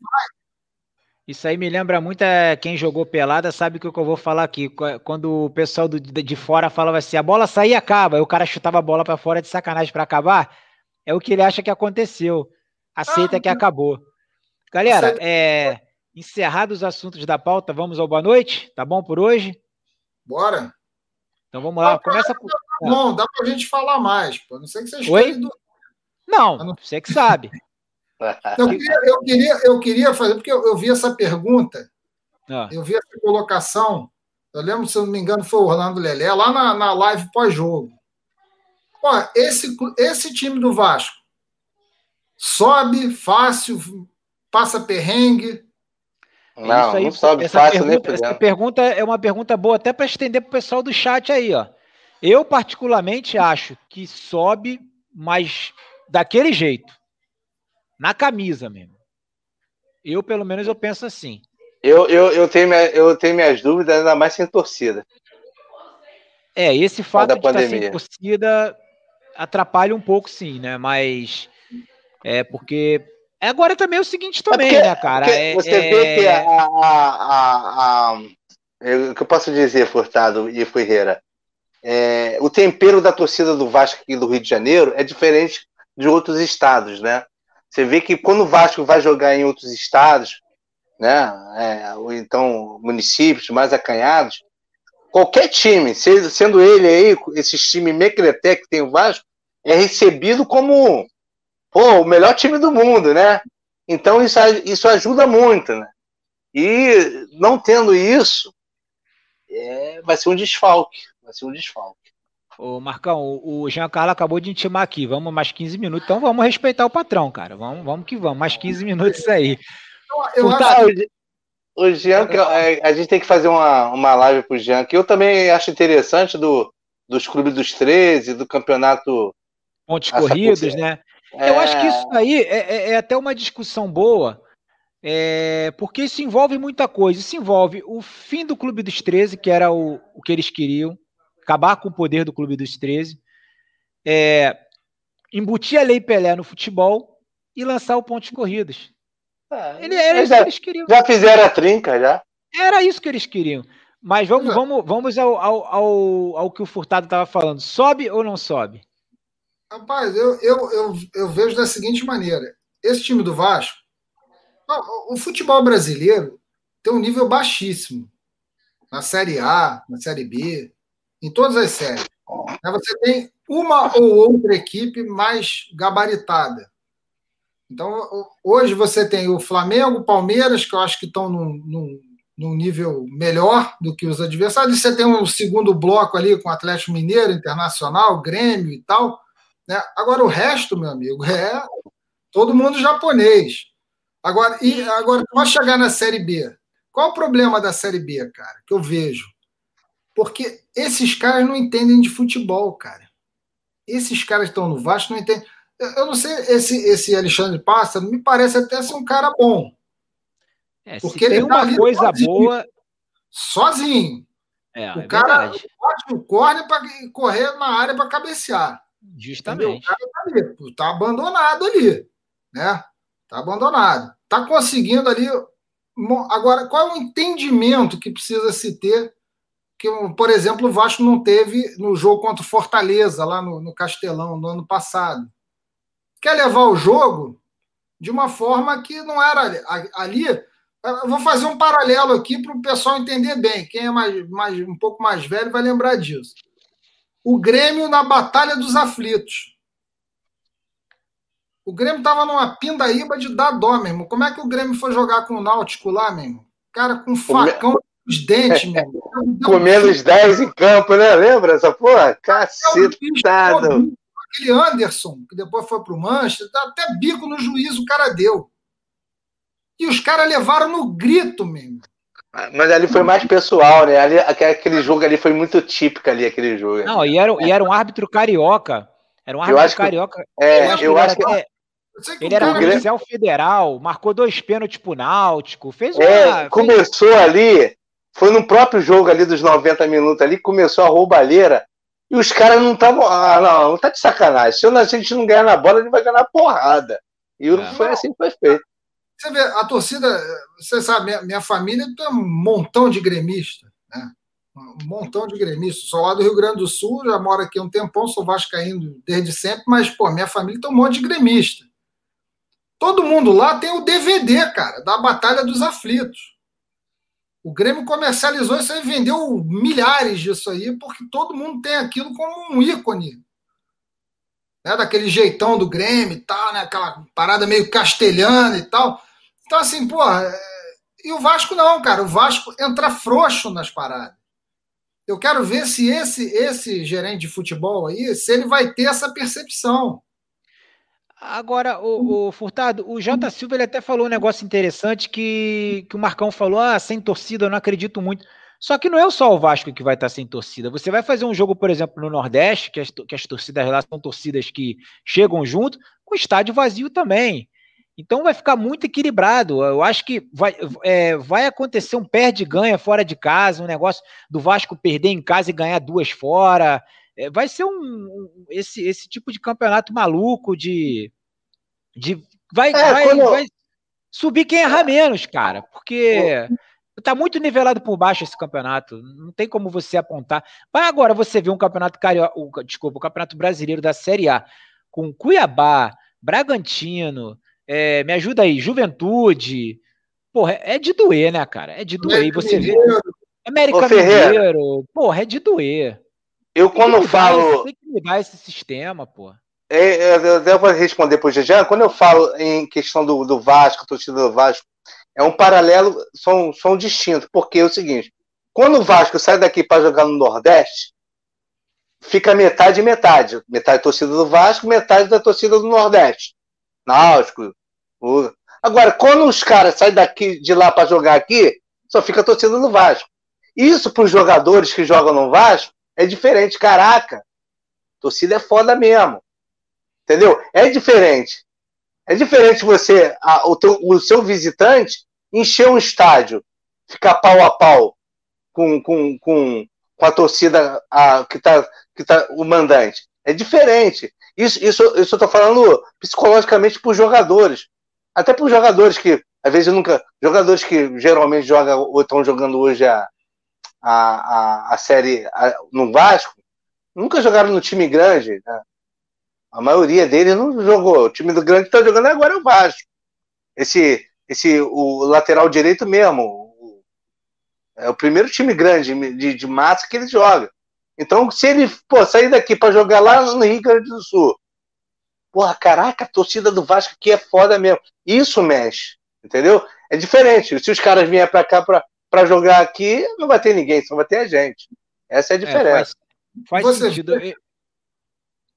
Isso aí me lembra muito é, quem jogou pelada sabe o que eu vou falar aqui. Quando o pessoal do, de fora falava assim, a bola saía e acaba, aí o cara chutava a bola para fora de sacanagem para acabar, é o que ele acha que aconteceu. Aceita ah, que acabou. Galera, é, encerrados os assuntos da pauta, vamos ao boa noite? Tá bom por hoje? Bora. Então vamos lá, começa com. Bom, dá pra gente falar mais, pô. Não sei que vocês Oi? Do... Não, não, você que sabe. eu, queria, eu, queria, eu queria fazer, porque eu, eu vi essa pergunta, ah. eu vi essa colocação. Eu lembro, se eu não me engano, foi o Orlando Lelé, lá na, na live pós-jogo. Esse, esse time do Vasco sobe fácil, passa perrengue, não, aí, não sobe essa fácil pergunta, Essa pergunta é uma pergunta boa até para estender para o pessoal do chat aí, ó. Eu particularmente acho que sobe, mas daquele jeito, na camisa mesmo. Eu pelo menos eu penso assim. Eu, eu, eu, tenho, minha, eu tenho minhas dúvidas, ainda mais sem torcida. É, esse fato de estar sem torcida atrapalha um pouco, sim, né? Mas é porque Agora também é o seguinte também, é porque, né, cara? É, você é... vê que a, a, a, a, o que eu posso dizer, Furtado e Ferreira, é, o tempero da torcida do Vasco aqui do Rio de Janeiro é diferente de outros estados, né? Você vê que quando o Vasco vai jogar em outros estados, né, é, ou então municípios mais acanhados, qualquer time, sendo ele aí, esse time mecreté que tem o Vasco, é recebido como pô, o melhor time do mundo, né? Então isso, isso ajuda muito, né? E não tendo isso, é, vai ser um desfalque. Vai ser um desfalque. Ô, Marcão, o Jean Carlos acabou de intimar aqui. Vamos mais 15 minutos. Então vamos respeitar o patrão, cara. Vamos, vamos que vamos. Mais 15 minutos aí. Eu, eu acho... O Jean, é, a gente tem que fazer uma, uma live pro Jean, que eu também acho interessante do, dos clubes dos 13, do campeonato. Pontos corridos, né? É... Eu acho que isso aí é, é, é até uma discussão boa, é, porque isso envolve muita coisa. Isso envolve o fim do Clube dos 13, que era o, o que eles queriam, acabar com o poder do Clube dos 13, é, embutir a Lei Pelé no futebol e lançar o pontos corridos. É, Ele, era isso já, que eles queriam. Já fizeram a trinca, já. Era isso que eles queriam. Mas vamos, vamos, vamos ao, ao, ao, ao que o Furtado estava falando. Sobe ou não sobe? Rapaz, eu, eu, eu, eu vejo da seguinte maneira: esse time do Vasco, o futebol brasileiro tem um nível baixíssimo. Na Série A, na Série B, em todas as séries. Você tem uma ou outra equipe mais gabaritada. Então, hoje você tem o Flamengo, Palmeiras, que eu acho que estão num, num, num, nível melhor do que os adversários. Você tem um segundo bloco ali com Atlético Mineiro, Internacional, Grêmio e tal. Né? Agora, o resto, meu amigo, é todo mundo japonês. Agora, e agora vai chegar na Série B. Qual o problema da Série B, cara, que eu vejo? Porque esses caras não entendem de futebol, cara. Esses caras estão no Vasco não entendem. Eu não sei, esse, esse Alexandre Pássaro me parece até ser um cara bom. É, porque ele tem tá uma coisa sozinho, boa. Sozinho. É, o é cara bate o corne para correr na área para cabecear. Justamente. O cara tá, tá abandonado ali. Né? Tá abandonado. Tá conseguindo ali. Agora, qual é o entendimento que precisa se ter? Que, por exemplo, o Vasco não teve no jogo contra o Fortaleza, lá no, no Castelão, no ano passado quer levar o jogo de uma forma que não era ali. Eu vou fazer um paralelo aqui para o pessoal entender bem. Quem é mais, mais, um pouco mais velho vai lembrar disso. O Grêmio na Batalha dos Aflitos. O Grêmio estava numa pindaíba de dar dó, mesmo. Como é que o Grêmio foi jogar com o Náutico lá, mesmo? Cara, com um facão nos dentes, mesmo. Comendo os 10 em campo, né? Lembra essa porra? Cacetado aquele Anderson, que depois foi para o Manchester, até bico no juízo o cara deu. E os caras levaram no grito mesmo. Mas ali foi mais pessoal, né? Ali, aquele jogo ali foi muito típico ali, aquele jogo. Não, e era, e era um árbitro carioca. Era um árbitro carioca. Que, é, eu acho eu que, acho que até, ele era policial federal, marcou dois pênaltis pro Náutico, fez é, uma, Começou fez... ali, foi no próprio jogo ali dos 90 minutos ali, começou a roubalheira. E os caras não estavam. Ah, não, não tá de sacanagem. Se a gente não ganhar na bola, gente vai ganhar porrada. E é. foi assim que foi feito. Você vê, a torcida, você sabe, minha, minha família tem um montão de gremista, né? Um montão de gremistas. Sou lá do Rio Grande do Sul, já moro aqui um tempão, sou vascaíno desde sempre, mas, pô, minha família tem um monte de gremista. Todo mundo lá tem o DVD, cara, da Batalha dos Aflitos. O Grêmio comercializou isso e vendeu milhares disso aí, porque todo mundo tem aquilo como um ícone. Né? Daquele jeitão do Grêmio e tal, né? aquela parada meio castelhana e tal. Então, assim, porra. É... E o Vasco não, cara. O Vasco entra frouxo nas paradas. Eu quero ver se esse, esse gerente de futebol aí, se ele vai ter essa percepção. Agora, o, o, Furtado, o Jota Silva ele até falou um negócio interessante que, que o Marcão falou: ah, sem torcida, eu não acredito muito. Só que não é só o Vasco que vai estar sem torcida. Você vai fazer um jogo, por exemplo, no Nordeste, que as, que as torcidas lá são torcidas que chegam junto, com estádio vazio também. Então vai ficar muito equilibrado. Eu acho que vai, é, vai acontecer um perde-ganha fora de casa, um negócio do Vasco perder em casa e ganhar duas fora. É, vai ser um, um, esse, esse tipo de campeonato maluco de. de vai, é, vai, quando... vai subir quem errar menos, cara, porque tá muito nivelado por baixo esse campeonato. Não tem como você apontar. Vai agora você ver um campeonato carioca, desculpa, o campeonato brasileiro da Série A com Cuiabá, Bragantino, é, me ajuda aí, Juventude. Porra, é de doer, né, cara? É de doer. E você vê. América Mineiro, porra, é de doer. Eu quando mudar, falo. Tem que mudar esse sistema, pô. É, é eu devo responder para o Jean. Quando eu falo em questão do, do Vasco, torcida do Vasco, é um paralelo, são, são distintos. Porque é o seguinte: quando o Vasco sai daqui para jogar no Nordeste, fica metade e metade. Metade da torcida do Vasco, metade da torcida do Nordeste. Náutico. O... Agora, quando os caras saem daqui de lá para jogar aqui, só fica torcida do Vasco. Isso para os jogadores que jogam no Vasco é diferente. Caraca, torcida é foda mesmo. Entendeu? É diferente. É diferente você, a, o, teu, o seu visitante, encher um estádio, ficar pau a pau com, com, com, com a torcida a, que está que tá, o mandante. É diferente. Isso, isso, isso eu estou falando psicologicamente para os jogadores. Até para os jogadores que, às vezes, nunca. Jogadores que geralmente jogam ou estão jogando hoje a, a, a, a série a, no Vasco, nunca jogaram no time grande. Né? A maioria deles não jogou. O time do grande que está jogando agora é o Vasco. Esse, esse, o lateral direito mesmo. é o primeiro time grande de, de massa que ele joga. Então, se ele pô, sair daqui para jogar lá no Rio Grande do Sul, porra, caraca, a torcida do Vasco aqui é foda mesmo. Isso mexe, entendeu? É diferente. Se os caras vierem para cá para jogar aqui, não vai ter ninguém, só vai ter a gente. Essa é a diferença. É, faz, faz sentido.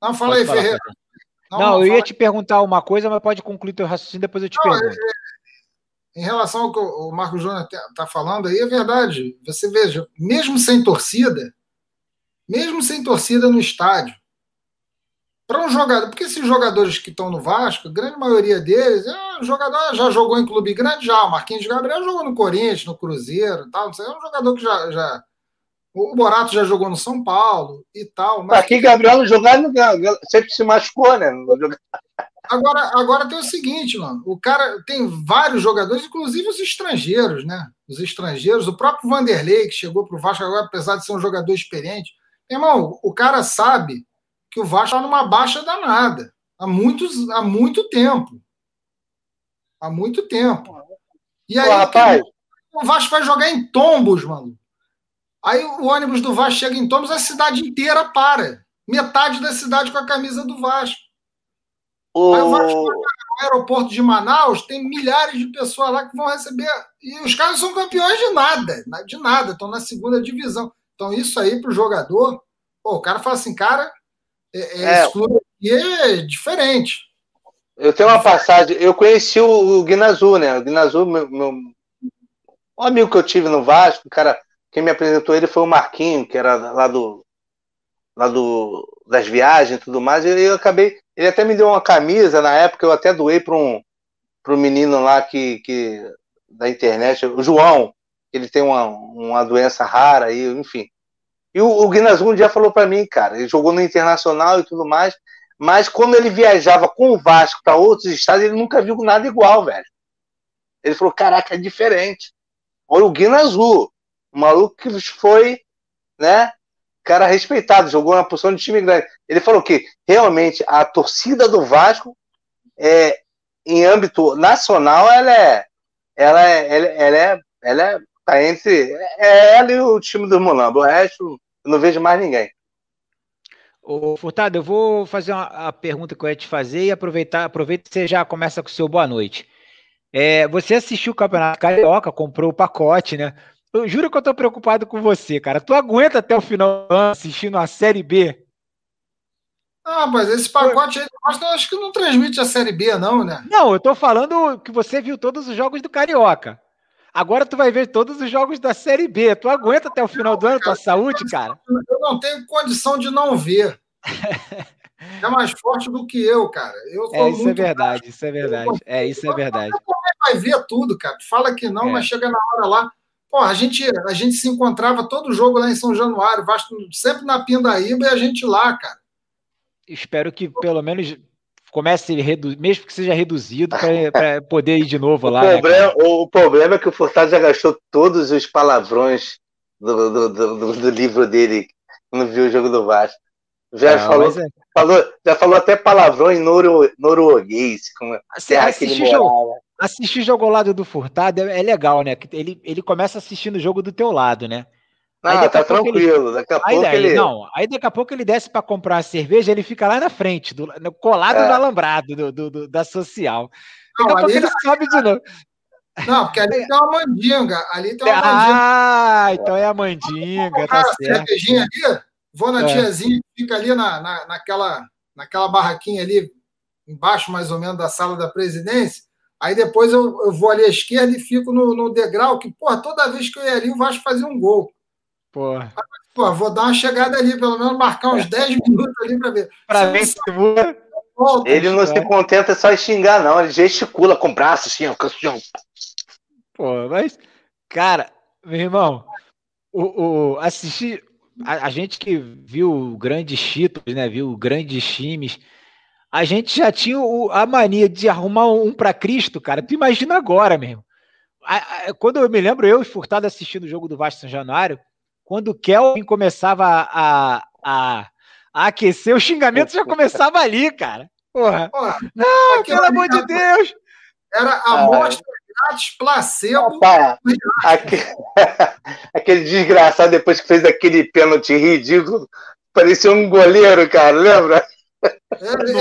Não, fala pode aí, falar, Ferreira. Não, não, eu ia te perguntar uma coisa, mas pode concluir teu raciocínio, depois eu te não, pergunto. É, é, em relação ao que o Marco Júnior está falando aí, é verdade. Você veja, mesmo sem torcida, mesmo sem torcida no estádio. Para um jogador, porque esses jogadores que estão no Vasco, a grande maioria deles, é um jogador já jogou em clube grande já. O Marquinhos Gabriel jogou no Corinthians, no Cruzeiro, tal. É um jogador que já, já o Borato já jogou no São Paulo e tal. Mas aqui Gabriel jogar sempre se machucou, né? Agora, agora tem o seguinte, mano. O cara tem vários jogadores, inclusive os estrangeiros, né? Os estrangeiros, o próprio Vanderlei, que chegou para o Vasco agora, apesar de ser um jogador experiente, Irmão, o cara sabe que o Vasco está numa baixa danada há, muitos, há muito tempo. Há muito tempo. E aí, Pô, rapaz. o Vasco vai jogar em tombos, mano. Aí o ônibus do Vasco chega em tombos, a cidade inteira para. Metade da cidade com a camisa do Vasco. O... Aí o Vasco no aeroporto de Manaus, tem milhares de pessoas lá que vão receber. E os caras são campeões de nada, de nada, estão na segunda divisão. Então, isso aí para o jogador, pô, o cara fala assim, cara, é, é, é. aqui é diferente. Eu tenho uma passagem, eu conheci o, o Guinazu, né? O Guinazu, meu, meu, um amigo que eu tive no Vasco, cara, quem me apresentou ele foi o Marquinho, que era lá do lá do das viagens e tudo mais, e eu acabei, ele até me deu uma camisa na época, eu até doei para um para um menino lá que, que da internet, o João, ele tem uma, uma doença rara aí, enfim. E o, o Guinazu um dia falou para mim, cara, ele jogou no Internacional e tudo mais, mas quando ele viajava com o Vasco para outros estados, ele nunca viu nada igual, velho. Ele falou, caraca, é diferente. Olha o Guinazu, o maluco que foi, né, cara respeitado, jogou na posição de time grande. Ele falou que realmente a torcida do Vasco é em âmbito nacional, ela é ela é, ela, ela é, ela é Tá entre é ela e o time do Mulambo. O resto, eu não vejo mais ninguém. Ô, Furtado, eu vou fazer uma, a pergunta que eu ia te fazer e aproveitar, aproveita que você já começa com o seu boa noite. É, você assistiu o Campeonato Carioca, comprou o pacote, né? Eu juro que eu tô preocupado com você, cara. Tu aguenta até o final do ano assistindo a Série B? Ah, mas esse pacote aí, eu acho que não transmite a Série B, não, né? Não, eu tô falando que você viu todos os jogos do Carioca. Agora tu vai ver todos os jogos da Série B. Tu aguenta até o final do ano tua saúde, cara? Eu não tenho condição de não ver. é mais forte do que eu, cara. Eu é, isso é verdade, isso é verdade. É, isso é verdade. Vai ver tudo, cara. Fala que não, é. mas chega na hora lá. Pô, a gente, a gente se encontrava todo jogo lá em São Januário, Vasco sempre na Pindaíba e a gente lá, cara. Espero que pelo menos comece, mesmo que seja reduzido, para poder ir de novo o lá. Né, problema, né, o problema é que o Furtado já gastou todos os palavrões do, do, do, do livro dele quando viu o jogo do Vasco. Já, Não, falou, é... falou, já falou até palavrões noro, norueguês. Como assim, assistir, jogo, assistir jogo ao lado do Furtado é, é legal, né? Ele, ele começa assistindo o jogo do teu lado, né? Ah, tá tranquilo. Ele... Daqui a aí pouco ele. Não, aí daqui a pouco ele desce para comprar a cerveja, ele fica lá na frente, do, colado é. no alambrado do, do, do, da social. Daqui não, a pouco ele sobe de novo. Não, porque ali tem uma mandinga. Ali tem uma mandinga. Ah, então é a mandinga, tá certo. Cervejinha ali? vou na é. tiazinha fica ali na, na, naquela, naquela barraquinha ali, embaixo mais ou menos da sala da presidência. Aí depois eu, eu vou ali à esquerda e fico no, no degrau, que, porra, toda vez que eu ia ali, o Vasco fazia um gol. Porra. Pô, vou dar uma chegada ali, pelo menos marcar uns 10 minutos ali para ver. Para ver se voa. Ele não se contenta só em xingar, não. Ele gesticula com o braço, assim, ó. Pô, mas, cara, meu irmão, o, o assistir. A, a, gente que viu grandes títulos, né? Viu grandes times. A gente já tinha o, a mania de arrumar um para Cristo, cara. Tu imagina agora mesmo. A, quando eu me lembro, eu e Furtado assistindo o jogo do Vasco São Januário, quando o Kelvin começava a, a, a aquecer, o xingamento já começava ali, cara. Porra. Porra não, pelo amor de Deus. Era a amostra grátis, placebo. aquele, aquele desgraçado, depois que fez aquele pênalti ridículo, parecia um goleiro, cara, lembra?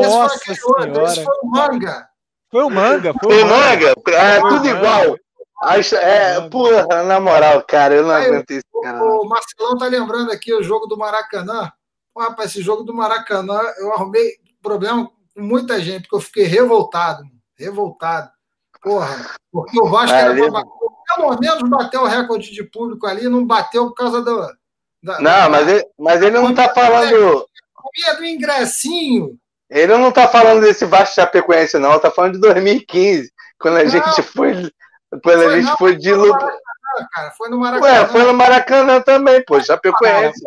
Nossa esse foi, senhora. Esse foi o manga. Foi o manga. Foi o manga. É, tudo igual. Acho, é, porra, na moral, cara, eu não Aí, aguento isso, cara. O Marcelão tá lembrando aqui o jogo do Maracanã. Pô, rapaz, esse jogo do Maracanã, eu arrumei problema com muita gente, porque eu fiquei revoltado, revoltado. Porra, porque o Vasco era pra bater, pelo menos bateu o recorde de público ali, não bateu por causa do. Da, não, da, mas, ele, mas ele não tá falando. do ingressinho. Ele não tá falando desse Vasco Chapecoense, não, tá falando de 2015, quando a não. gente foi quando a gente não, foi de luta. Cara, foi no Maracanã. Ué, foi no Maracanã também, pô. Já conhece.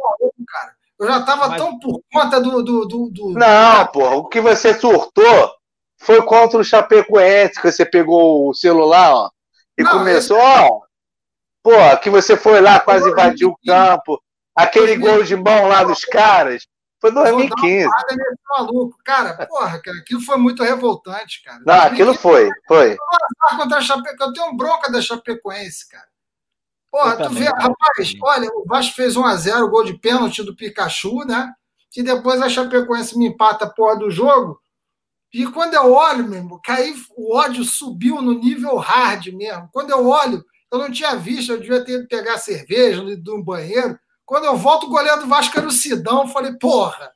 Cara, eu já tava Mas... tão por conta do, do, do, do. Não, pô. O que você surtou foi contra o Chapecoense, que você pegou o celular, ó. E não, começou, esse... ó. Pô, que você foi lá, quase invadiu o campo. Aquele gol de mão lá dos caras. Foi 2015. maluco. Cara, porra, cara, aquilo foi muito revoltante, cara. Não, aquilo foi, foi. Contra a Chape... Eu tenho bronca da Chapecoense, cara. Porra, tu vê, rapaz, olha, o Vasco fez 1x0, o gol de pênalti do Pikachu, né? Que depois a Chapecoense me empata a porra do jogo. E quando eu olho, mesmo, caí, o ódio subiu no nível hard mesmo. Quando eu olho, eu não tinha visto, eu devia ter que pegar cerveja de um banheiro. Quando eu volto, o goleiro do Vasco era o Sidão. Falei, porra,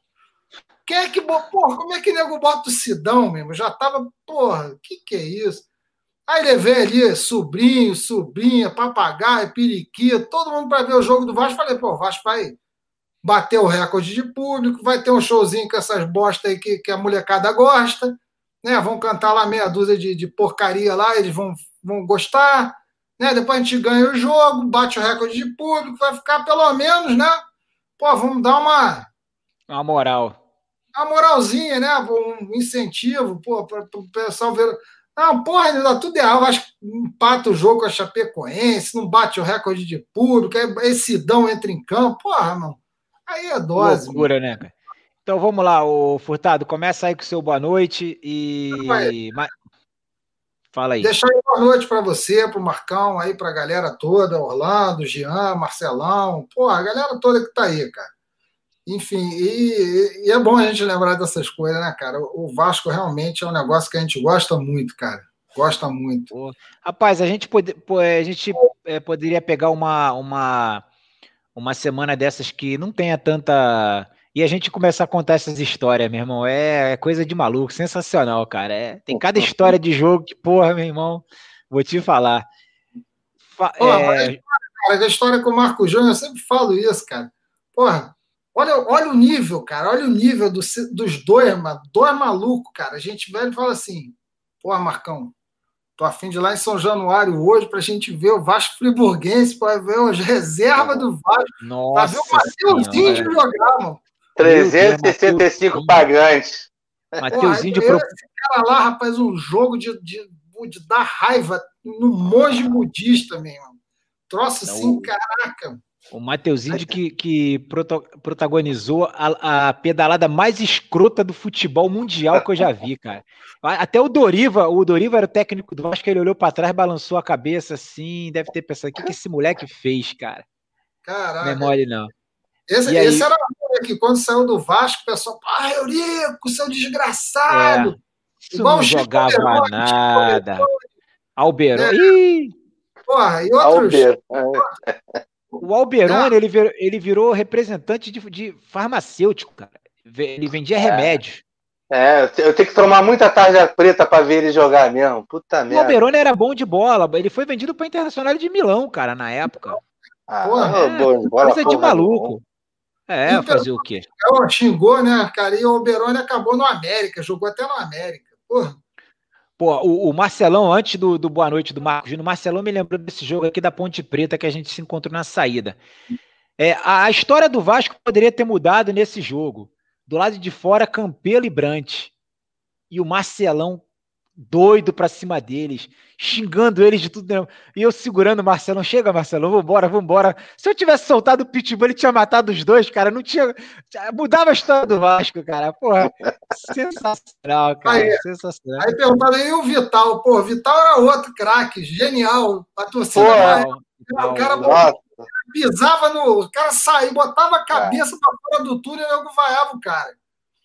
quem é que. Porra, como é que nego bota o Sidão mesmo? Já tava, porra, que, que é isso? Aí levei ali sobrinho, sobrinha, papagaio, periquito, todo mundo para ver o jogo do Vasco. Falei, pô, o Vasco vai bater o recorde de público, vai ter um showzinho com essas bostas aí que, que a molecada gosta, né? Vão cantar lá meia dúzia de, de porcaria lá, eles vão, vão gostar. Né? Depois a gente ganha o jogo, bate o recorde de público, vai ficar pelo menos, né? Pô, vamos dar uma. Uma moral. Uma moralzinha, né? Um incentivo, pô, para o pessoal ver. Não, porra, ainda dá tudo errado. Acho que empata o jogo com a Chapecoense, não bate o recorde de público, aí esse Dão entra em campo. Porra, não. Aí é dose. Loucura, né, cara? Então vamos lá, o Furtado, começa aí com o seu boa noite e. Fala aí. Deixar aí boa noite para você, para o Marcão, aí para a galera toda, Orlando, Jean, Marcelão, pô, a galera toda que tá aí, cara. Enfim, e, e, é bom a gente lembrar dessas coisas, né, cara? O Vasco realmente é um negócio que a gente gosta muito, cara. Gosta muito. Pô, rapaz, a gente, pode, a gente é, poderia pegar uma, uma, uma semana dessas que não tenha tanta e a gente começar a contar essas histórias, meu irmão, é, é coisa de maluco, sensacional, cara. É, tem cada história de jogo que, porra, meu irmão, vou te falar. Fa é... cara, a história com o Marco Júnior, eu sempre falo isso, cara. Porra, olha, olha o nível, cara, olha o nível do, dos dois, mano, dois malucos, cara. A gente velho fala assim, porra, Marcão, tô afim de ir lá em São Januário hoje pra gente ver o Vasco Friburguense, para ver as reservas do Vasco, Nossa pra ver o Mateuzinho jogar, mano. 365 pagantes. Mateuzinho de pro... Esse cara lá, rapaz, um jogo de, de, de dar raiva no monge budista, mesmo. Troço assim, caraca. O Mateuzinho de que, que protagonizou a, a, pedalada mais escrota do futebol mundial que eu já vi, cara. Até o Doriva, o Doriva era o técnico do Vasco, ele olhou para trás, balançou a cabeça assim, deve ter pensado, o que, que esse moleque fez, cara? Caraca. Não é mole, não. Esse, esse era que quando saiu do Vasco, o pessoal, ah, Eurico, seu desgraçado. É, isso Igual não jogava Chico nada. Alberão. É. Porra, e outros. O Alberoni, ele, virou, ele virou representante de, de farmacêutico, cara. Ele vendia é. remédios. É, eu tenho que tomar muita tarja preta para ver ele jogar mesmo. Puta merda. O Alberoni era bom de bola. Ele foi vendido para Internacional de Milão, cara, na época. Ah, porra, é, bom, bola, coisa de maluco. É, então, fazer o quê? Xingou, né, cara? E o Alberoni acabou no América, jogou até no América. Porra. Pô, o, o, Marcelão, antes do, do Boa Noite do Marcos Júnior, o Marcelão me lembrou desse jogo aqui da Ponte Preta que a gente se encontrou na saída. É, a, a história do Vasco poderia ter mudado nesse jogo. Do lado de fora, Campelo e Brant. E o Marcelão doido pra cima deles, xingando eles de tudo. Né? E eu segurando o Marcelão. Chega, Marcelão, vambora, vambora. Se eu tivesse soltado o Pitbull, ele tinha matado os dois, cara. Não tinha. Mudava a história do Vasco, cara. Porra, sensacional, cara. Aí, sensacional. Aí perguntaram, e o Vital? Pô, Vital era outro craque, genial. A torcida. Pô, o cara pisava no. O cara saía, botava a cabeça para fora do túnel e logo vaiava o cara.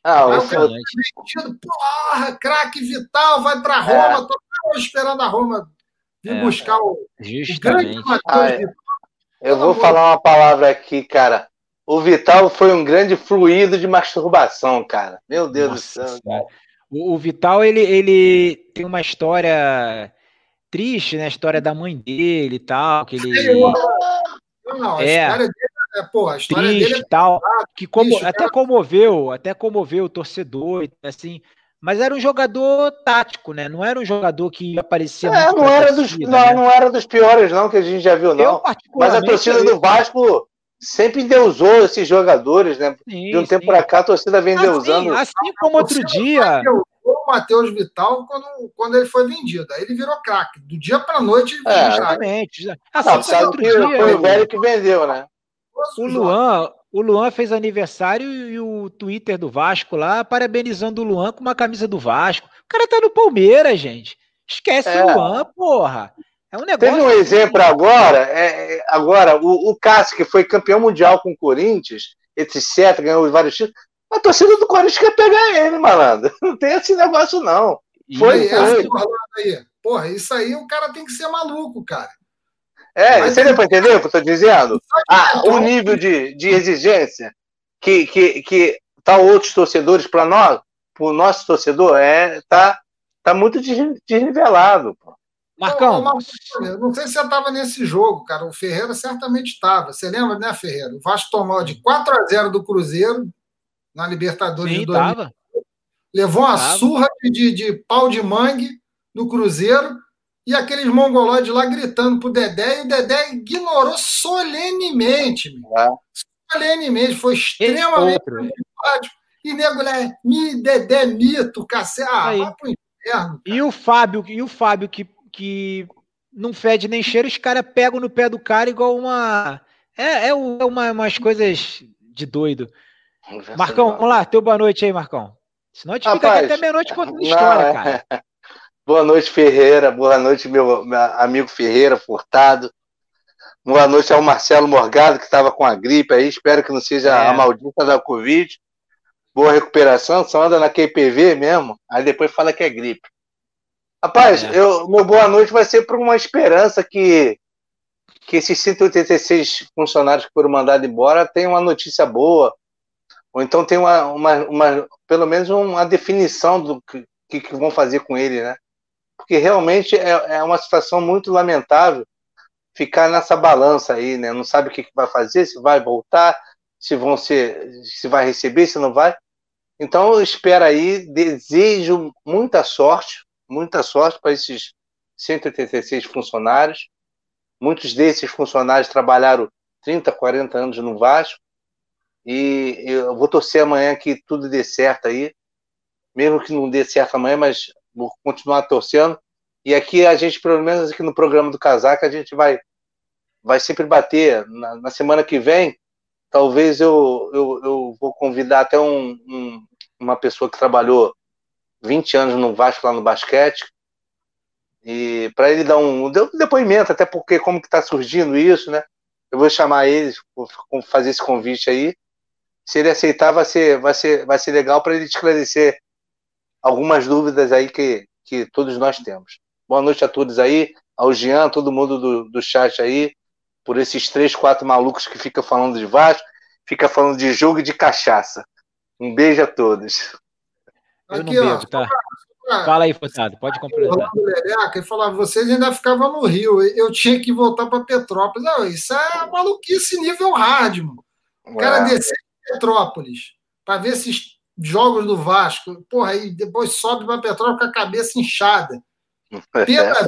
Ah, o cara metido, porra, craque Vital, vai para Roma, é. tô esperando a Roma vir é, buscar o, o grande ah, é. Eu vou falar uma palavra aqui, cara. O Vital foi um grande fluido de masturbação, cara. Meu Deus Nossa, do céu. Cara. O, o Vital, ele, ele tem uma história triste, né? A história da mãe dele e tal, que ele... Não, a é. história dele é, pô, a história triste dele é tal, que como, triste, até comoveu, até comoveu o torcedor, assim, mas era um jogador tático, né? Não era um jogador que aparecia é, não era dos, não, né? não era dos piores não que a gente já viu não. Mas a torcida do Vasco sempre endeusou esses jogadores, né? Sim, de um tempo para cá a torcida vem endeusando. Assim, assim como outro dia o Matheus Vital quando, quando ele foi vendido. Aí ele virou craque. Do dia para noite ele é, Exatamente. Assim, não, outro dia, foi o velho que vendeu, né? O Luan, o Luan fez aniversário e o Twitter do Vasco lá parabenizando o Luan com uma camisa do Vasco. O cara tá no Palmeiras, gente. Esquece é. o Luan, porra. É um negócio. Teve um assim. exemplo agora, é, é, agora, o, o Cássio, que foi campeão mundial com o Corinthians, etc., ganhou vários títulos. A torcida do Corinthians quer pegar ele, malandro. Não tem esse negócio, não. Foi, foi. Aí, porra, isso aí o cara tem que ser maluco, cara. É, Mas você deu para entender o que eu estou dizendo? Ah, o nível de, de exigência que, que, que tá outros torcedores para nós, para o nosso torcedor, é, tá, tá muito desnivelado. Pô. Marcão. eu não sei se você estava nesse jogo, cara. O Ferreira certamente estava. Você lembra, né, Ferreira? O Vasco tomou de 4 a 0 do Cruzeiro na Libertadores Sim, de 2000. Levou uma tava. surra de, de pau de mangue do Cruzeiro e aqueles mongoloides lá gritando pro Dedé, e o Dedé ignorou solenemente. É. Solenemente, foi extremamente simpático. E nego lá, mi, Dedé, mito, cacete. Ah, vai pro inferno. E o Fábio, e o Fábio que, que não fede nem cheiro, os caras pegam no pé do cara igual uma. É, é uma, umas coisas de doido. Marcão, vamos lá, teu boa noite aí, Marcão. Senão a gente Rapaz, fica aqui até meia-noite contando história, é. cara. Boa noite, Ferreira. Boa noite, meu, meu amigo Ferreira Furtado. Boa noite ao Marcelo Morgado, que estava com a gripe aí. Espero que não seja é. a maldita da Covid. Boa recuperação. Só anda na QPV mesmo. Aí depois fala que é gripe. Rapaz, é. eu, meu boa noite vai ser por uma esperança que, que esses 186 funcionários que foram mandados embora tenham uma notícia boa. Ou então tem uma, uma, uma pelo menos uma definição do que, que vão fazer com ele, né? Porque realmente é, é uma situação muito lamentável ficar nessa balança aí, né? Não sabe o que, que vai fazer, se vai voltar, se vão ser, se vai receber, se não vai. Então eu espero aí, desejo muita sorte, muita sorte para esses 186 funcionários. Muitos desses funcionários trabalharam 30, 40 anos no Vasco. E eu vou torcer amanhã que tudo dê certo aí. Mesmo que não dê certo amanhã, mas vou continuar torcendo. E aqui a gente, pelo menos aqui no programa do Casaca, a gente vai, vai sempre bater. Na, na semana que vem, talvez eu, eu, eu vou convidar até um, um, uma pessoa que trabalhou 20 anos no Vasco lá no basquete, e para ele dar um, depoimento, até porque como que está surgindo isso, né? Eu vou chamar ele, vou fazer esse convite aí. Se ele aceitar, vai ser, vai ser, vai ser legal para ele esclarecer algumas dúvidas aí que, que todos nós temos. Boa noite a todos aí, ao Jean, todo mundo do, do chat aí, por esses três, quatro malucos que ficam falando de Vasco, fica falando de jogo e de cachaça. Um beijo a todos. Eu Aqui, não bebo, ó, tá? Fala aí, Furtado, pode completar. E falava, vocês ainda ficavam no Rio, eu tinha que voltar para Petrópolis. Não, isso é maluquice nível hard, mano. O cara descer Petrópolis para ver esses jogos do Vasco, porra, aí depois sobe para Petrópolis com a cabeça inchada. Pena, é,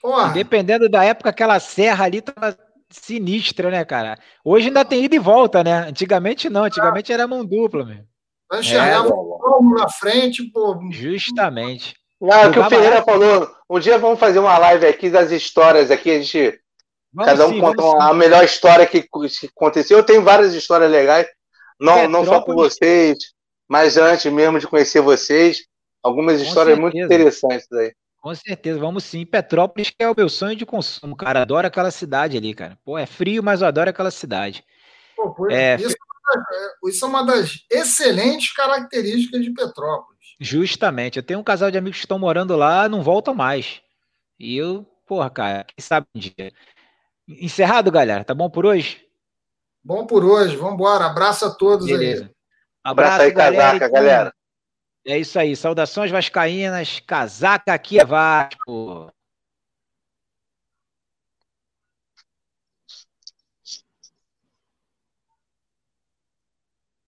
porra. Dependendo da época, aquela serra ali tava sinistra, né, cara? Hoje ainda tem ida e volta, né? Antigamente não, antigamente era mão dupla, mesmo. Vai enxergar é, um na frente, pô. Justamente. Não, o que o Ferreira falou. Um dia vamos fazer uma live aqui das histórias aqui. A gente. Vamos cada um sim, conta a melhor história que, que aconteceu. Eu tenho várias histórias legais. Não, não só com vocês, mas antes mesmo de conhecer vocês. Algumas histórias muito interessantes aí. Com certeza, vamos sim. Petrópolis que é o meu sonho de consumo, cara. Adoro aquela cidade ali, cara. Pô, é frio, mas eu adoro aquela cidade. Pô, é, isso é, isso é uma das excelentes características de Petrópolis. Justamente. Eu tenho um casal de amigos que estão morando lá, não voltam mais. E eu, porra, cara, quem sabe um dia. Encerrado, galera. Tá bom por hoje? Bom por hoje. Vamos embora. Abraço a todos Beleza. aí. Abraço, aí, galera. casaca, galera. É isso aí. Saudações vascaínas. Casaca aqui é Vasco.